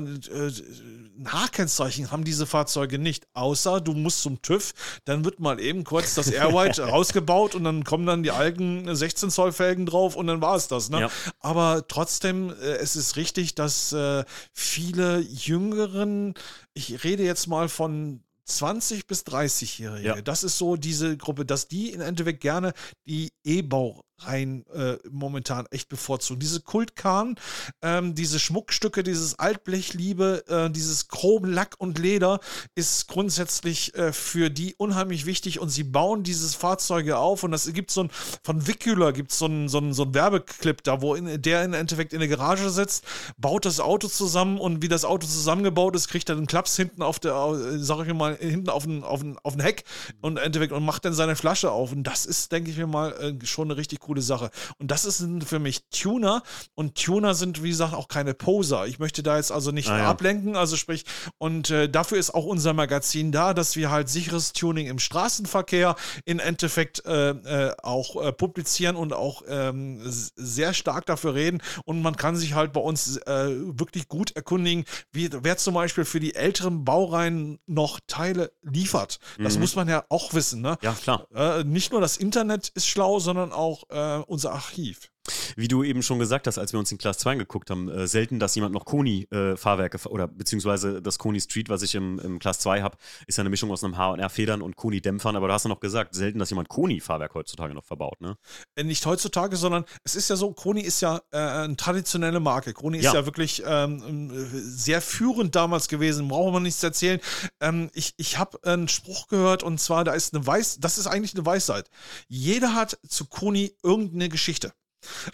äh, Nachkennzeichen haben diese Fahrzeuge nicht, außer du musst zum TÜV, dann wird mal eben kurz das Airwide rausgebaut und dann kommen dann die alten 16 Zoll Felgen drauf und dann war es das. Ne? Ja. Aber trotzdem, äh, es ist richtig, dass äh, viele jüngeren, ich rede jetzt mal von 20 bis 30-Jährige. Ja. Das ist so diese Gruppe, dass die im Endeffekt gerne die E-Bau Baureihen äh, momentan echt bevorzugen. Diese Kultkahn, ähm, diese Schmuckstücke, dieses Altblechliebe, äh, dieses Chrom, Lack und Leder ist grundsätzlich äh, für die unheimlich wichtig und sie bauen dieses Fahrzeuge auf und das gibt so ein, von Wickular gibt so es so ein, so ein Werbeclip da, wo in, der im Endeffekt in der Garage sitzt, baut das Auto zusammen und wie das Auto zusammengebaut ist, kriegt er einen Klaps hinten auf der, äh, sag ich mal, hinten auf den, auf den, auf den Heck und Endeffekt und macht dann seine Flasche auf und das ist, denke ich mir mal, äh, schon eine richtig coole Sache. Und das ist für mich Tuner und Tuner sind, wie gesagt, auch keine Poser. Ich möchte da jetzt also nicht ah, ja. ablenken, also sprich, und äh, dafür ist auch unser Magazin da, dass wir halt sicheres Tuning im Straßenverkehr im Endeffekt äh, äh, auch äh, publizieren und auch ähm, sehr stark dafür reden. Und man kann sich halt bei uns äh, wirklich gut erkundigen, wie, wer zum Beispiel für die älteren Baureihen noch Teile liefert. Das mhm. muss man ja auch wissen. Ne? Ja, klar. Äh, nicht nur das Internet ist schlau, sondern auch äh, unser Archiv. Wie du eben schon gesagt hast, als wir uns in Class 2 geguckt haben, äh, selten, dass jemand noch Koni-Fahrwerke äh, oder beziehungsweise das Koni Street, was ich im, im Class 2 habe, ist ja eine Mischung aus einem HR-Federn und Koni-Dämpfern, aber du hast ja noch gesagt, selten, dass jemand Koni-Fahrwerk heutzutage noch verbaut, ne? Äh, nicht heutzutage, sondern es ist ja so, Koni ist ja äh, eine traditionelle Marke. Koni ja. ist ja wirklich ähm, sehr führend damals gewesen, brauchen wir nichts erzählen. Ähm, ich ich habe einen Spruch gehört und zwar, da ist eine Weiß, das ist eigentlich eine Weisheit. Jeder hat zu Koni irgendeine Geschichte.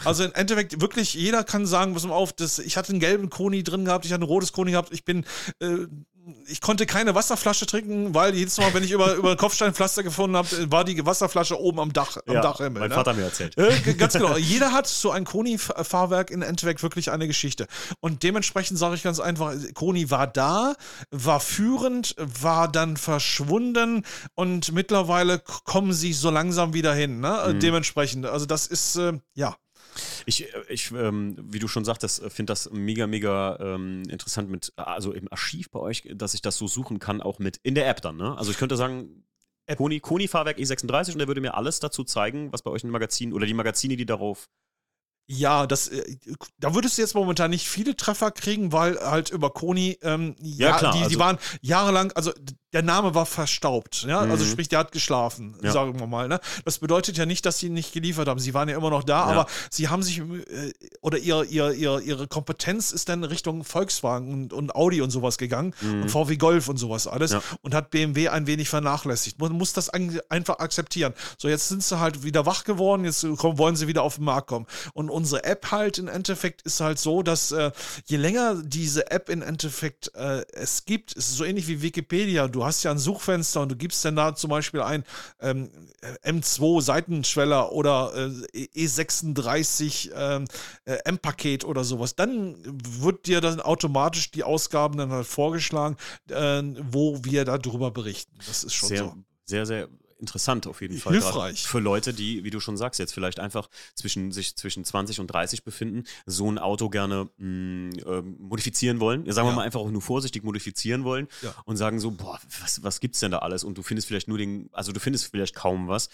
Also im Endeffekt wirklich, jeder kann sagen, pass mal auf, das, ich hatte einen gelben Koni drin gehabt, ich hatte ein rotes Koni gehabt, ich bin äh, ich konnte keine Wasserflasche trinken, weil jedes Mal, wenn ich über, über Kopfsteinpflaster gefunden habe, war die Wasserflasche oben am Dach, am ja, Dachhimmel. Mein ne? Vater mir erzählt. Äh, ganz genau. Jeder hat so ein Koni-Fahrwerk in Endeffekt wirklich eine Geschichte. Und dementsprechend sage ich ganz einfach, Koni war da, war führend, war dann verschwunden und mittlerweile kommen sie so langsam wieder hin. Ne? Mhm. Dementsprechend, also das ist, äh, ja. Ich, äh, ich ähm, wie du schon sagtest, äh, finde das mega, mega ähm, interessant mit, also im Archiv bei euch, dass ich das so suchen kann, auch mit in der App dann, ne? Also ich könnte sagen, Koni, Koni Fahrwerk E36 und der würde mir alles dazu zeigen, was bei euch in den Magazinen oder die Magazine, die darauf ja, das, äh, da würdest du jetzt momentan nicht viele Treffer kriegen, weil halt über Koni, ähm, ja, ja, klar, die, also, die waren jahrelang, also der Name war verstaubt, ja, also mhm. also sprich, der hat geschlafen, ja. sagen wir mal, ne? Das bedeutet ja nicht, dass sie nicht geliefert haben, sie waren ja immer noch da, ja. aber sie haben sich, äh, oder ihr, ihr, ihr, ihre Kompetenz ist dann Richtung Volkswagen und, und Audi und sowas gegangen mhm. und VW Golf und sowas alles und hat BMW ein wenig vernachlässigt. Man muss das einfach akzeptieren. So, jetzt sind sie halt wieder wach geworden, jetzt wollen sie wieder auf den Markt kommen und unsere App halt im Endeffekt ist halt so, dass äh, je länger diese App im Endeffekt äh, es gibt, ist so ähnlich wie Wikipedia. Du hast ja ein Suchfenster und du gibst dann da zum Beispiel ein ähm, M2 Seitenschweller oder äh, E36 ähm, äh, M-Paket oder sowas. Dann wird dir dann automatisch die Ausgaben dann halt vorgeschlagen, äh, wo wir darüber berichten. Das ist schon sehr, so. Sehr, sehr interessant auf jeden Fall. Hilfreich. Für Leute, die, wie du schon sagst, jetzt vielleicht einfach zwischen sich zwischen 20 und 30 befinden, so ein Auto gerne mh, mm, äh, modifizieren wollen. Ja, sagen wir mal einfach auch nur vorsichtig modifizieren wollen ja. und sagen so, boah, was, was gibt's denn da alles? Und du findest vielleicht nur den, also du findest vielleicht kaum was.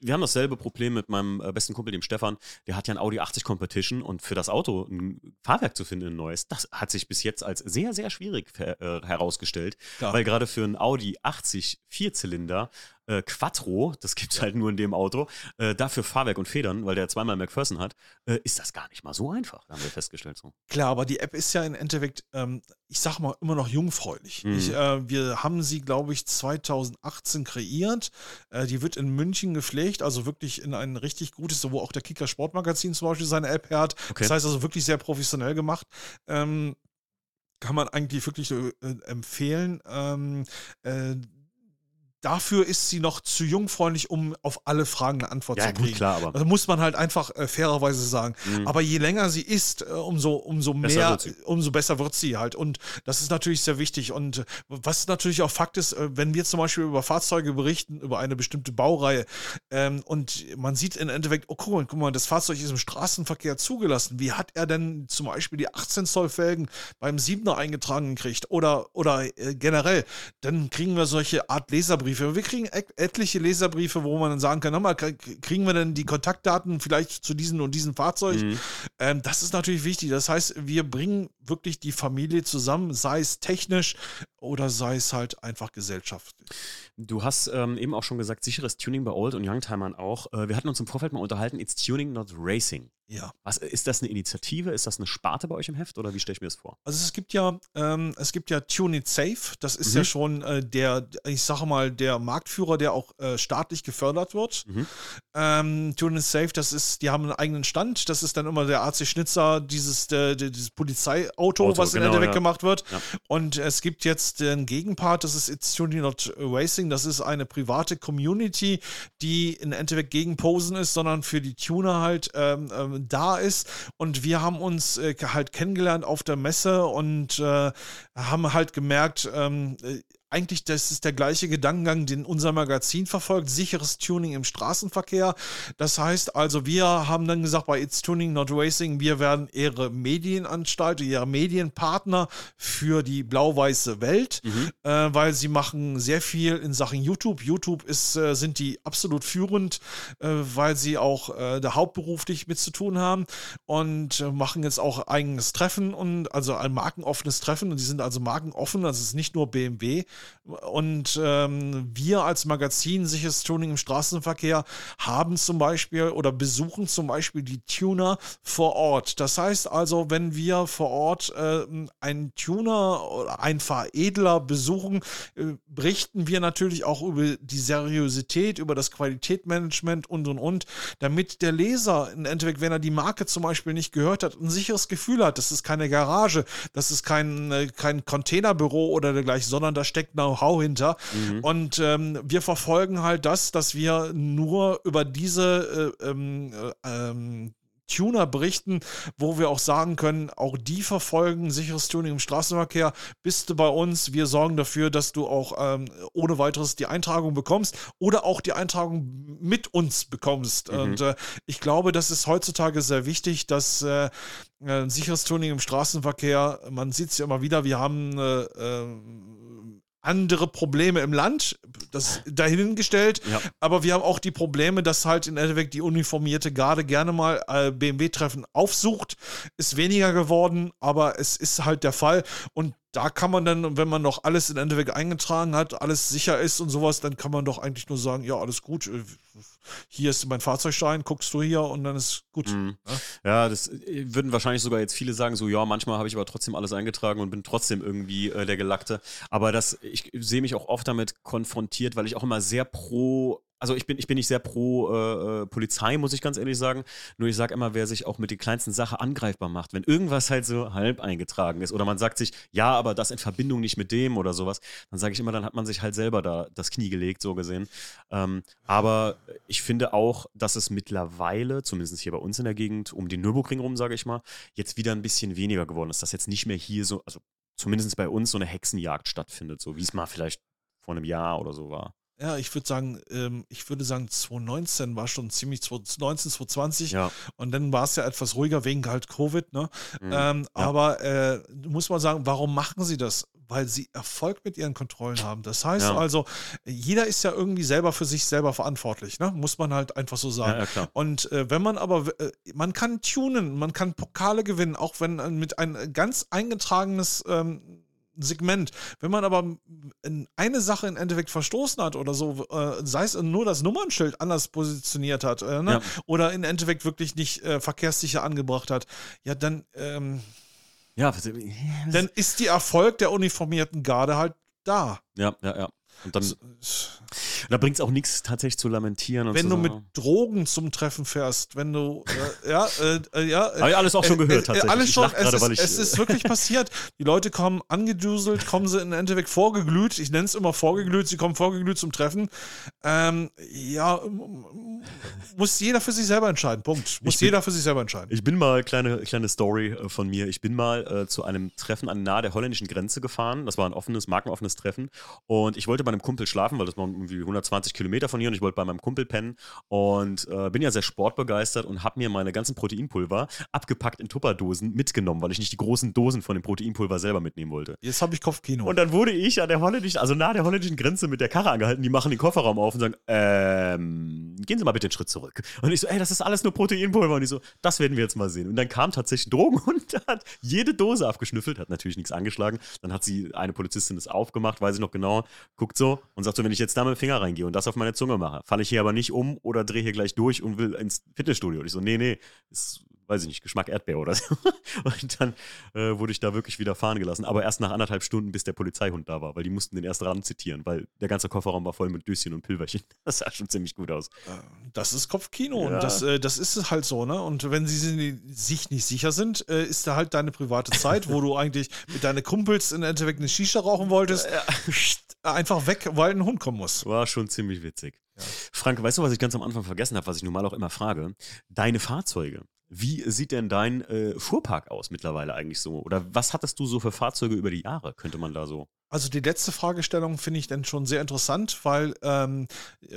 Wir haben dasselbe Problem mit meinem äh, besten Kumpel, dem Stefan. Der hat ja ein Audi 80 Competition und für das Auto ein Fahrwerk zu finden, ein neues, das hat sich bis jetzt als sehr, sehr schwierig äh, herausgestellt. Ja. Weil gerade für ein Audi 80 Vierzylinder äh, Quattro, das gibt es halt nur in dem Auto, äh, dafür Fahrwerk und Federn, weil der zweimal McPherson hat, äh, ist das gar nicht mal so einfach, haben wir festgestellt. So. Klar, aber die App ist ja im Endeffekt, ähm, ich sag mal, immer noch jungfräulich. Mhm. Ich, äh, wir haben sie, glaube ich, 2018 kreiert. Äh, die wird in München gepflegt, also wirklich in ein richtig gutes, wo auch der Kicker Sportmagazin zum Beispiel seine App hat. Okay. Das heißt also wirklich sehr professionell gemacht. Ähm, kann man eigentlich wirklich äh, empfehlen. Ähm, äh, dafür ist sie noch zu jungfreundlich, um auf alle Fragen eine Antwort ja, zu kriegen. Gut, klar, aber. Das muss man halt einfach äh, fairerweise sagen. Mhm. Aber je länger sie ist, äh, umso, umso mehr, umso besser wird sie halt. Und das ist natürlich sehr wichtig. Und äh, was natürlich auch Fakt ist, äh, wenn wir zum Beispiel über Fahrzeuge berichten, über eine bestimmte Baureihe, ähm, und man sieht im Endeffekt, oh guck mal, guck mal, das Fahrzeug ist im Straßenverkehr zugelassen. Wie hat er denn zum Beispiel die 18 Zoll Felgen beim 7er eingetragen gekriegt? Oder, oder äh, generell, dann kriegen wir solche Art Leserbriefe Leserbriefe. Wir kriegen et etliche Leserbriefe, wo man dann sagen kann, mal, kriegen wir denn die Kontaktdaten vielleicht zu diesem und diesem Fahrzeug? Mhm. Ähm, das ist natürlich wichtig. Das heißt, wir bringen wirklich die Familie zusammen, sei es technisch oder sei es halt einfach gesellschaftlich. Du hast ähm, eben auch schon gesagt, sicheres Tuning bei Old und Youngtimern auch. Äh, wir hatten uns im Vorfeld mal unterhalten, it's Tuning, not Racing. Ja. Was, ist das eine Initiative? Ist das eine Sparte bei euch im Heft oder wie stelle ich mir das vor? Also es gibt ja, ähm, es gibt ja Tune It Safe. Das ist mhm. ja schon äh, der, ich sage mal, der Marktführer, der auch äh, staatlich gefördert wird. Mhm. Ähm, Tune It Safe, das ist, die haben einen eigenen Stand. Das ist dann immer der AC Schnitzer, dieses, der, dieses Polizeiauto, Auto, was in genau, Endeffekt ja. gemacht wird. Ja. Und es gibt jetzt den Gegenpart, das ist It's Tune Not Racing. Das ist eine private Community, die in Endeffekt gegen Posen ist, sondern für die Tuner halt ähm, ähm da ist. Und wir haben uns äh, halt kennengelernt auf der Messe und äh, haben halt gemerkt, ähm, äh, eigentlich, das ist der gleiche Gedankengang, den unser Magazin verfolgt, sicheres Tuning im Straßenverkehr. Das heißt also, wir haben dann gesagt, bei It's Tuning Not Racing, wir werden ihre Medienanstalt, ihre Medienpartner für die blau-weiße Welt, mhm. äh, weil sie machen sehr viel in Sachen YouTube. YouTube ist, äh, sind die absolut führend, äh, weil sie auch äh, da hauptberuflich mit zu tun haben und äh, machen jetzt auch eigenes Treffen und also ein markenoffenes Treffen und die sind also markenoffen, also es ist nicht nur BMW, und ähm, wir als Magazin Sicheres Tuning im Straßenverkehr haben zum Beispiel oder besuchen zum Beispiel die Tuner vor Ort. Das heißt also, wenn wir vor Ort äh, einen Tuner oder einen Veredler besuchen, äh, berichten wir natürlich auch über die Seriosität, über das Qualitätsmanagement und und und, damit der Leser im Endeffekt, wenn er die Marke zum Beispiel nicht gehört hat, ein sicheres Gefühl hat. Das ist keine Garage, das ist kein, äh, kein Containerbüro oder dergleichen, sondern da steckt Know-how hinter. Mhm. Und ähm, wir verfolgen halt das, dass wir nur über diese äh, ähm, äh, ähm, Tuner berichten, wo wir auch sagen können, auch die verfolgen sicheres Tuning im Straßenverkehr. Bist du bei uns? Wir sorgen dafür, dass du auch ähm, ohne weiteres die Eintragung bekommst oder auch die Eintragung mit uns bekommst. Mhm. Und äh, ich glaube, das ist heutzutage sehr wichtig, dass äh, äh sicheres Tuning im Straßenverkehr, man sieht es ja immer wieder, wir haben äh, ähm, andere Probleme im Land, das dahingestellt. Ja. Aber wir haben auch die Probleme, dass halt in Endeffekt die uniformierte Garde gerne mal äh, BMW-Treffen aufsucht. Ist weniger geworden, aber es ist halt der Fall. Und da kann man dann, wenn man noch alles in Endeffekt eingetragen hat, alles sicher ist und sowas, dann kann man doch eigentlich nur sagen, ja, alles gut. Äh, hier ist mein Fahrzeugschein, guckst du hier und dann ist gut. Mhm. Ja? ja? das äh, würden wahrscheinlich sogar jetzt viele sagen, so ja, manchmal habe ich aber trotzdem alles eingetragen und bin trotzdem irgendwie äh, der Gelackte. Aber das, ich sehe mich auch oft damit konfrontiert, weil ich auch immer sehr pro also ich bin, ich bin nicht sehr pro äh, äh, Polizei, muss ich ganz ehrlich sagen. Nur ich sage immer, wer sich auch mit den kleinsten Sachen angreifbar macht, wenn irgendwas halt so halb eingetragen ist oder man sagt sich, ja, aber das in Verbindung nicht mit dem oder sowas, dann sage ich immer, dann hat man sich halt selber da das Knie gelegt, so gesehen. Ähm, aber ich finde auch, dass es mittlerweile, zumindest hier bei uns in der Gegend, um den Nürburgring rum, sage ich mal, jetzt wieder ein bisschen weniger geworden ist, dass jetzt nicht mehr hier so, also zumindest bei uns so eine Hexenjagd stattfindet, so wie es mal vielleicht vor einem Jahr oder so war ja, ich würde sagen, ähm, ich würde sagen, 2019 war schon ziemlich 2019, 2020 ja. und dann war es ja etwas ruhiger wegen halt Covid, ne? Mhm. Ähm, ja. Aber äh, muss man sagen, warum machen sie das? Weil sie Erfolg mit ihren Kontrollen haben. Das heißt ja. also, jeder ist ja irgendwie selber für sich selber verantwortlich, ne? Muss man halt einfach so sagen. und äh, wenn man aber, äh, man kann tunen, man kann Pokale gewinnen, auch wenn äh, mit ein ganz eingetragenes ähm, Segment. Wenn man aber eine Sache im Endeffekt verstoßen hat oder so, äh, sei es nur das Nummernschild anders positioniert hat äh, ne? ja. oder im Endeffekt wirklich nicht äh, verkehrssicher angebracht hat, ja, dann, ähm, ja, dann ist die Erfolg der uniformierten Garde halt da. Ja, ja, ja. Und dann, da bringt es auch nichts tatsächlich zu lamentieren. wenn du mit Drogen zum Treffen fährst, wenn du, äh, ja, äh, äh ja. Habe ich alles auch schon äh, gehört, äh, tatsächlich. alles schon, es, grade, ist, es ist wirklich passiert. Die Leute kommen angeduselt, kommen sie im Endeffekt vorgeglüht. Ich nenne es immer vorgeglüht, sie kommen vorgeglüht zum Treffen. Ähm, ja, muss jeder für sich selber entscheiden. Punkt. Muss bin, jeder für sich selber entscheiden. Ich bin mal, kleine, kleine Story von mir. Ich bin mal äh, zu einem Treffen an nahe der holländischen Grenze gefahren. Das war ein offenes, markenoffenes Treffen. Und ich wollte bei einem Kumpel schlafen, weil das war irgendwie 120 Kilometer von hier und ich wollte bei meinem Kumpel pennen und äh, bin ja sehr sportbegeistert und habe mir meine ganzen Proteinpulver abgepackt in Tupperdosen mitgenommen, weil ich nicht die großen Dosen von dem Proteinpulver selber mitnehmen wollte. Jetzt habe ich Kopfkino. Und dann wurde ich an der holländischen, also nahe der holländischen Grenze mit der Karre angehalten, die machen den Kofferraum auf und sagen, ähm, gehen Sie mal bitte einen Schritt zurück. Und ich so, ey, das ist alles nur Proteinpulver. Und die so, das werden wir jetzt mal sehen. Und dann kam tatsächlich ein Drogenhund, der hat jede Dose abgeschnüffelt, hat natürlich nichts angeschlagen. Dann hat sie, eine Polizistin das aufgemacht, weiß ich noch genau, guckt so und sagt so, wenn ich jetzt da mit dem Finger reingehe und das auf meine Zunge mache, falle ich hier aber nicht um oder drehe hier gleich durch und will ins Fitnessstudio. Und ich so, nee, nee, ist weiß ich nicht, Geschmack Erdbeer oder so. Und dann äh, wurde ich da wirklich wieder fahren gelassen. Aber erst nach anderthalb Stunden, bis der Polizeihund da war, weil die mussten den erst ran zitieren, weil der ganze Kofferraum war voll mit Döschen und Pilverchen. Das sah schon ziemlich gut aus. Das ist Kopfkino ja. und das, äh, das ist halt so, ne? Und wenn sie sich nicht sicher sind, äh, ist da halt deine private Zeit, wo du eigentlich mit deinen Kumpels in Endeffekt eine Shisha rauchen wolltest, einfach weg, weil ein Hund kommen muss. War schon ziemlich witzig. Ja. Frank, weißt du, was ich ganz am Anfang vergessen habe, was ich normal auch immer frage? Deine Fahrzeuge. Wie sieht denn dein äh, Fuhrpark aus mittlerweile eigentlich so? Oder was hattest du so für Fahrzeuge über die Jahre, könnte man da so? Also die letzte Fragestellung finde ich dann schon sehr interessant, weil ähm,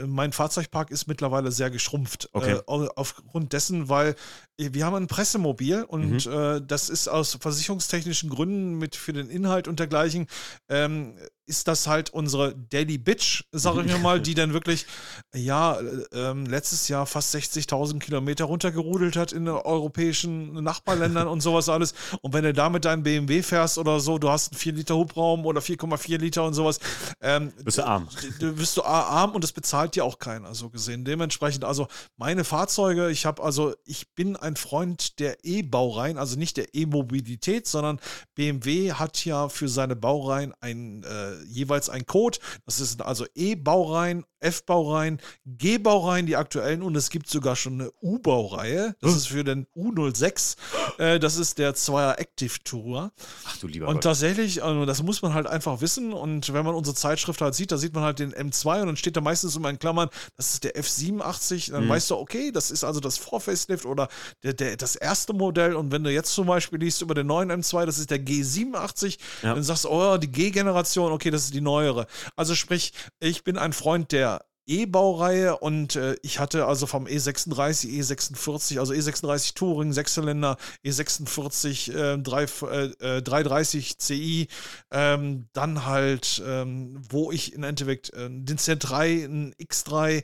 mein Fahrzeugpark ist mittlerweile sehr geschrumpft. Okay. Äh, aufgrund dessen, weil wir haben ein Pressemobil und mhm. äh, das ist aus versicherungstechnischen Gründen mit für den Inhalt und dergleichen ähm, ist das halt unsere Daily Bitch, sage ich mal, die dann wirklich, ja, äh, letztes Jahr fast 60.000 Kilometer runtergerudelt hat in europäischen Nachbarländern und sowas alles. Und wenn du da mit deinem BMW fährst oder so, du hast einen 4 Liter Hubraum oder 4,4 Liter und sowas. Ähm, bist du arm. Du bist du arm und das bezahlt dir auch keiner, so gesehen. Dementsprechend, also meine Fahrzeuge, ich habe also, ich bin ein Freund der E-Baureihen, also nicht der E-Mobilität, sondern BMW hat ja für seine Baureihen ein äh, jeweils ein Code. Das ist also E-Baureihen, F-Baureihen, G-Baureihen, die aktuellen und es gibt sogar schon eine U-Baureihe. Das hm. ist für den U06. Äh, das ist der Zweier Active Tour. Ach du lieber. Und Gott. tatsächlich, also das muss man halt einfach wissen. Und wenn man unsere Zeitschrift halt sieht, da sieht man halt den M2 und dann steht da meistens immer in Klammern, das ist der F87. Dann mhm. weißt du, okay, das ist also das Vor-Facelift oder der, der, das erste Modell. Und wenn du jetzt zum Beispiel liest über den neuen M2, das ist der G87, ja. dann sagst du, oh, die G-Generation, okay, das ist die neuere. Also sprich, ich bin ein Freund der E-Baureihe und äh, ich hatte also vom E36, E46, also E36 Touring, Sechszylinder, E46 äh, 3, äh, 330 CI, ähm, dann halt, ähm, wo ich im Endeffekt äh, den Z3, ein X3,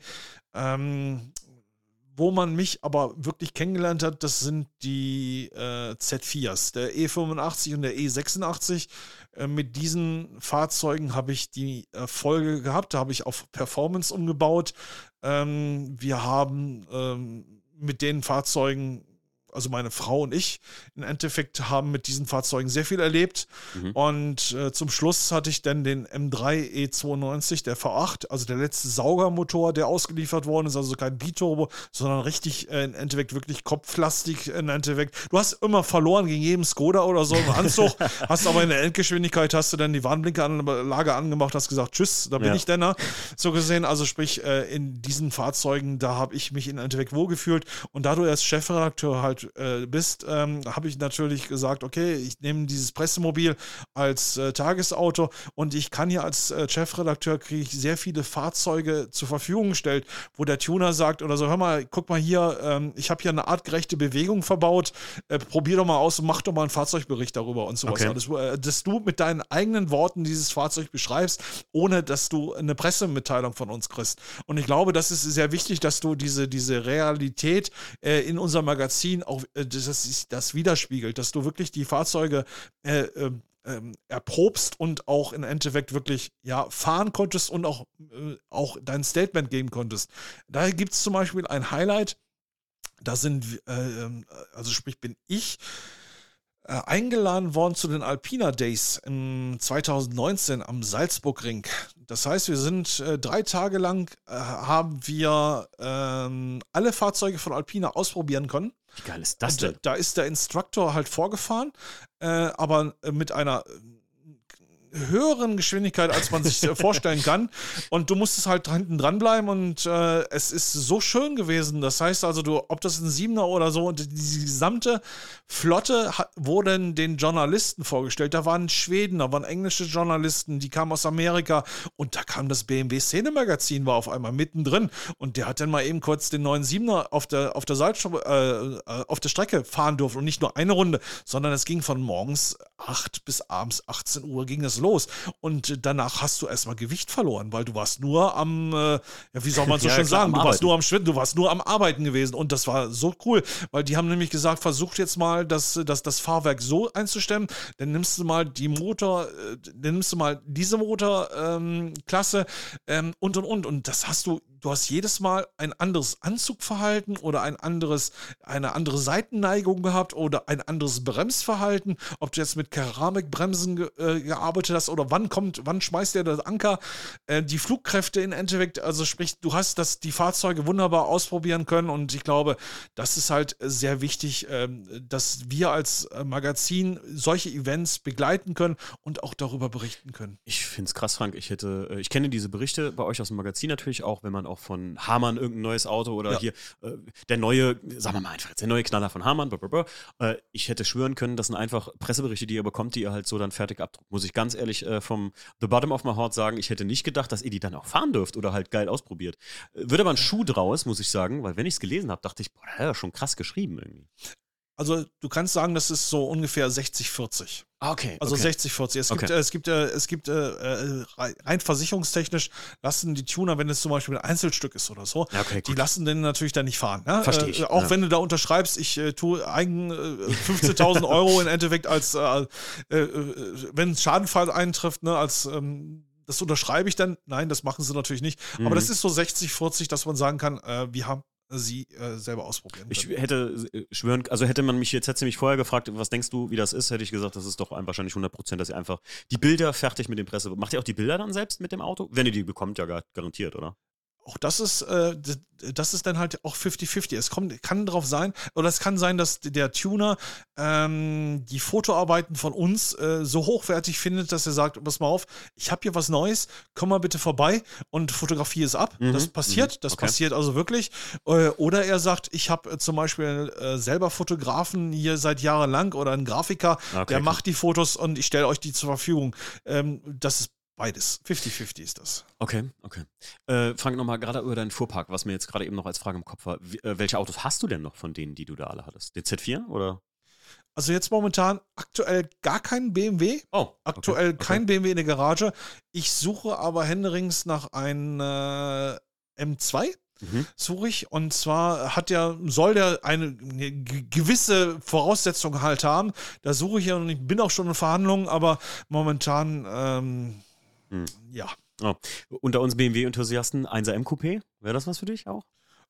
ähm, wo man mich aber wirklich kennengelernt hat, das sind die äh, Z4s, der E85 und der E86. Äh, mit diesen Fahrzeugen habe ich die Erfolge gehabt, da habe ich auf Performance umgebaut. Ähm, wir haben ähm, mit den Fahrzeugen also meine Frau und ich, im Endeffekt haben mit diesen Fahrzeugen sehr viel erlebt. Mhm. Und äh, zum Schluss hatte ich dann den M3 E92, der V8, also der letzte Saugermotor, der ausgeliefert worden ist, also kein Biturbo, sondern richtig äh, im Endeffekt wirklich kopflastig im Endeffekt. Du hast immer verloren gegen jeden Skoda oder so im Anzug, hast aber in der Endgeschwindigkeit hast du dann die Warnblinkeranlage angemacht, hast gesagt, tschüss, da bin ja. ich denn. So gesehen, also sprich, äh, in diesen Fahrzeugen, da habe ich mich im Endeffekt wohlgefühlt. Und da du als Chefredakteur halt äh, bist, ähm, habe ich natürlich gesagt, okay, ich nehme dieses Pressemobil als äh, Tagesauto und ich kann hier als äh, Chefredakteur kriege ich sehr viele Fahrzeuge zur Verfügung gestellt, wo der Tuner sagt oder so, hör mal, guck mal hier, ähm, ich habe hier eine artgerechte Bewegung verbaut, äh, probier doch mal aus und mach doch mal einen Fahrzeugbericht darüber und sowas. Okay. Alles, äh, dass du mit deinen eigenen Worten dieses Fahrzeug beschreibst, ohne dass du eine Pressemitteilung von uns kriegst. Und ich glaube, das ist sehr wichtig, dass du diese, diese Realität in unserem Magazin auch äh, das, das widerspiegelt, dass du wirklich die Fahrzeuge äh, ähm, erprobst und auch im Endeffekt wirklich ja, fahren konntest und auch, äh, auch dein Statement geben konntest. Da gibt es zum Beispiel ein Highlight, da sind, äh, ähm, also sprich bin ich äh, eingeladen worden zu den Alpina Days im 2019 am Salzburgring. Das heißt, wir sind äh, drei Tage lang, äh, haben wir ähm, alle Fahrzeuge von Alpina ausprobieren können. Wie geil ist das denn? Da, da ist der Instruktor halt vorgefahren, äh, aber mit einer höheren Geschwindigkeit, als man sich äh, vorstellen kann. Und du musstest halt hinten dranbleiben und äh, es ist so schön gewesen. Das heißt also, du, ob das ein Siebener oder so, und die gesamte Flotte hat, wurden den Journalisten vorgestellt. Da waren Schweden, da waren englische Journalisten, die kamen aus Amerika und da kam das BMW Szene-Magazin, war auf einmal mittendrin und der hat dann mal eben kurz den neuen Siebener auf der, auf der, Seite, äh, äh, auf der Strecke fahren dürfen und nicht nur eine Runde, sondern es ging von morgens 8 bis abends 18 Uhr ging es los. Und danach hast du erstmal Gewicht verloren, weil du warst nur am, äh, ja, wie soll man so ja, schön klar, sagen, du warst nur am Schwitten, du warst nur am Arbeiten gewesen. Und das war so cool, weil die haben nämlich gesagt, versucht jetzt mal das, das, das Fahrwerk so einzustellen, dann nimmst du mal die Motor, äh, dann nimmst du mal diese Motorklasse ähm, ähm, und und und. Und das hast du du hast jedes Mal ein anderes Anzugverhalten oder ein anderes, eine andere Seitenneigung gehabt oder ein anderes Bremsverhalten, ob du jetzt mit Keramikbremsen ge, äh, gearbeitet hast oder wann kommt, wann schmeißt der das Anker, äh, die Flugkräfte in Endeffekt, also sprich, du hast das, die Fahrzeuge wunderbar ausprobieren können und ich glaube, das ist halt sehr wichtig, äh, dass wir als äh, Magazin solche Events begleiten können und auch darüber berichten können. Ich finde es krass, Frank. Ich hätte, äh, ich kenne diese Berichte bei euch aus dem Magazin natürlich auch, wenn man auch von Hamann irgendein neues Auto oder ja. hier äh, der neue, sagen wir mal einfach jetzt, der neue Knaller von Hamann. Äh, ich hätte schwören können, das sind einfach Presseberichte, die ihr bekommt, die ihr halt so dann fertig abdruckt. Muss ich ganz ehrlich äh, vom The Bottom of my Heart sagen, ich hätte nicht gedacht, dass ihr die dann auch fahren dürft oder halt geil ausprobiert. Äh, wird aber ein Schuh draus, muss ich sagen, weil wenn ich es gelesen habe, dachte ich, boah, der ist ja schon krass geschrieben irgendwie. Also du kannst sagen, das ist so ungefähr 60-40. Ah, okay. Also okay. 60-40. Es gibt, okay. äh, es gibt, äh, es gibt äh, äh rein versicherungstechnisch lassen die Tuner, wenn es zum Beispiel ein Einzelstück ist oder so, okay, die lassen den natürlich dann nicht fahren. Ne? Verstehe ich. Äh, auch ja. wenn du da unterschreibst, ich äh, tue eigen 15.000 Euro im Endeffekt als, wenn Schadenfall eintrifft, ne, als ähm, das unterschreibe ich dann. Nein, das machen sie natürlich nicht. Mhm. Aber das ist so 60, 40, dass man sagen kann, äh, wir haben sie äh, selber ausprobieren können. Ich hätte äh, schwören, also hätte man mich jetzt, hätte mich vorher gefragt, was denkst du, wie das ist, hätte ich gesagt, das ist doch wahrscheinlich 100 Prozent, dass ihr einfach die Bilder fertig mit dem Presse, macht ihr auch die Bilder dann selbst mit dem Auto? Wenn ihr die bekommt, ja garantiert, oder? Auch das ist, äh, das ist dann halt auch 50-50. Es kommt, kann darauf sein, oder es kann sein, dass der Tuner ähm, die Fotoarbeiten von uns äh, so hochwertig findet, dass er sagt, pass mal auf, ich habe hier was Neues, komm mal bitte vorbei und fotografiere es ab. Mhm. Das passiert, mhm. das okay. passiert also wirklich. Äh, oder er sagt, ich habe äh, zum Beispiel äh, selber Fotografen hier seit Jahren lang oder einen Grafiker, okay, der macht die Fotos und ich stelle euch die zur Verfügung. Ähm, das ist Beides. 50-50 ist das. Okay, okay. Äh, Frank, nochmal gerade über deinen Fuhrpark, was mir jetzt gerade eben noch als Frage im Kopf war. Wie, äh, welche Autos hast du denn noch von denen, die du da alle hattest? Den Z4 oder? Also jetzt momentan aktuell gar kein BMW. Oh. Aktuell okay, okay. kein BMW in der Garage. Ich suche aber händerings nach einem äh, M2. Mhm. Suche ich. Und zwar hat der, soll der eine gewisse Voraussetzung halt haben. Da suche ich ja und ich bin auch schon in Verhandlungen, aber momentan ähm, hm. Ja. Oh. Unter uns BMW-Enthusiasten 1er M-Coupé, wäre das was für dich auch?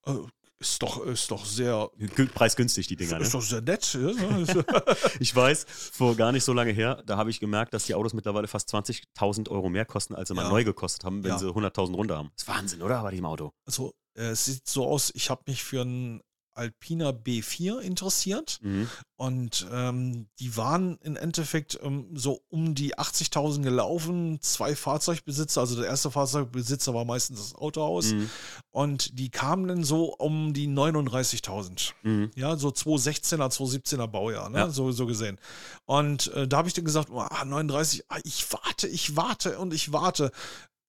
Äh, ist doch, ist doch sehr. Preisgünstig, die Dinger. Ne? Ist doch sehr nett. Ja? ich weiß, vor gar nicht so lange her, da habe ich gemerkt, dass die Autos mittlerweile fast 20.000 Euro mehr kosten, als sie ja. mal neu gekostet haben, wenn ja. sie 100.000 runter haben. Das ist Wahnsinn, oder? Bei diesem Auto. Also, äh, es sieht so aus, ich habe mich für ein Alpina B4 interessiert. Mhm. Und ähm, die waren im Endeffekt ähm, so um die 80.000 gelaufen. Zwei Fahrzeugbesitzer, also der erste Fahrzeugbesitzer war meistens das Autohaus. Mhm. Und die kamen dann so um die 39.000. Mhm. Ja, so 2016er, 2017er Baujahr, ne? Ja. so, so gesehen. Und äh, da habe ich dann gesagt, oh, 39, ah, ich warte, ich warte und ich warte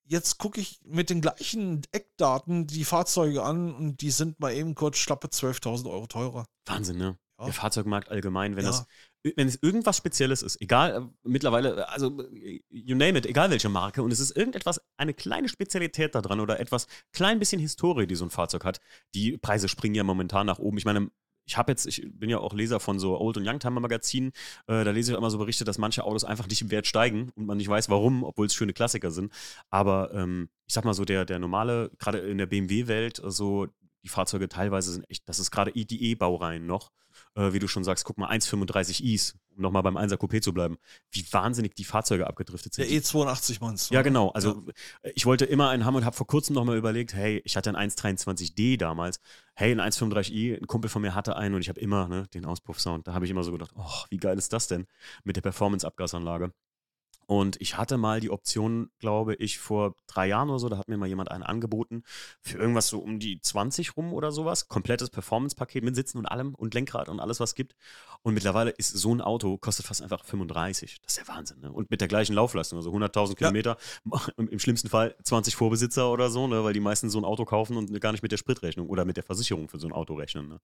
jetzt gucke ich mit den gleichen Eckdaten die Fahrzeuge an und die sind mal eben kurz schlappe 12.000 Euro teurer. Wahnsinn, ne? Ja. Der Fahrzeugmarkt allgemein, wenn ja. das wenn es irgendwas Spezielles ist, egal, äh, mittlerweile, also you name it, egal welche Marke, und es ist irgendetwas, eine kleine Spezialität da dran oder etwas, klein bisschen Historie, die so ein Fahrzeug hat, die Preise springen ja momentan nach oben. Ich meine, ich habe jetzt, ich bin ja auch Leser von so Old- und Youngtimer-Magazinen, äh, da lese ich immer so Berichte, dass manche Autos einfach nicht im Wert steigen und man nicht weiß, warum, obwohl es schöne Klassiker sind. Aber ähm, ich sag mal so, der, der normale, gerade in der BMW-Welt, so die Fahrzeuge teilweise sind echt, das ist gerade die E-Baureihen noch, äh, wie du schon sagst, guck mal, 1,35 Is, um nochmal beim 1er Coupé zu bleiben, wie wahnsinnig die Fahrzeuge abgedriftet sind. Der E82 meinst du? Ja, genau. Also ja. ich wollte immer einen haben und habe vor kurzem nochmal überlegt, hey, ich hatte einen 123D damals, hey, ein 135i, ein Kumpel von mir hatte einen und ich habe immer ne, den Auspuffsound. Da habe ich immer so gedacht, oh, wie geil ist das denn mit der Performance-Abgasanlage? Und ich hatte mal die Option, glaube ich, vor drei Jahren oder so, da hat mir mal jemand einen angeboten, für irgendwas so um die 20 rum oder sowas. Komplettes Performance-Paket mit Sitzen und allem und Lenkrad und alles, was es gibt. Und mittlerweile ist so ein Auto, kostet fast einfach 35. Das ist der Wahnsinn. Ne? Und mit der gleichen Laufleistung, also 100.000 Kilometer, im schlimmsten Fall 20 Vorbesitzer oder so, ne? weil die meisten so ein Auto kaufen und gar nicht mit der Spritrechnung oder mit der Versicherung für so ein Auto rechnen. Ne?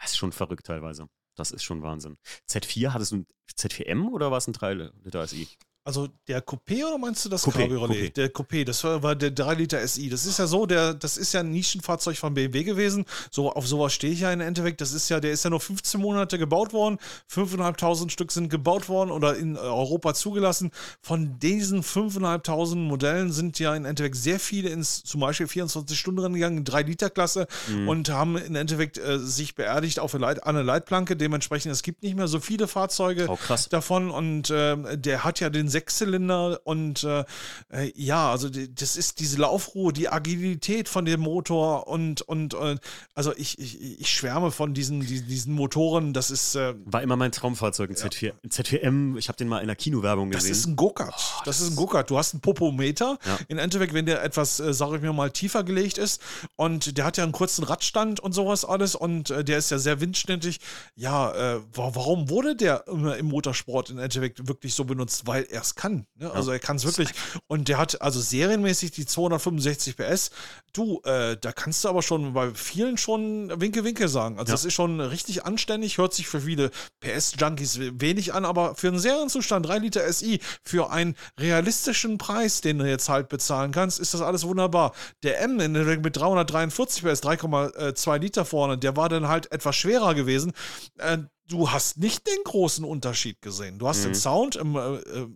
Das ist schon verrückt teilweise. Das ist schon Wahnsinn. Z4, hattest du ein Z4M oder war es ein 3 Liter SI? Also der Coupé oder meinst du das Coupé, Cabriolet? Coupé. Der Coupé, das war, der 3 Liter SI. Das ist ja so, der, das ist ja ein Nischenfahrzeug von BMW gewesen. So, auf sowas stehe ich ja im Endeffekt. Das ist ja, der ist ja nur 15 Monate gebaut worden. 5.500 Stück sind gebaut worden oder in Europa zugelassen. Von diesen 5.500 Modellen sind ja im Endeffekt sehr viele ins zum Beispiel 24-Stunden-Rennen gegangen, 3-Liter-Klasse Mhm. und haben im Endeffekt äh, sich beerdigt auf eine, Leit eine Leitplanke. Dementsprechend, es gibt nicht mehr so viele Fahrzeuge Oh, davon und ähm, der hat ja den Sechszylinder und äh, äh, ja, also die, das ist diese Laufruhe, die Agilität von dem Motor und und äh, also ich, ich, ich schwärme von diesen, diesen, Motoren, das ist äh, War immer mein Traumfahrzeug, ein Z4, ein Z4M. Ich habe den mal in der Kinowerbung das gesehen. ist ein Go-Kart. das, ist ein Go-Kart. Du hast einen Popometer. Ja. Im Endeffekt, wenn der etwas, äh, sage ich mir mal, tiefer gelegt ist und der hat ja einen kurzen Radstand und sowas alles und äh, der ist ja sehr windständig. Ja, äh, wa warum wurde der immer im Motorsport im Endeffekt wirklich so benutzt? Weil er es kann. Ne? Also er kann es wirklich. Und der hat also serienmäßig die 265 PS. Du, äh, da kannst du aber schon bei vielen schon Winke Winke sagen. Also Ja. das ist schon richtig anständig, hört sich für viele PS-Junkies wenig an, aber für einen Serienzustand 3 Liter SI für einen realistischen Preis, den du jetzt halt bezahlen kannst, ist das alles wunderbar. Der M in der mit 343 PS, 3,2 Liter vorne, der war dann halt etwas schwerer gewesen. Äh, du hast nicht den großen Unterschied gesehen. Du hast Mhm. den Sound im, äh, äh,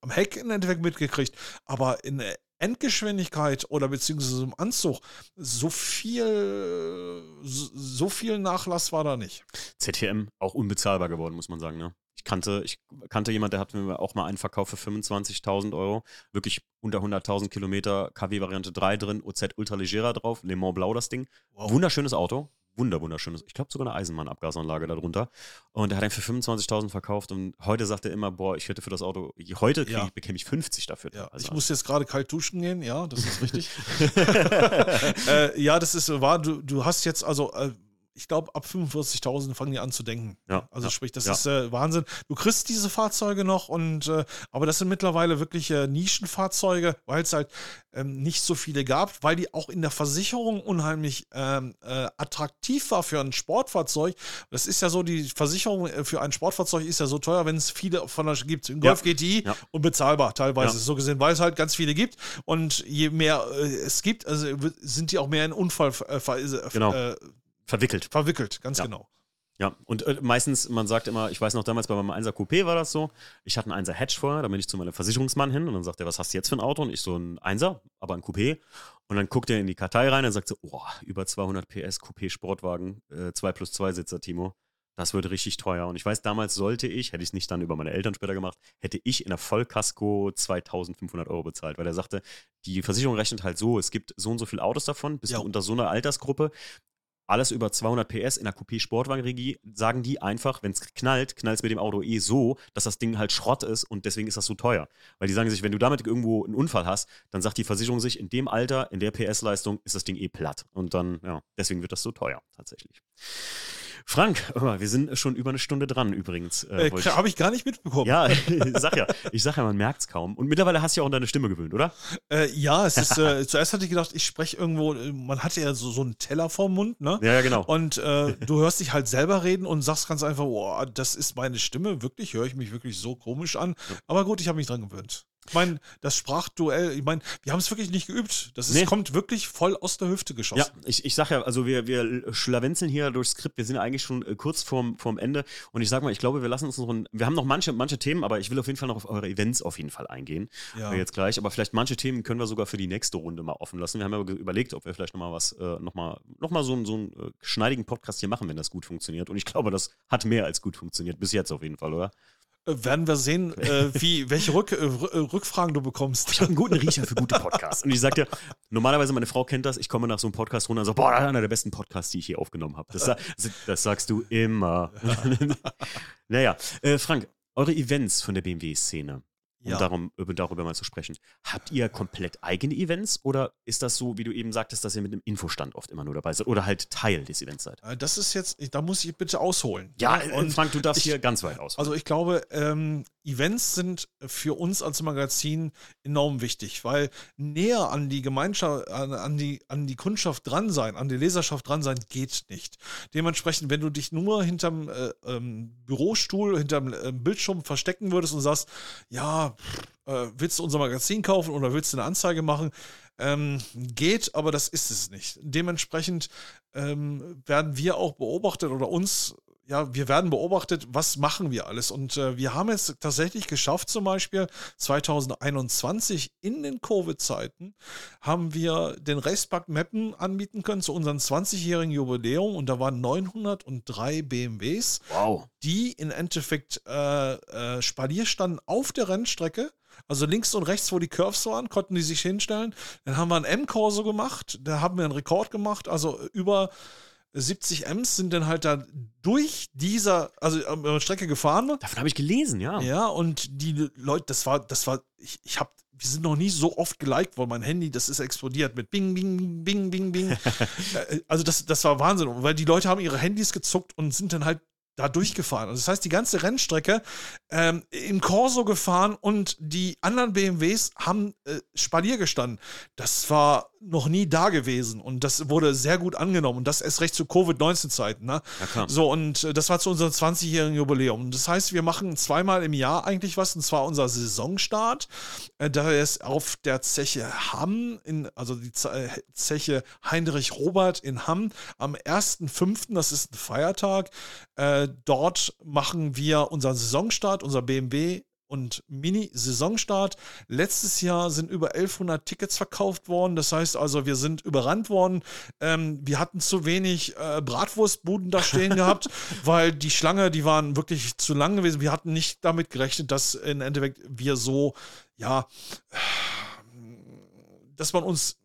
am Heck im Endeffekt mitgekriegt, aber in der Endgeschwindigkeit oder beziehungsweise im Anzug so viel, so, viel Nachlass war da nicht. ZTM auch unbezahlbar geworden, muss man sagen. Ne? Ich kannte, ich kannte jemand, der hat mir auch mal einen Verkauf für 25.000 Euro. Wirklich unter 100.000 Kilometer, KW-Variante 3 drin, OZ Ultralegera drauf, Le Mans Blau das Ding. Wow. Wunderschönes Auto. Wunder, wunderschönes. Ich glaube sogar eine Eisenmann-Abgasanlage darunter. Und er hat einen für 25.000 verkauft und heute sagt er immer, boah, ich hätte für das Auto, heute Ja. ich, bekäme ich 50 dafür. Ja, Also, ich muss jetzt gerade kalt duschen gehen, ja, das ist richtig. äh, ja, das ist wahr. Du, du hast jetzt also, äh, ich glaube, ab 45.000 fangen die an zu denken. Ja, Also ja, sprich, das ja. ist äh, Wahnsinn. Du kriegst diese Fahrzeuge noch und äh, aber das sind mittlerweile wirklich äh, Nischenfahrzeuge, weil es halt ähm, nicht so viele gab, weil die auch in der Versicherung unheimlich ähm, äh, attraktiv war für ein Sportfahrzeug. Das ist ja so, die Versicherung äh, für ein Sportfahrzeug ist ja so teuer, wenn es viele von der gibt. Ein Golf GTI Ja. und bezahlbar teilweise. So gesehen, weil es halt ganz viele gibt. Und je mehr äh, es gibt, also sind die auch mehr in Unfall Genau. Verwickelt. verwickelt, ganz Ja. genau. Ja, und äh, meistens, man sagt immer, ich weiß noch damals bei meinem 1er Coupé war das so, ich hatte einen 1er Hatch vorher, da bin ich zu meinem Versicherungsmann hin und dann sagt er, was hast du jetzt für ein Auto? Und ich so ein 1er, aber ein Coupé. Und dann guckt er in die Kartei rein und sagt so, oh, über 200 PS Coupé Sportwagen, äh, 2 plus 2 Sitzer, Timo. Das wird richtig teuer. Und ich weiß, damals sollte ich, hätte ich es nicht dann über meine Eltern später gemacht, hätte ich in der Vollkasko 2500 Euro bezahlt, weil er sagte, die Versicherung rechnet halt so, es gibt so und so viele Autos davon, bist Ja. du unter so einer Altersgruppe, alles über 200 PS in der Coupé Sportwagenregie, sagen die einfach, wenn es knallt, knallt es mit dem Auto eh so, dass das Ding halt Schrott ist und deswegen ist das so teuer. Weil die sagen sich, wenn du damit irgendwo einen Unfall hast, dann sagt die Versicherung sich, in dem Alter, in der PS-Leistung ist das Ding eh platt. Und dann, ja, deswegen wird das so teuer, tatsächlich. Frank, wir sind schon über eine Stunde dran übrigens. Äh, ich- Habe ich gar nicht mitbekommen. ja, ich sag ja, ich sag ja, man merkt es kaum. Und mittlerweile hast du ja auch an deine Stimme gewöhnt, oder? Äh, ja, es ist, äh, zuerst hatte ich gedacht, ich spreche irgendwo, äh, man hatte ja so, so einen Teller vorm Mund, ne? Ja, ja, genau. Und äh, du hörst dich halt selber reden und sagst ganz einfach, oh, das ist meine Stimme, wirklich, höre ich mich wirklich so komisch an. Aber gut, ich habe mich dran gewöhnt. Ich meine, das Sprachduell, ich meine, wir haben es wirklich nicht geübt. Das ist, Nee. kommt wirklich voll aus der Hüfte geschossen. Ja, ich, ich sag ja, also wir, wir schlawenzeln hier durchs Skript, wir sind eigentlich schon äh, kurz vorm, vorm Ende und ich sag mal, ich glaube, wir lassen uns noch ein, wir haben noch manche, manche Themen, aber ich will auf jeden Fall noch auf eure Events auf jeden Fall eingehen, Ja. äh, jetzt gleich, aber vielleicht manche Themen können wir sogar für die nächste Runde mal offen lassen. Wir haben ja überlegt, ob wir vielleicht nochmal was, äh, nochmal noch mal so, einen- so einen schneidigen Podcast hier machen, wenn das gut funktioniert und ich glaube, das hat mehr als gut funktioniert, bis jetzt auf jeden Fall, oder? Äh, werden wir sehen, äh, wie, welche Rück, äh, äh, Rückfragen du bekommst. Ich habe einen guten Riecher für gute Podcasts. Und ich sag dir, normalerweise, meine Frau kennt das, ich komme nach so einem Podcast runter und so, boah, das ist einer der besten Podcasts, die ich hier aufgenommen habe. Das, das sagst du immer. naja, äh, Frank, eure Events von der BMW-Szene. Um ja. darum, darüber mal zu sprechen. Habt ihr komplett eigene Events oder ist das so, wie du eben sagtest, dass ihr mit einem Infostand oft immer nur dabei seid oder halt Teil des Events seid? Äh, das ist jetzt, da muss ich bitte ausholen. Ja, und Frank, du darfst ich, hier ganz weit ausholen. Also ich glaube, ähm, Events sind für uns als Magazin enorm wichtig, weil näher an die Gemeinschaft, an, an, die, an die Kundschaft dran sein, an die Leserschaft dran sein, geht nicht. Dementsprechend, wenn du dich nur hinterm äh, ähm, Bürostuhl, hinterm äh, Bildschirm verstecken würdest und sagst, ja, äh, willst du unser Magazin kaufen oder willst du eine Anzeige machen? Ähm, geht, aber das ist es nicht. Dementsprechend ähm, werden wir auch beobachtet oder uns ja, wir werden beobachtet, was machen wir alles. Und äh, wir haben es tatsächlich geschafft, zum Beispiel 2021 in den Covid-Zeiten haben wir den Racepark Mappen anbieten können zu unserem 20-jährigen Jubiläum. Und da waren 903 BMWs, wow. die im Endeffekt äh, äh, Spalier standen auf der Rennstrecke. Also links und rechts, wo die Curves waren, konnten die sich hinstellen. Dann haben wir ein M-Corso gemacht, da haben wir einen Rekord gemacht, also über 70 Ms sind dann halt da durch dieser, also äh, Strecke gefahren. Davon habe ich gelesen, ja. Ja, und die Leute, das war, das war, ich, ich habe, wir sind noch nie so oft geliked worden. Mein Handy, das ist explodiert mit Bing, Bing, Bing, Bing, Bing. Äh, also das, das war Wahnsinn, weil die Leute haben ihre Handys gezuckt und sind dann halt da durchgefahren. Also das heißt, die ganze Rennstrecke ähm, im Corso gefahren und die anderen BMWs haben äh, Spalier gestanden. Das war noch nie da gewesen und das wurde sehr gut angenommen und das erst recht zu Covid-19-Zeiten. Ne? Ja, so, und äh, das war zu unserem 20-jährigen Jubiläum. Das heißt, wir machen zweimal im Jahr eigentlich was und zwar unser Saisonstart. Äh, da ist auf der Zeche Hamm, in, also die äh, Zeche Heinrich Robert in Hamm am 1.5., das ist ein Feiertag, äh, dort machen wir unseren Saisonstart, unser BMW und Mini-Saisonstart. Letztes Jahr sind über 1100 Tickets verkauft worden. Das heißt also, wir sind überrannt worden. Ähm, wir hatten zu wenig äh, Bratwurstbuden da stehen gehabt, weil die Schlange, die waren wirklich zu lang gewesen. Wir hatten nicht damit gerechnet, dass im Endeffekt wir so, ja, dass man uns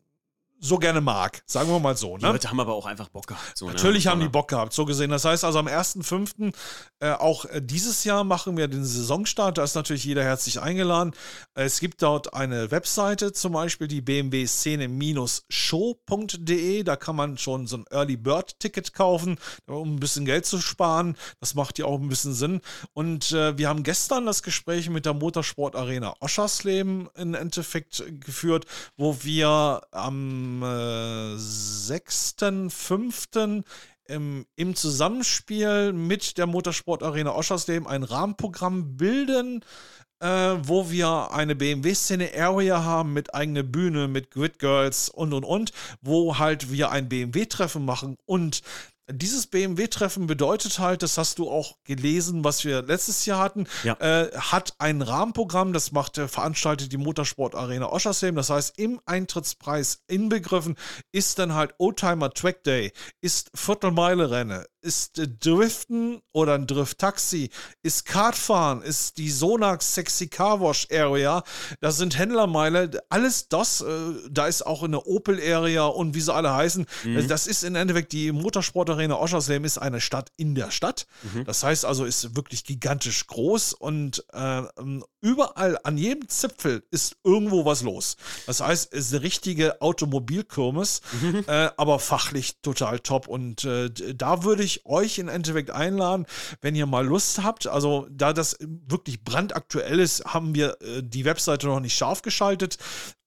so gerne mag. Sagen wir mal so. Ne? Die Leute haben aber auch einfach Bock gehabt. So, ne? Natürlich ne? haben die Bock gehabt, so gesehen. Das heißt also am 1.5. Äh, auch äh, dieses Jahr machen wir den Saisonstart. Da ist natürlich jeder herzlich eingeladen. Es gibt dort eine Webseite, zum Beispiel die bmw-szene-show.de. Da kann man schon so ein Early Bird Ticket kaufen, um ein bisschen Geld zu sparen. Das macht ja auch ein bisschen Sinn. Und äh, wir haben gestern das Gespräch mit der Motorsport Arena Oschersleben im Endeffekt geführt, wo wir am äh, 6.5. Im, im Zusammenspiel mit der Motorsportarena Oschersleben ein Rahmenprogramm bilden, äh, wo wir eine BMW-Szene-Area haben mit eigener Bühne, mit Grid Girls und und und, wo halt wir ein BMW-Treffen machen und dieses BMW-Treffen bedeutet halt, das hast du auch gelesen, was wir letztes Jahr hatten, ja. äh, hat ein Rahmenprogramm, das macht, äh, veranstaltet die Motorsport Arena Oschersleben. Das heißt, im Eintrittspreis inbegriffen ist dann halt Oldtimer Track Day, ist Viertelmeile-Renne, ist äh, Driften oder ein Drift-Taxi, ist Kartfahren, ist die Sonax Sexy Car Wash Area, das sind Händlermeile, alles das, äh, da ist auch eine Opel Area und wie sie alle heißen, mhm. das ist im Endeffekt die Motorsport Arena Oschersleben ist eine Stadt in der Stadt. Mhm. Das heißt also, ist wirklich gigantisch groß und äh, überall an jedem Zipfel ist irgendwo was los. Das heißt, es ist eine richtige Automobilkirmes, mhm. äh, aber fachlich total top und äh, da würde ich euch in Endeffekt einladen, wenn ihr mal Lust habt. Also, da das wirklich brandaktuell ist, haben wir äh, die Webseite noch nicht scharf geschaltet.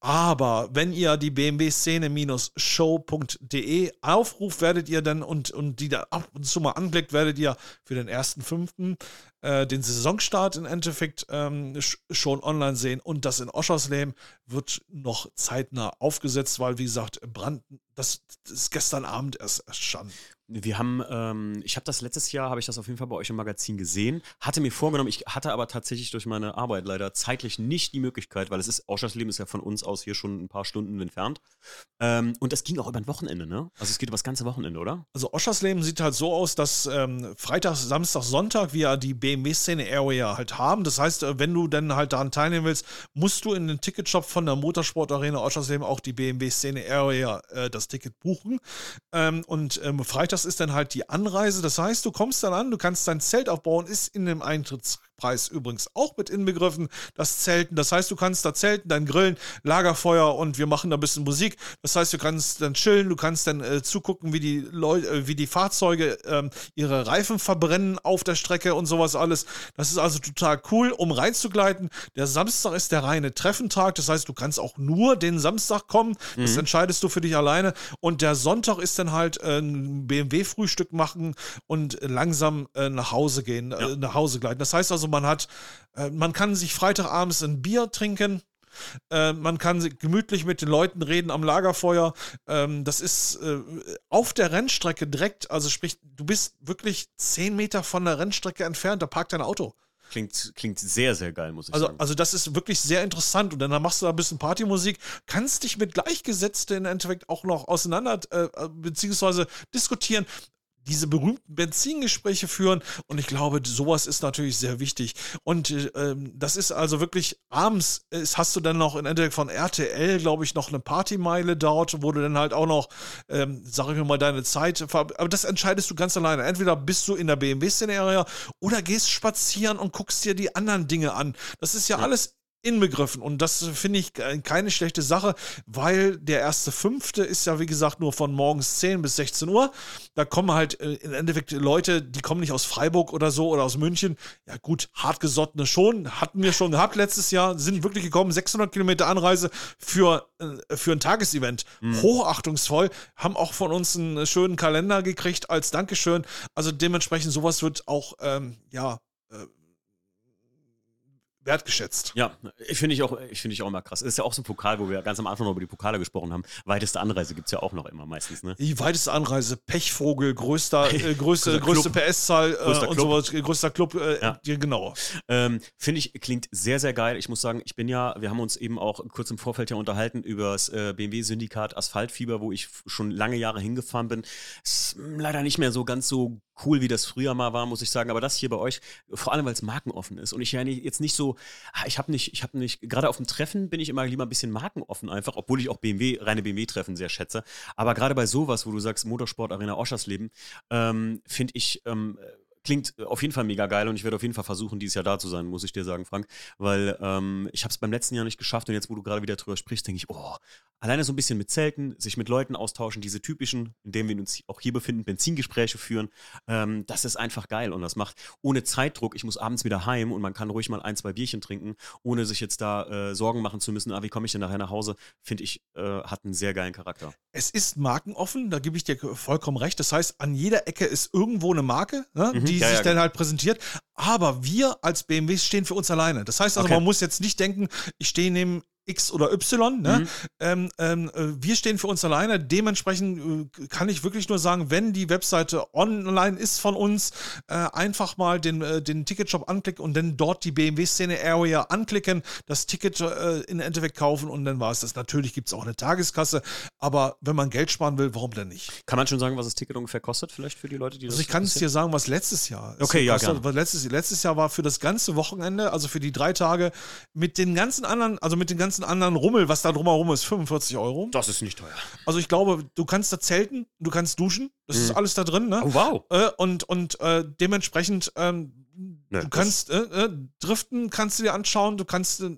Aber wenn ihr die BMW-Szene-Show.de aufruft, werdet ihr dann und, und die da ab und zu mal anblickt, werdet ihr für den ersten fünften äh, den Saisonstart im Endeffekt ähm, schon online sehen. Und das in Oschersleben wird noch zeitnah aufgesetzt, weil, wie gesagt, Brand, das, das ist gestern Abend erst erstanden. Wir haben, ähm, ich habe das letztes Jahr, habe ich das auf jeden Fall bei euch im Magazin gesehen, hatte mir vorgenommen, ich hatte aber tatsächlich durch meine Arbeit leider zeitlich nicht die Möglichkeit, weil es ist, Oschersleben ist ja von uns aus hier schon ein paar Stunden entfernt. Ähm, und es ging auch über ein Wochenende, ne? Also es geht über das ganze Wochenende, oder? Also Oschersleben sieht halt so aus, dass ähm, Freitag, Samstag, Sonntag wir die BMW-Szene-Area halt haben. Das heißt, äh, wenn du dann halt daran teilnehmen willst, musst du in den Ticketshop von der Motorsport-Arena Oschersleben auch die BMW-Szene-Area äh, das Ticket buchen. Ähm, und ähm, Freitag ist dann halt die Anreise. Das heißt, du kommst dann an, du kannst dein Zelt aufbauen, ist in dem Eintritts Gesamtpreis übrigens auch mit inbegriffen, das Zelten. Das heißt, du kannst da zelten, dann grillen, Lagerfeuer und wir machen da ein bisschen Musik. Das heißt, du kannst dann chillen, du kannst dann äh, zugucken, wie die Leute, äh, wie die Fahrzeuge ähm, ihre Reifen verbrennen auf der Strecke und sowas alles. Das ist also total cool, um reinzugleiten. Der Samstag ist der reine Treffentag. Das heißt, du kannst auch nur den Samstag kommen. Das mhm. entscheidest du für dich alleine. Und der Sonntag ist dann halt äh, ein BMW-Frühstück machen und langsam äh, nach Hause gehen, äh, ja. nach Hause gleiten. Das heißt also, man hat, äh, man kann sich Freitagabends ein Bier trinken. Äh, man kann gemütlich mit den Leuten reden am Lagerfeuer. Ähm, das ist äh, auf der Rennstrecke direkt, also sprich, du bist wirklich zehn Meter von der Rennstrecke entfernt, da parkt dein Auto. Klingt, klingt sehr, sehr geil, muss ich also, sagen. Also, das ist wirklich sehr interessant. Und dann machst du da ein bisschen Partymusik, kannst dich mit Gleichgesetzten im Endeffekt auch noch auseinander, äh, beziehungsweise diskutieren diese berühmten Benzingespräche führen. Und ich glaube, sowas ist natürlich sehr wichtig. Und äh, das ist also wirklich abends, ist, hast du dann noch in Endeffekt von RTL, glaube ich, noch eine Partymeile dort, wo du dann halt auch noch, ähm, sag ich mir mal, deine Zeit, aber das entscheidest du ganz alleine. Entweder bist du in der BMW-Szenario oder gehst spazieren und guckst dir die anderen Dinge an. Das ist ja, ja. alles inbegriffen. Und das finde ich keine schlechte Sache, weil der erste Fünfte ist ja, wie gesagt, nur von morgens 10 bis 16 Uhr. Da kommen halt äh, im Endeffekt Leute, die kommen nicht aus Freiburg oder so oder aus München. Ja, gut, hartgesottene schon, hatten wir schon gehabt letztes Jahr, sind wirklich gekommen, 600 Kilometer Anreise für, äh, für ein Tagesevent. Mhm. Hochachtungsvoll, haben auch von uns einen schönen Kalender gekriegt als Dankeschön. Also dementsprechend, sowas wird auch, ähm, ja, wertgeschätzt. Ja, ich finde ich auch, ich finde ich auch immer krass. Es ist ja auch so ein Pokal, wo wir ganz am Anfang noch über die Pokale gesprochen haben. Weiteste Anreise gibt es ja auch noch immer meistens, ne? Die weiteste Anreise, Pechvogel, größter, äh, größte, größte PS-Zahl äh, und sowas, größter Club, äh, ja. genau. Ähm, finde ich, klingt sehr, sehr geil. Ich muss sagen, ich bin ja, wir haben uns eben auch kurz im Vorfeld ja unterhalten über das äh, BMW-Syndikat Asphaltfieber, wo ich schon lange Jahre hingefahren bin. Ist leider nicht mehr so ganz so cool, wie das früher mal war, muss ich sagen. Aber das hier bei euch, vor allem weil es markenoffen ist und ich ja jetzt nicht so, ah, ich habe nicht, ich habe nicht, gerade auf dem Treffen bin ich immer lieber ein bisschen markenoffen einfach, obwohl ich auch BMW, reine BMW-Treffen sehr schätze. Aber gerade bei sowas, wo du sagst Motorsport Arena Oschersleben, ähm, finde ich, ähm, klingt auf jeden Fall mega geil und ich werde auf jeden Fall versuchen, dieses Jahr da zu sein, muss ich dir sagen, Frank. Weil ähm, ich habe es beim letzten Jahr nicht geschafft und jetzt, wo du gerade wieder drüber sprichst, denke ich, oh, alleine so ein bisschen mit Zelten, sich mit Leuten austauschen, diese typischen, in denen wir uns auch hier befinden, Benzingespräche führen, ähm, das ist einfach geil und das macht ohne Zeitdruck, ich muss abends wieder heim und man kann ruhig mal ein, zwei Bierchen trinken, ohne sich jetzt da äh, Sorgen machen zu müssen, ah, wie komme ich denn nachher nach Hause, finde ich, äh, hat einen sehr geilen Charakter. Es ist markenoffen, da gebe ich dir vollkommen recht. Das heißt, an jeder Ecke ist irgendwo eine Marke, ne, mhm, die ja, sich ja, dann genau. halt präsentiert. Aber wir als BMW stehen für uns alleine. Das heißt also, okay. man muss jetzt nicht denken, ich stehe neben X oder Y. Ne? Mhm. Ähm, ähm, äh, wir stehen für uns alleine. Dementsprechend äh, kann ich wirklich nur sagen, wenn die Webseite online ist von uns, äh, einfach mal den, äh, den Ticketshop anklicken und dann dort die BMW-Szene-Area anklicken, das Ticket äh, in Endeffekt kaufen und dann war es das. Natürlich gibt es auch eine Tageskasse, aber wenn man Geld sparen will, warum denn nicht? Kann man schon sagen, was das Ticket ungefähr kostet, vielleicht für die Leute, die das Also ich kann es dir sagen, was letztes Jahr Okay, ja, gerne. Letztes, letztes Jahr war für das ganze Wochenende, also für die drei Tage, mit den ganzen anderen, also mit den ganzen ganzen anderen Rummel, was da drumherum ist, 45 Euro. Das ist nicht teuer. Also ich glaube, du kannst da zelten, du kannst duschen, das mhm. ist alles da drin, ne? Oh, wow. Äh, und und äh, dementsprechend, ähm, ne, du kannst äh, äh, driften, kannst du dir anschauen, du kannst äh,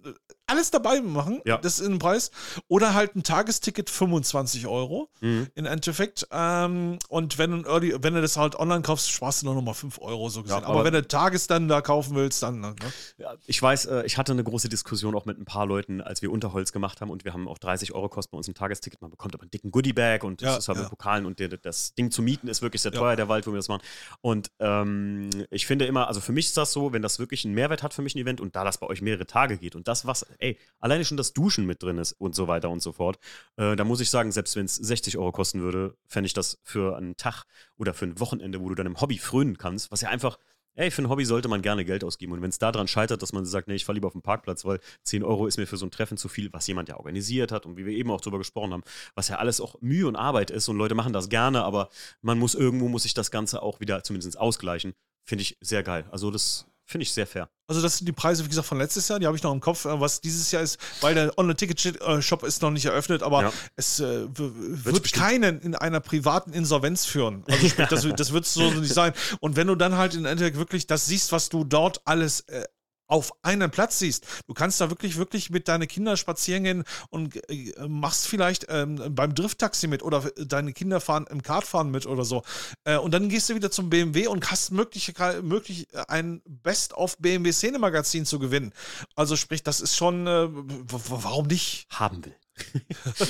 alles dabei machen, ja. das ist in Preis. Oder halt ein Tagesticket 25 Euro mhm. im Endeffekt. Ähm, und wenn, Early, wenn du das halt online kaufst, sparst du noch mal 5 Euro so gesehen. Ja, aber, aber, wenn du Tages dann da kaufen willst, dann. Ne? Ja, ich weiß, äh, ich hatte eine große Diskussion auch mit ein paar Leuten, als wir Unterholz gemacht haben und wir haben auch 30 Euro kosten bei uns ein Tagesticket. Man bekommt aber einen dicken Goodiebag und das ist halt mit Pokalen und der, das Ding zu mieten ist wirklich sehr teuer, der Wald, wo wir das machen. Und ähm, ich finde immer, also für mich ist das so, wenn das wirklich einen Mehrwert hat für mich ein Event und da das bei euch mehrere Tage geht und das, was, ey, alleine schon das Duschen mit drin ist und so weiter und so fort, äh, da muss ich sagen, selbst wenn es 60 Euro kosten würde, fände ich das für einen Tag oder für ein Wochenende, wo du deinem Hobby frönen kannst, was ja einfach ey, für ein Hobby sollte man gerne Geld ausgeben. Und wenn es daran scheitert, dass man sagt, nee, ich fahre lieber auf den Parkplatz, weil 10 Euro ist mir für so ein Treffen zu viel, was jemand ja organisiert hat und wie wir eben auch drüber gesprochen haben, was ja alles auch Mühe und Arbeit ist und Leute machen das gerne, aber man muss irgendwo, muss sich das Ganze auch wieder zumindest ausgleichen. Finde ich sehr geil. Also das finde ich sehr fair. Also das sind die Preise, wie gesagt, von letztes Jahr, die habe ich noch im Kopf, äh, was dieses Jahr ist, weil der Online-Ticket-Shop ist noch nicht eröffnet, aber ja. es äh, wird keinen in einer privaten Insolvenz führen. Also sprich, das, das wird so nicht sein. Und wenn du dann halt in Endeffekt wirklich das siehst, was du dort alles äh, auf einen Platz siehst. Du kannst da wirklich, wirklich mit deinen Kindern spazieren gehen und äh, machst vielleicht ähm, beim Drifttaxi mit oder deine Kinder fahren im Kartfahren mit oder so. Äh, und dann gehst du wieder zum BMW und hast möglich, möglich ein Best-of BMW Szene-Magazin zu gewinnen. Also sprich, das ist schon, äh, warum nicht? Haben will.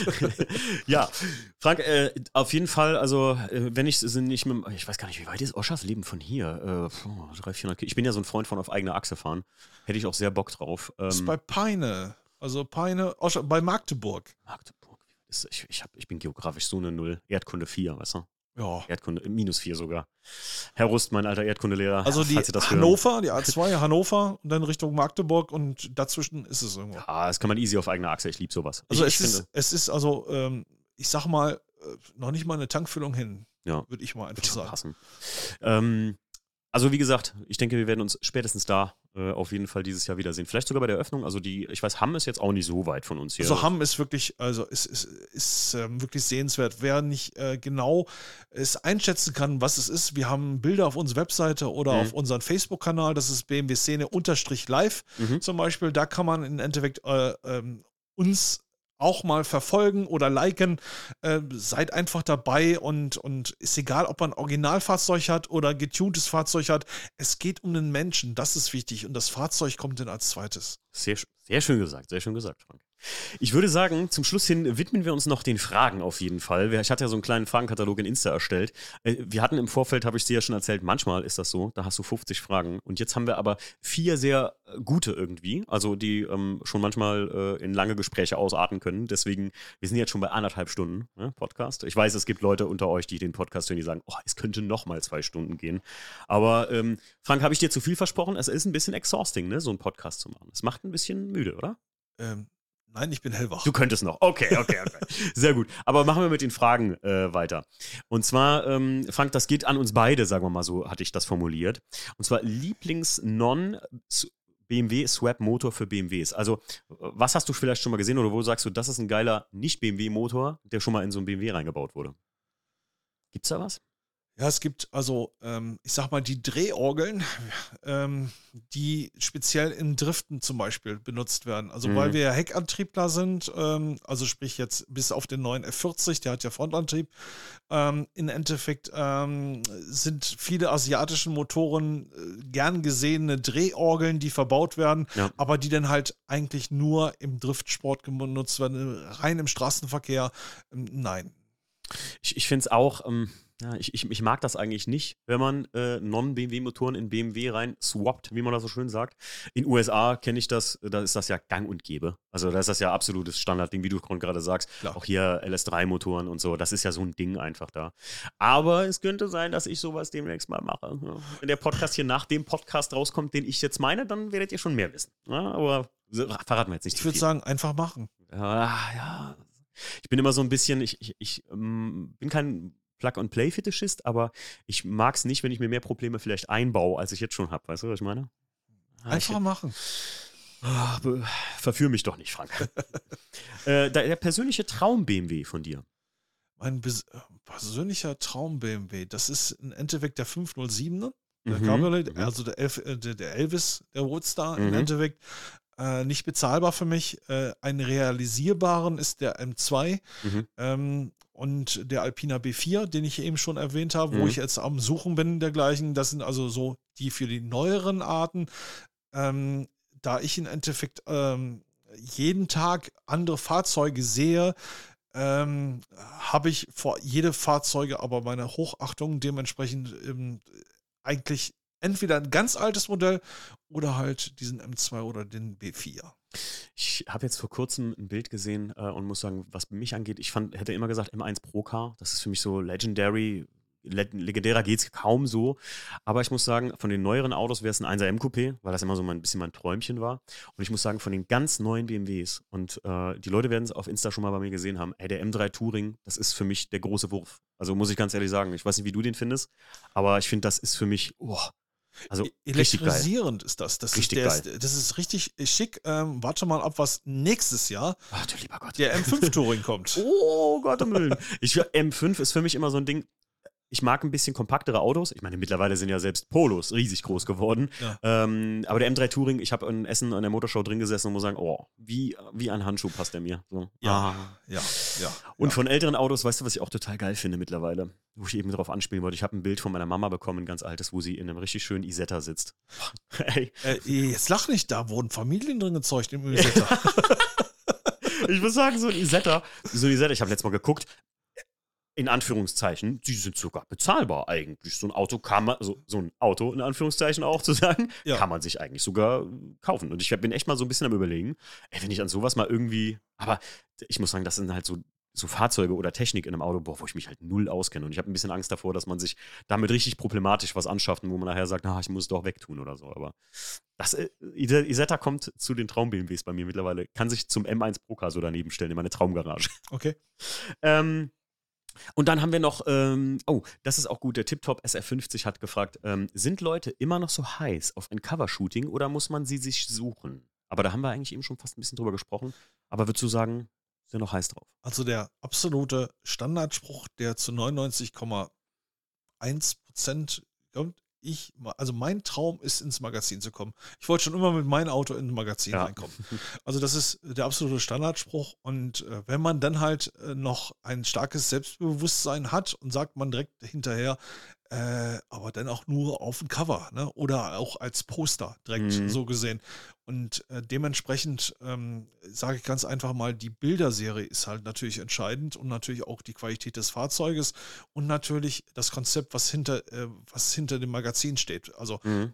ja, Frank, äh, auf jeden Fall, also äh, wenn ich nicht mit, ich weiß gar nicht, wie weit ist Oschers Leben von hier? Äh, 300, 400 Ich bin ja so ein Freund von auf eigener Achse fahren. Hätte ich auch sehr Bock drauf. Ähm, das ist bei Peine, also Peine, Oscher, bei Magdeburg. Magdeburg. Ist, ich, ich, hab, ich bin geografisch so eine Null. Erdkunde 4, weißt du? Ja. Erdkunde, minus 4 sogar. Herr Rust, mein alter Erdkundelehrer. Also die Hannover, hören. die A2 Hannover und dann Richtung Magdeburg und dazwischen ist es irgendwo. Ja, das kann man easy auf eigener Achse. Ich liebe sowas. Also ich, es, ich ist, es ist also, ähm, ich sag mal, äh, noch nicht mal eine Tankfüllung hin. Ja. Würde ich mal einfach sagen. Passen. Ähm, also wie gesagt, ich denke, wir werden uns spätestens da äh, auf jeden Fall dieses Jahr wiedersehen. Vielleicht sogar bei der Öffnung. Also die, ich weiß, Hamm ist jetzt auch nicht so weit von uns hier. Also Hamm ist wirklich, also ist, ist, ist ähm, wirklich sehenswert. Wer nicht äh, genau es einschätzen kann, was es ist, wir haben Bilder auf unserer Webseite oder mhm. auf unserem Facebook-Kanal, das ist BMW Szene unterstrich live mhm. zum Beispiel. Da kann man im Endeffekt äh, ähm, uns auch mal verfolgen oder liken. Äh, seid einfach dabei und, und ist egal, ob man Originalfahrzeug hat oder getuntes Fahrzeug hat. Es geht um den Menschen, das ist wichtig und das Fahrzeug kommt dann als zweites. Sehr, sehr schön gesagt, sehr schön gesagt, Frank. Ich würde sagen, zum Schluss hin widmen wir uns noch den Fragen auf jeden Fall. Ich hatte ja so einen kleinen Fragenkatalog in Insta erstellt. Äh, wir hatten im Vorfeld, habe ich dir ja schon erzählt, manchmal ist das so, da hast du 50 Fragen. Und jetzt haben wir aber vier sehr äh, gute irgendwie, also die ähm, schon manchmal äh, in lange Gespräche ausarten können. Deswegen, wir sind jetzt schon bei anderthalb Stunden ne, Podcast. Ich weiß, es gibt Leute unter euch, die den Podcast hören, die sagen, oh, es könnte noch mal zwei Stunden gehen. Aber ähm, Frank, habe ich dir zu viel versprochen? Es ist ein bisschen exhausting, ne, so einen Podcast zu machen. Es macht ein bisschen müde, oder? Ähm, Nein, ich bin hellwach. Du könntest noch. Okay, okay, okay. Sehr gut. Aber machen wir mit den Fragen äh, weiter. Und zwar, ähm, Frank, das geht an uns beide, sagen wir mal so, hatte ich das formuliert. Und zwar Lieblings-Non- BMW Swap Motor für BMWs. Also, was hast du vielleicht schon mal gesehen oder wo sagst du, das ist ein geiler Nicht-BMW Motor, der schon mal in so ein BMW reingebaut wurde? Gibt's da was? Ja, es gibt also, ähm, ich sag mal, die Drehorgeln, ähm, die speziell in Driften zum Beispiel benutzt werden. Also, mhm. weil wir Heckantriebler sind, ähm, also sprich jetzt bis auf den neuen F40, der hat ja Frontantrieb. Ähm, Im Endeffekt ähm, sind viele asiatische Motoren äh, gern gesehene Drehorgeln, die verbaut werden, ja. aber die dann halt eigentlich nur im Driftsport genutzt werden, rein im Straßenverkehr. Ähm, nein. Ich, ich finde es auch ja, ich, ich, ich mag das eigentlich nicht, wenn man äh, Non-BMW-Motoren in BMW rein swappt, wie man das so schön sagt. In USA kenne ich das, da ist das ja gang und gäbe. Also da ist das ja absolutes Standardding, wie du gerade sagst. Klar. Auch hier LS3-Motoren und so, das ist ja so ein Ding einfach da. Aber es könnte sein, dass ich sowas demnächst mal mache. Ja. Wenn der Podcast hier nach dem Podcast rauskommt, den ich jetzt meine, dann werdet ihr schon mehr wissen. Ja, aber verraten wir jetzt nicht. Ich würde sagen, einfach machen. Ja, ja. Ich bin immer so ein bisschen, ich, ich, ich ähm, bin kein Plug-and-Play-Fetischist, aber ich mag es nicht, wenn ich mir mehr Probleme vielleicht einbaue, als ich jetzt schon habe. Weißt du, was ich meine? Einfach ich, machen. Ach, verführ mich doch nicht, Frank. äh, der persönliche Traum-BMW von dir. Mein persönlicher Traum-BMW, das ist im Endeffekt der 507er. Der mhm, Cabriolet, mhm. also der, Elf, äh, der, Elvis, der Roadstar mhm. im Endeffekt. Äh, nicht bezahlbar für mich. Äh, einen realisierbaren ist der M2. Mhm. Ähm, und der Alpina B4, den ich eben schon erwähnt habe, mhm. wo ich jetzt am Suchen bin, dergleichen. Das sind also so die für die neueren Arten. Ähm, da ich im Endeffekt ähm, jeden Tag andere Fahrzeuge sehe, ähm, habe ich vor jede Fahrzeuge aber meine Hochachtung dementsprechend ähm, eigentlich entweder ein ganz altes Modell oder halt diesen M2 oder den B4. Ich habe jetzt vor kurzem ein Bild gesehen äh, und muss sagen, was mich angeht, ich fand, hätte immer gesagt M1 Pro Car. Das ist für mich so legendary. Le legendärer geht es kaum so. Aber ich muss sagen, von den neueren Autos wäre es ein 1er M-Coupé, weil das immer so ein bisschen mein Träumchen war. Und ich muss sagen, von den ganz neuen BMWs, und äh, die Leute werden es auf Insta schon mal bei mir gesehen haben, ey, der M3 Touring, das ist für mich der große Wurf. Also muss ich ganz ehrlich sagen, ich weiß nicht, wie du den findest, aber ich finde, das ist für mich, oh, Also E- Elektrisierend ist das. Das Richtig ist, geil. Ist, das ist richtig schick. Ähm, warte mal ab, was nächstes Jahr Ach du lieber Gott. der M5 Touring kommt. Oh Gott im Willen. Ich, M5 ist für mich immer so ein Ding. Ich mag ein bisschen kompaktere Autos. Ich meine, mittlerweile sind ja selbst Polos riesig groß geworden. Ja. Ähm, aber der M3 Touring, ich habe in Essen an der Motorshow drin gesessen und muss sagen, oh, wie, wie ein Handschuh passt der mir. So. Ja, Ah. ja, ja. Und ja. von älteren Autos, weißt du, was ich auch total geil finde mittlerweile? Wo ich eben drauf anspielen wollte. Ich habe ein Bild von meiner Mama bekommen, ein ganz altes, wo sie in einem richtig schönen Isetta sitzt. Ey, Äh, jetzt lach nicht, da wurden Familien drin gezeugt im Übersetzer. ich muss sagen, so ein Isetta, so ein Isetta, ich habe letztes Mal geguckt, in Anführungszeichen, die sind sogar bezahlbar eigentlich. So ein Auto kann man, so, so ein Auto in Anführungszeichen auch zu sagen, Ja. kann man sich eigentlich sogar kaufen. Und ich bin echt mal so ein bisschen am überlegen, ey, wenn ich an sowas mal irgendwie, aber ich muss sagen, das sind halt so, so Fahrzeuge oder Technik in einem Auto, boah, wo ich mich halt null auskenne. Und ich habe ein bisschen Angst davor, dass man sich damit richtig problematisch was anschafft, wo man nachher sagt, na, ich muss es doch wegtun oder so. Aber das, äh, Ise- Isetta kommt zu den Traum-BMWs bei mir mittlerweile, kann sich zum M1 Procar so daneben stellen in meine Traumgarage. Okay. Ähm, und dann haben wir noch, ähm, oh, das ist auch gut, der TipTop SR50 hat gefragt, ähm, sind Leute immer noch so heiß auf ein Covershooting oder muss man sie sich suchen? Aber da haben wir eigentlich eben schon fast ein bisschen drüber gesprochen. Aber würdest du sagen, sind noch heiß drauf? Also der absolute Standardspruch, der zu 99,1 Prozent kommt, ich, also mein Traum ist, ins Magazin zu kommen. Ich wollte schon immer mit meinem Auto ins Magazin Ja. reinkommen. Also das ist der absolute Standardspruch. Und äh, wenn man dann halt äh, noch ein starkes Selbstbewusstsein hat und sagt man direkt hinterher, äh, aber dann auch nur auf dem Cover ne? oder auch als Poster direkt Mhm. so gesehen. Und äh, dementsprechend ähm, sage ich ganz einfach mal, die Bilderserie ist halt natürlich entscheidend und natürlich auch die Qualität des Fahrzeuges und natürlich das Konzept, was hinter, äh, was hinter dem Magazin steht. Also Mhm.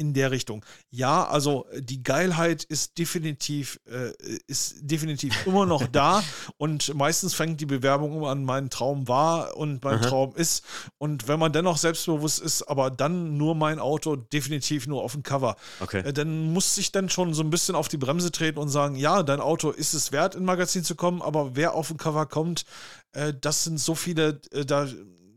In der Richtung. Ja, also äh, die Geilheit ist definitiv, äh, ist definitiv immer noch da und meistens fängt die Bewerbung immer an, mein Traum war und mein Aha. Traum ist. Und wenn man dennoch selbstbewusst ist, aber dann nur mein Auto, definitiv nur auf dem Cover, Okay. äh, dann muss ich dann schon so ein bisschen auf die Bremse treten und sagen, ja, dein Auto ist es wert, in Magazin zu kommen, aber wer auf dem Cover kommt, äh, das sind so viele, äh,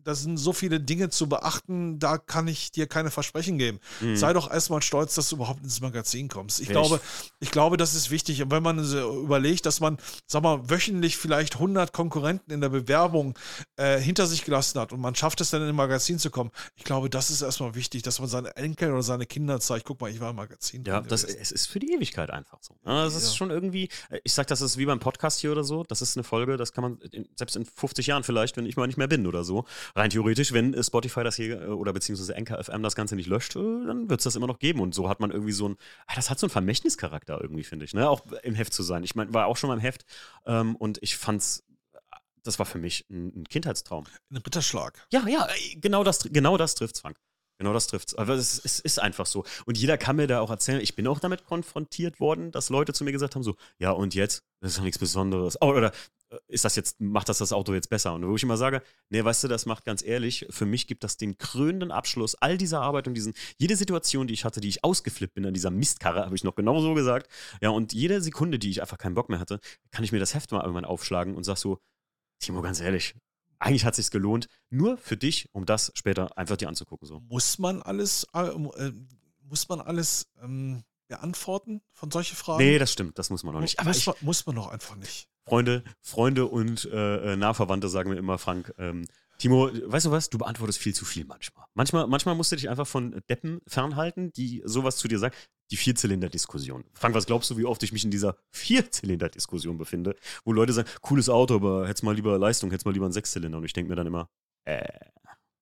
da, das sind so viele Dinge zu beachten, da kann ich dir keine Versprechen geben. Mhm. Sei doch erstmal stolz, dass du überhaupt ins Magazin kommst. Ich Ja, glaube, ich- glaube, das ist wichtig. Und wenn man so überlegt, dass man, sag mal, wöchentlich vielleicht 100 Konkurrenten in der Bewerbung äh, hinter sich gelassen hat und man schafft es dann in ein Magazin zu kommen, ich glaube, das ist erstmal wichtig, dass man seine Enkel oder seine Kinder zeigt, guck mal, ich war im Magazin. Ja, das, es ist für die Ewigkeit einfach so. Ja, Das ist Ja. schon irgendwie, äh, ich sag, das ist wie beim Podcast hier oder so. Das ist eine Folge, das kann man in, selbst in 50 Jahren vielleicht, wenn ich mal nicht mehr bin oder so. Rein theoretisch, wenn äh, Spotify das hier äh, oder beziehungsweise Anchor FM das Ganze nicht löscht, äh, dann wird es das immer noch geben. Und so hat man irgendwie so ein, ah, das hat so einen Vermächtnischarakter irgendwie, finde ich, ne? Auch im Heft zu sein. Ich meine, war auch schon mal im Heft ähm, und ich fand's, das war für mich ein, Kindheitstraum. Ein Ritterschlag. Ja, ja, genau das, genau das trifft's, Frank. Genau das trifft's. Aber es, es ist einfach so. Und jeder kann mir da auch erzählen, ich bin auch damit konfrontiert worden, dass Leute zu mir gesagt haben: so, ja, und jetzt? Das ist doch nichts Besonderes. Oh, oder äh, ist das jetzt, macht das das Auto jetzt besser? Und wo ich immer sage, nee, weißt du, das macht ganz ehrlich, für mich gibt das den krönenden Abschluss all dieser Arbeit und diesen, jede Situation, die ich hatte, die ich ausgeflippt bin an dieser Mistkarre, habe ich noch genau so gesagt. Ja, und jede Sekunde, die ich einfach keinen Bock mehr hatte, kann ich mir das Heft mal irgendwann aufschlagen und sag so, Timo, ganz ehrlich, eigentlich hat sich's gelohnt, nur für dich, um das später einfach dir anzugucken. So. Muss man alles, äh, äh, muss man alles ähm, beantworten von solchen Fragen? Nee, das stimmt, das muss man noch nicht. Aber muss, ich, man, muss man doch einfach nicht. Freunde, Freunde und äh, äh, Nahverwandte sagen mir immer, Frank, ähm, Timo, weißt du was, du beantwortest viel zu viel manchmal. Manchmal, manchmal musst du dich einfach von Deppen fernhalten, die sowas zu dir sagen. Die Vierzylinder-Diskussion. Frank, was glaubst du, wie oft ich mich in dieser Vierzylinder-Diskussion befinde, wo Leute sagen, cooles Auto, aber hättest mal lieber Leistung, hättest mal lieber einen Sechszylinder. Und ich denke mir dann immer, äh,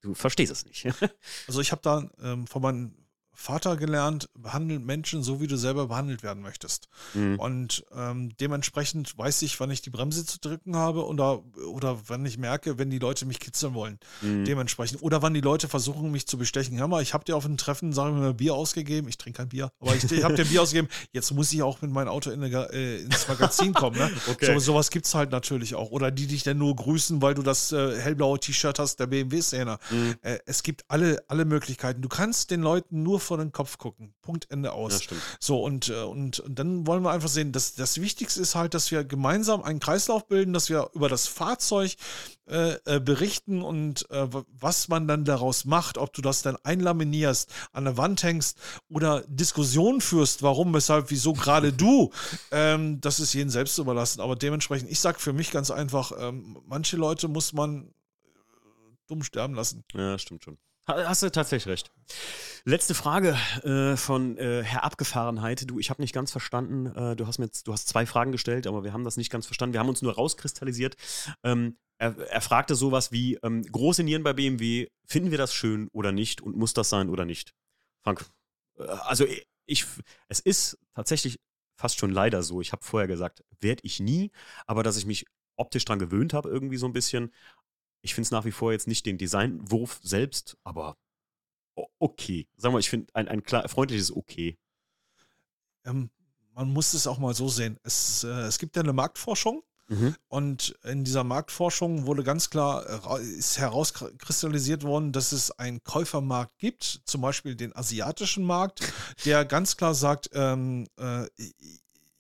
du verstehst es nicht. Also ich habe da ähm, von meinem Vater gelernt, behandelt Menschen so, wie du selber behandelt werden möchtest. Mhm. Und ähm, dementsprechend weiß ich, wann ich die Bremse zu drücken habe oder, oder wann ich merke, wenn die Leute mich kitzeln wollen. Mhm. Dementsprechend. Oder wann die Leute versuchen, mich zu bestechen. Hör mal, ich habe dir auf einem Treffen, sagen wir mal, Bier ausgegeben. Ich trinke kein Bier, aber ich, ich habe dir Bier ausgegeben. Jetzt muss ich auch mit meinem Auto in eine, äh, ins Magazin kommen. Ne? Okay. So, sowas gibt es halt natürlich auch. Oder die dich dann nur grüßen, weil du das äh, hellblaue T-Shirt hast, der BMW-Szene. Mhm. Äh, es gibt alle, alle Möglichkeiten. Du kannst den Leuten nur vor den Kopf gucken. Punkt, Ende aus. Ja. So, und, äh, und, und dann wollen wir einfach sehen, dass das Wichtigste ist halt, dass wir gemeinsam einen Kreislauf bilden, dass wir über das Fahrzeug äh, äh, berichten und äh, was man dann daraus macht, ob du das dann einlaminierst, an der Wand hängst oder Diskussionen führst, warum, weshalb, wieso gerade du, ähm, das ist jedem selbst überlassen. Aber dementsprechend, ich sage für mich ganz einfach, ähm, manche Leute muss man äh, dumm sterben lassen. Ja, stimmt schon. Hast du tatsächlich recht. Letzte Frage äh, von äh, Herr Abgefahrenheit. Du, ich habe nicht ganz verstanden. Äh, du hast mir jetzt, du hast zwei Fragen gestellt, aber wir haben das nicht ganz verstanden. Wir haben uns nur rauskristallisiert. Ähm, er, er, fragte sowas wie: ähm, große Nieren bei BMW, finden wir das schön oder nicht und muss das sein oder nicht? Frank, äh, also ich, es ist tatsächlich fast schon leider so. Ich habe vorher gesagt, werde ich nie, aber dass ich mich optisch dran gewöhnt habe, irgendwie so ein bisschen. Ich finde es nach wie vor jetzt nicht den Designwurf selbst, aber okay. Sagen wir, ich finde ein, ein klar, freundliches Okay. Ähm, man muss es auch mal so sehen. Es, äh, es gibt ja eine Marktforschung. Mhm. Und in dieser Marktforschung wurde ganz klar, äh, ist herauskristallisiert worden, dass es einen Käufermarkt gibt, zum Beispiel den asiatischen Markt, der ganz klar sagt, ähm, äh,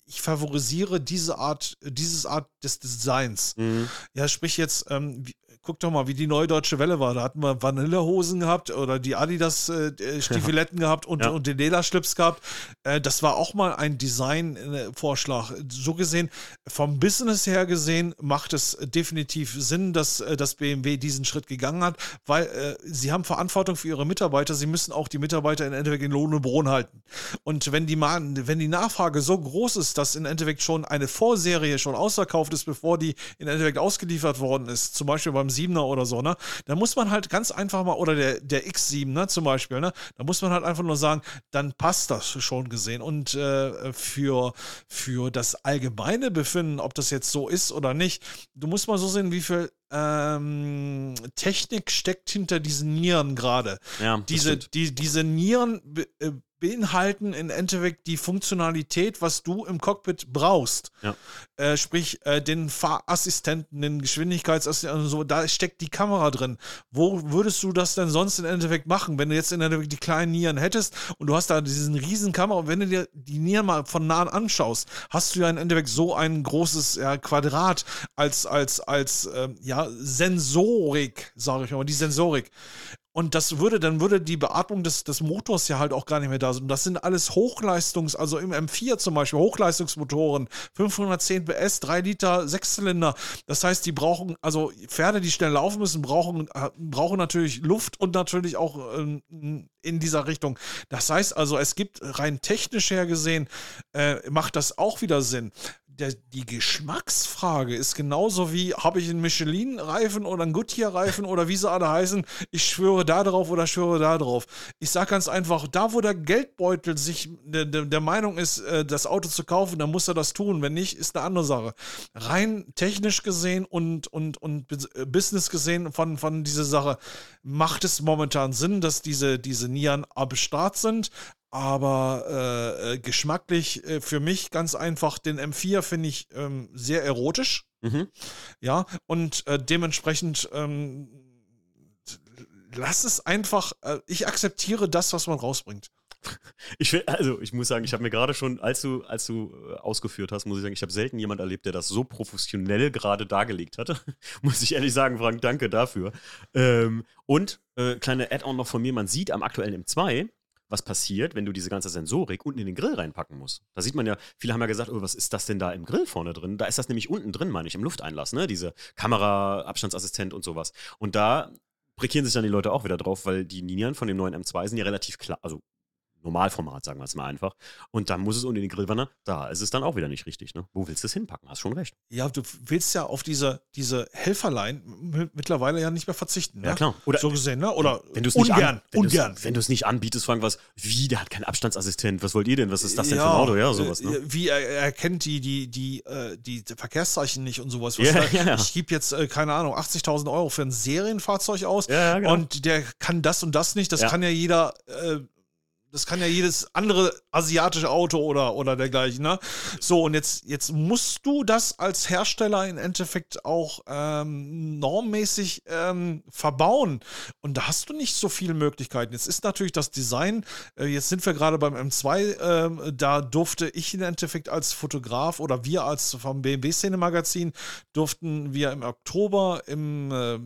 ich favorisiere diese Art, dieses Art des Designs. Mhm. Ja, sprich jetzt, ähm, guck doch mal, wie die neue deutsche Welle war. Da hatten wir Vanillehosen gehabt oder die Adidas äh, äh ja. gehabt und, ja. und den Lederschlips gehabt. Äh, das war auch mal ein Design-Vorschlag. So gesehen, vom Business her gesehen, macht es definitiv Sinn, dass äh, das BMW diesen Schritt gegangen hat, weil äh, sie haben Verantwortung für ihre Mitarbeiter. Sie müssen auch die Mitarbeiter in Endeffekt in Lohn und Brot halten. Und wenn die, wenn die Nachfrage so groß ist, dass in Endeffekt schon eine Vorserie schon ausverkauft ist, bevor die in Endeffekt ausgeliefert worden ist, zum Beispiel beim 7er oder so, ne? Da muss man halt ganz einfach mal, oder der, der X7, ne, zum Beispiel, ne? Da muss man halt einfach nur sagen, dann passt das schon gesehen. Und äh, für, für das allgemeine Befinden, ob das jetzt so ist oder nicht, du musst mal so sehen, wie viel ähm, Technik steckt hinter diesen Nieren gerade. Ja, diese, die, diese Nieren äh, beinhalten im Endeffekt die Funktionalität, was du im Cockpit brauchst. Ja. Äh, sprich, äh, den Fahrassistenten, den Geschwindigkeitsassistenten und so, da steckt die Kamera drin. Wo würdest du das denn sonst im Endeffekt machen, wenn du jetzt im Endeffekt die kleinen Nieren hättest und du hast da diesen riesen Kamera, wenn du dir die Nieren mal von nah anschaust, hast du ja im Endeffekt so ein großes ja, Quadrat als, als, als ähm, ja, Sensorik, sage ich mal, die Sensorik. Und das würde, dann würde die Beatmung des, des Motors ja halt auch gar nicht mehr da sein. Das sind alles Hochleistungs-, also im M4 zum Beispiel, Hochleistungsmotoren, 510 PS, 3 Liter, Sechszylinder. Das heißt, die brauchen, also Pferde, die schnell laufen müssen, brauchen, äh, brauchen natürlich Luft und natürlich auch ähm, in dieser Richtung. Das heißt also, es gibt rein technisch her gesehen, äh, macht das auch wieder Sinn der, die Geschmacksfrage ist genauso wie, habe ich einen Michelin-Reifen oder einen Goodyear-Reifen oder wie sie alle heißen, ich schwöre da drauf oder schwöre da drauf. Ich sage ganz einfach, da wo der Geldbeutel sich der, der Meinung ist, äh, das Auto zu kaufen, dann muss er das tun. Wenn nicht, ist eine andere Sache. Rein technisch gesehen und, und, und äh, Business gesehen von, von dieser Sache macht es momentan Sinn, dass diese, diese Nieren am Start sind aber äh, äh, geschmacklich äh, für mich ganz einfach den M4 finde ich ähm, sehr erotisch. Mhm. Ja, und äh, dementsprechend ähm, lass es einfach, äh, ich akzeptiere das, was man rausbringt. Ich will, also ich muss sagen, ich habe mir gerade schon, als du, als du äh, ausgeführt hast, muss ich sagen, ich habe selten jemand erlebt, der das so professionell gerade dargelegt hatte. muss ich ehrlich sagen, Frank, danke dafür. Ähm, und äh, kleine Add-on noch von mir, man sieht am aktuellen M2, was passiert, wenn du diese ganze Sensorik unten in den Grill reinpacken musst. Da sieht man ja, viele haben ja gesagt, oh, was ist das denn da im Grill vorne drin? Da ist das nämlich unten drin, meine ich, im Lufteinlass, ne? Diese Kamera, Abstandsassistent und sowas. Und da prekieren sich dann die Leute auch wieder drauf, weil die Linien von dem neuen M2 sind ja relativ klar, also Normalformat, sagen wir es mal einfach. Und dann muss es unter den Grillwanne, da ist es dann auch wieder nicht richtig. Ne? Wo willst du es hinpacken? Hast schon recht. Ja, du willst ja auf diese, diese Helferlein mittlerweile ja nicht mehr verzichten. Ne? Ja, klar. Oder, so gesehen, ne? Oder wenn ungern, nicht an, wenn ungern. Wenn du es nicht anbietest, fragen was, wie, der hat keinen Abstandsassistent, was wollt ihr denn? Was ist das denn ja, für ein Auto? Ja, sowas. Ne? Wie er, er kennt die, die, die, äh, die, die Verkehrszeichen nicht und sowas. Ja, da, ja. Ich gebe jetzt, äh, keine Ahnung, 80.000 Euro für ein Serienfahrzeug aus ja, genau. und der kann das und das nicht. Das kann ja jeder. Äh, das kann ja jedes andere asiatische Auto oder, oder dergleichen, ne? So, und jetzt, jetzt musst du das als Hersteller im Endeffekt auch ähm, normmäßig ähm, verbauen. Und da hast du nicht so viele Möglichkeiten. Jetzt ist natürlich das Design, äh, jetzt sind wir gerade beim M2, äh, da durfte ich im Endeffekt als Fotograf oder wir als vom BMW-Szene-Magazin durften wir im Oktober im äh,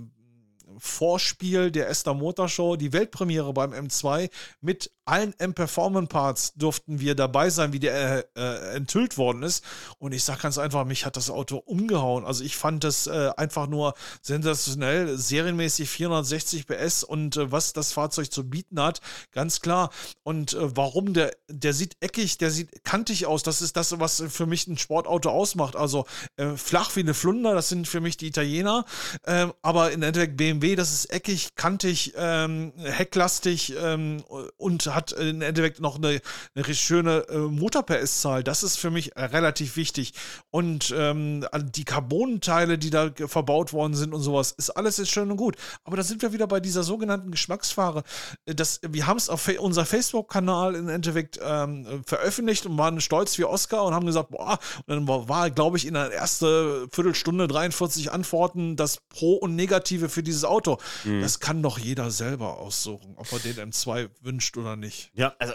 Vorspiel der Esther Motor Show, die Weltpremiere beim M2 mit allen M-Performance-Parts durften wir dabei sein, wie der äh, äh, enthüllt worden ist. Und ich sage ganz einfach, mich hat das Auto umgehauen. Also ich fand das äh, einfach nur sensationell, serienmäßig 460 PS und äh, was das Fahrzeug zu bieten hat, ganz klar. Und äh, warum der, der sieht eckig, der sieht kantig aus. Das ist das, was für mich ein Sportauto ausmacht. Also äh, flach wie eine Flunder, das sind für mich die Italiener. Ähm, aber in Endeffekt BMW, das ist eckig, kantig, ähm, hecklastig ähm, und hat im Endeffekt noch eine, eine schöne äh, Motor-PS-Zahl. Das ist für mich äh, relativ wichtig. Und ähm, die Carbonteile, die da verbaut worden sind und sowas, ist alles ist schön und gut. Aber da sind wir wieder bei dieser sogenannten Geschmacksfahre. Äh, das, wir haben es auf unser Facebook-Kanal im Endeffekt ähm, veröffentlicht und waren stolz wie Oscar und haben gesagt, boah, und dann war, war glaube ich, in der ersten Viertelstunde 43 Antworten das Pro und Negative für dieses Auto. Mhm. Das kann doch jeder selber aussuchen, ob er den M2 wünscht oder nicht nicht. Ja, also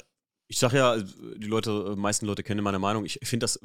ich sage ja, die Leute, meisten Leute kennen meine Meinung. Ich finde das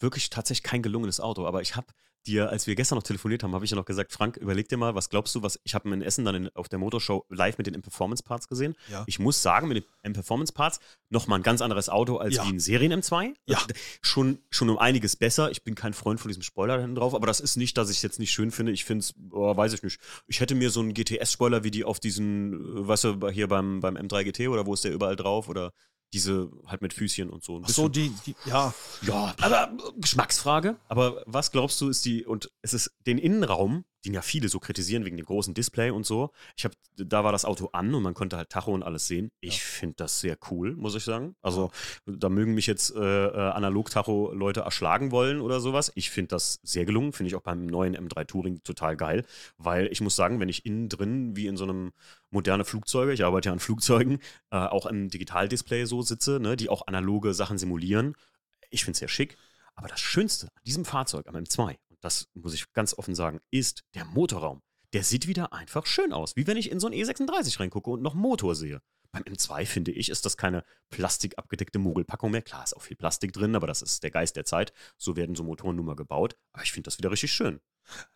wirklich tatsächlich kein gelungenes Auto, aber ich habe dir, als wir gestern noch telefoniert haben, habe ich ja noch gesagt, Frank, überleg dir mal, was glaubst du, was ich habe in Essen dann in, auf der Motorshow live mit den M-Performance-Parts gesehen. Ja. Ich muss sagen, mit den M-Performance-Parts nochmal ein ganz anderes Auto als ja. wie ein Serien-M2. Ja. Schon, schon um einiges besser. Ich bin kein Freund von diesem Spoiler hinten drauf, aber das ist nicht, dass ich es jetzt nicht schön finde. Ich finde es, oh, weiß ich nicht. Ich hätte mir so einen GTS-Spoiler wie die auf diesen, äh, weißt du, hier beim, beim M3 GT oder wo ist der überall drauf oder diese halt mit Füßchen und so. Ach so, die, die, ja. Ja, aber Geschmacksfrage. Aber was glaubst du, ist die, und es ist den Innenraum, den ja viele so kritisieren wegen dem großen Display und so. Ich habe, da war das Auto an und man konnte halt Tacho und alles sehen. Ich ja. finde das sehr cool, muss ich sagen. Also da mögen mich jetzt äh, äh, Analog-Tacho-Leute erschlagen wollen oder sowas. Ich finde das sehr gelungen, finde ich auch beim neuen M3 Touring total geil, weil ich muss sagen, wenn ich innen drin wie in so einem moderne Flugzeuge, ich arbeite ja an Flugzeugen, äh, auch im Digitaldisplay so sitze, ne, die auch analoge Sachen simulieren. Ich finde es sehr schick. Aber das Schönste an diesem Fahrzeug, am M2, das muss ich ganz offen sagen, ist der Motorraum. Der sieht wieder einfach schön aus, wie wenn ich in so ein E36 reingucke und noch Motor sehe. Beim M2 finde ich, ist das keine plastikabgedeckte Mogelpackung mehr. Klar ist auch viel Plastik drin, aber das ist der Geist der Zeit. So werden so Motoren nun mal gebaut. Aber ich finde das wieder richtig schön.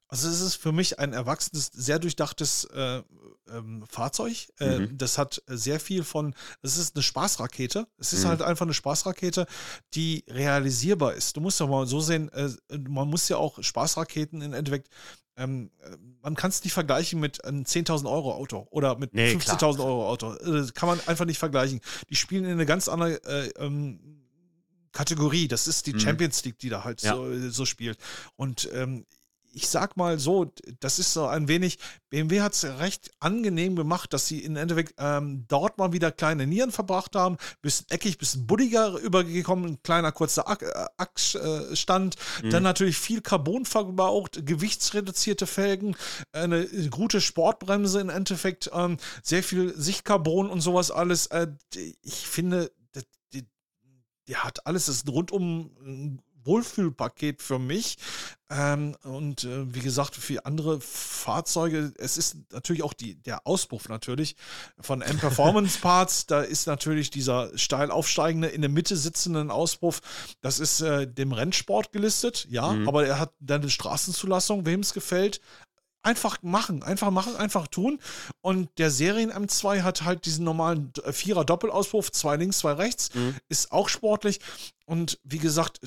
Also es ist für mich ein erwachsenes, sehr durchdachtes äh, ähm, Fahrzeug. Äh, mhm. Das hat sehr viel von, es ist eine Spaßrakete. Es ist mhm. halt einfach eine Spaßrakete, die realisierbar ist. Du musst ja mal so sehen, äh, man muss ja auch Spaßraketen im Endeffekt, ähm, äh, man kann es nicht vergleichen mit einem 10.000 Euro Auto oder mit nee, 15.000 Euro Auto. Das äh, kann man einfach nicht vergleichen. Die spielen in eine ganz andere äh, ähm, Kategorie. Das ist die mhm. Champions League, die da halt ja. so, so, spielt. Und ähm, ich sag mal so, das ist so ein wenig, BMW hat es recht angenehm gemacht, dass sie im Endeffekt ähm, dort mal wieder kleine Nieren verbracht haben, bisschen eckig, bisschen buddiger übergekommen, ein kleiner kurzer Achsstand, mhm. dann natürlich viel Carbon verbraucht, gewichtsreduzierte Felgen, eine gute Sportbremse im Endeffekt, ähm, sehr viel Sichtcarbon und sowas alles. Äh, ich finde, die, die hat alles, das ist rundum Wohlfühlpaket für mich. Ähm, und äh, wie gesagt, für andere Fahrzeuge, es ist natürlich auch die, der Auspuff natürlich von M-Performance Parts. da ist natürlich dieser steil aufsteigende, in der Mitte sitzenden Auspuff. Das ist äh, dem Rennsport gelistet, ja, mhm. aber er hat dann eine Straßenzulassung, wem es gefällt einfach machen, einfach machen, einfach tun. Und der Serien M2 hat halt diesen normalen Vierer Doppelauspuff, zwei links, zwei rechts, mhm. ist auch sportlich. Und wie gesagt,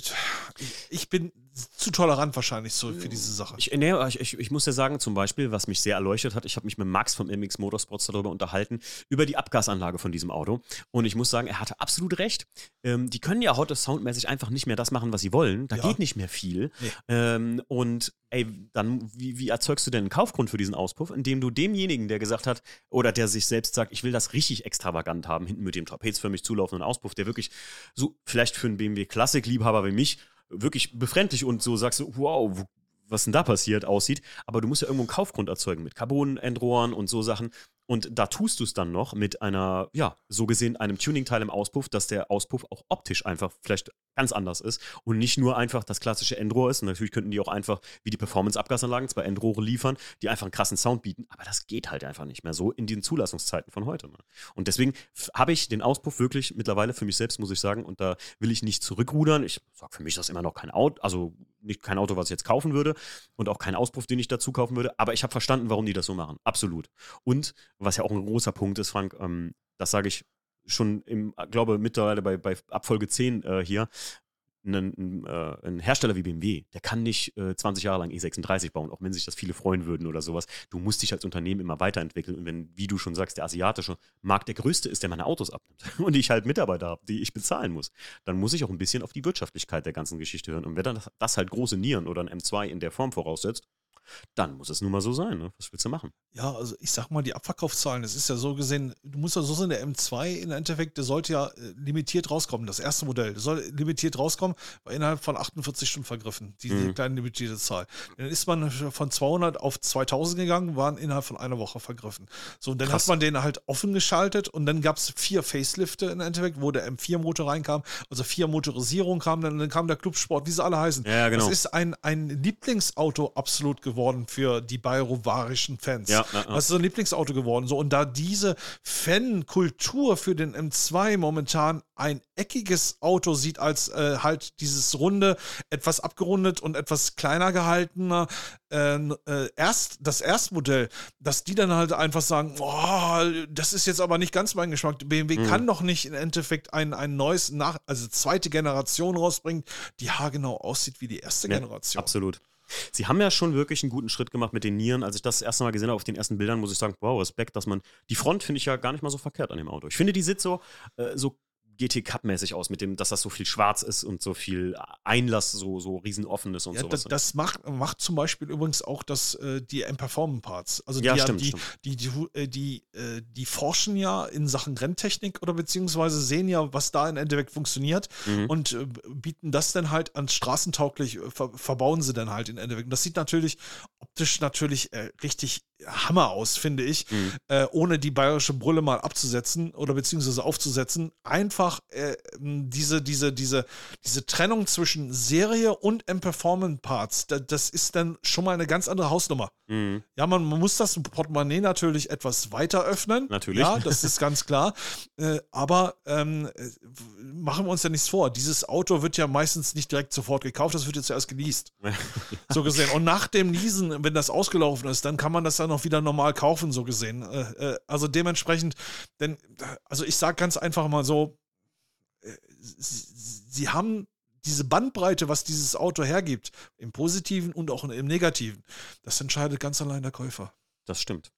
ich bin zu tolerant wahrscheinlich so für diese Sache. Ich, nee, ich, ich, muss ja sagen, zum Beispiel, was mich sehr erleuchtet hat, ich habe mich mit Max vom MX Motorsports darüber unterhalten, über die Abgasanlage von diesem Auto. Und ich muss sagen, er hatte absolut recht. Ähm, die können ja heute soundmäßig einfach nicht mehr das machen, was sie wollen. Da ja. geht nicht mehr viel. Nee. Ähm, und ey, dann, wie, wie erzeugst du denn einen Kaufgrund für diesen Auspuff, indem du demjenigen, der gesagt hat, oder der sich selbst sagt, ich will das richtig extravagant haben, hinten mit dem trapezförmig zulaufenden Auspuff, der wirklich so vielleicht für einen BMW Klassik-Liebhaber wie mich wirklich befremdlich und so sagst du, wow, was denn da passiert, aussieht. Aber du musst ja irgendwo einen Kaufgrund erzeugen mit Carbon-Endrohren und so Sachen. Und da tust du es dann noch mit einer, ja, so gesehen einem Tuning-Teil im Auspuff, dass der Auspuff auch optisch einfach vielleicht ganz anders ist und nicht nur einfach das klassische Endrohr ist. Und natürlich könnten die auch einfach wie die Performance-Abgasanlagen zwei Endrohre liefern, die einfach einen krassen Sound bieten. Aber das geht halt einfach nicht mehr so in den Zulassungszeiten von heute. Ne? Und deswegen habe ich den Auspuff wirklich mittlerweile für mich selbst, muss ich sagen, und da will ich nicht zurückrudern. Ich sage für mich, das ist immer noch kein Auto, also nicht kein Auto, was ich jetzt kaufen würde und auch kein Auspuff, den ich dazu kaufen würde. Aber ich habe verstanden, warum die das so machen. Absolut. Und was ja auch ein großer Punkt ist, Frank, ähm, das sage ich schon im, glaube mittlerweile bei, bei Abfolge 10 äh, hier, ein, äh, ein, Hersteller wie BMW, der kann nicht äh, 20 Jahre lang E36 bauen, auch wenn sich das viele freuen würden oder sowas. Du musst dich als Unternehmen immer weiterentwickeln. Und wenn, wie du schon sagst, der asiatische Markt der größte ist, der meine Autos abnimmt und ich halt Mitarbeiter habe, die ich bezahlen muss, dann muss ich auch ein bisschen auf die Wirtschaftlichkeit der ganzen Geschichte hören. Und wenn dann das, das halt große Nieren oder ein M2 in der Form voraussetzt, dann muss es nun mal so sein. Ne? Was willst du machen? Ja, also ich sag mal, die Abverkaufszahlen, das ist ja so gesehen, du musst ja so sehen, der M2 im Endeffekt, der sollte ja äh, limitiert rauskommen, das erste Modell, der soll limitiert rauskommen, war innerhalb von 48 Stunden vergriffen, diese mhm. kleine limitierte Zahl. Dann ist man von 200 auf 2000 gegangen, waren innerhalb von einer Woche vergriffen. So, und dann Krass. hat man den halt offen geschaltet und dann gab es vier Facelifte im Endeffekt, wo der M4-Motor reinkam, also vier Motorisierungen kamen, dann, dann kam der Clubsport, wie sie alle heißen. Ja, genau. Das ist ein, ein Lieblingsauto absolut geworden geworden für die bayrovanischen Fans. Ja, ja, ja. Das ist so ein Lieblingsauto geworden. So, und da diese Fankultur für den M2 momentan ein eckiges Auto sieht, als äh, halt dieses runde, etwas abgerundet und etwas kleiner gehaltener, äh, äh, erst, das Erstmodell, dass die dann halt einfach sagen, boah, das ist jetzt aber nicht ganz mein Geschmack. BMW mhm. kann doch nicht im Endeffekt ein, ein neues, nach, also zweite Generation rausbringen, die haargenau aussieht wie die erste Generation. Absolut. Sie haben ja schon wirklich einen guten Schritt gemacht mit den Nieren. Als ich das, das erste Mal gesehen habe auf den ersten Bildern, muss ich sagen, wow, Respekt, dass man. Die Front finde ich ja gar nicht mal so verkehrt an dem Auto. Ich finde, die sitzt so, äh, so GT Cup-mäßig aus, mit dem, dass das so viel schwarz ist und so viel Einlass, so, so riesenoffen ist und ja, sowas. Das, das macht, macht zum Beispiel übrigens auch das, äh, die M-Performance-Parts. Also die, ja, stimmt, die, stimmt. Die, die, äh, die, die, die, forschen ja in Sachen Renntechnik oder beziehungsweise sehen ja, was da im Endeffekt funktioniert mhm. und äh, bieten das dann halt ans straßentauglich, ver verbauen sie dann halt im Endeffekt. Und das sieht natürlich optisch natürlich äh, richtig Hammer aus, finde ich, mhm. äh, ohne die bayerische Brille mal abzusetzen oder beziehungsweise aufzusetzen. Einfach äh, diese, diese, diese, diese Trennung zwischen Serie und M-Performance-Parts, da, das ist dann schon mal eine ganz andere Hausnummer. Mhm. Ja, man, man, muss das Portemonnaie natürlich etwas weiter öffnen. Natürlich. Ja, das ist ganz klar. Äh, aber ähm, machen wir uns ja nichts vor. Dieses Auto wird ja meistens nicht direkt sofort gekauft, das wird jetzt erst geleast. so gesehen. Und nach dem Leasen, wenn das ausgelaufen ist, dann kann man das dann noch wieder normal kaufen, so gesehen. Äh, äh, also dementsprechend, denn, also ich sage ganz einfach mal so, äh, sie haben diese Bandbreite, was dieses Auto hergibt, im Positiven und auch im Negativen, das entscheidet ganz allein der Käufer. Das stimmt.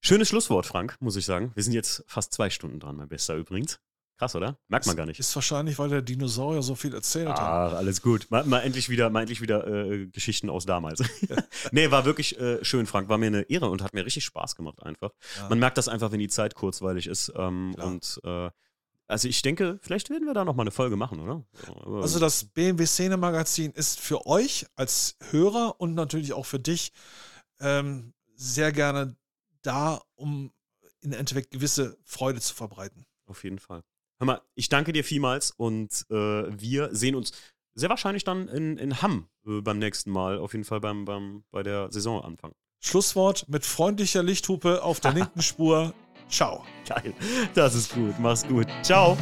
Schönes Schlusswort, Frank, muss ich sagen. Wir sind jetzt fast zwei Stunden dran, mein Bester übrigens. Krass, oder? Merkt man gar nicht. Ist wahrscheinlich, weil der Dinosaurier so viel erzählt hat. Ah, alles gut. Mal, mal endlich wieder, mal endlich wieder äh, Geschichten aus damals. nee, war wirklich äh, schön, Frank. War mir eine Ehre und hat mir richtig Spaß gemacht einfach. Ja. Man merkt das einfach, wenn die Zeit kurzweilig ist. Ähm, und äh, also ich denke, vielleicht werden wir da nochmal eine Folge machen, oder? Also das BMW Szene Magazin ist für euch als Hörer und natürlich auch für dich ähm, sehr gerne da, um im Endeffekt gewisse Freude zu verbreiten. Auf jeden Fall. Hör mal, ich danke dir vielmals und äh, wir sehen uns sehr wahrscheinlich dann in, in Hamm äh, beim nächsten Mal, auf jeden Fall beim, beim, bei der Saisonanfang. Schlusswort mit freundlicher Lichthupe auf der linken Spur. Ciao. Geil. Das ist gut. Mach's gut. Ciao.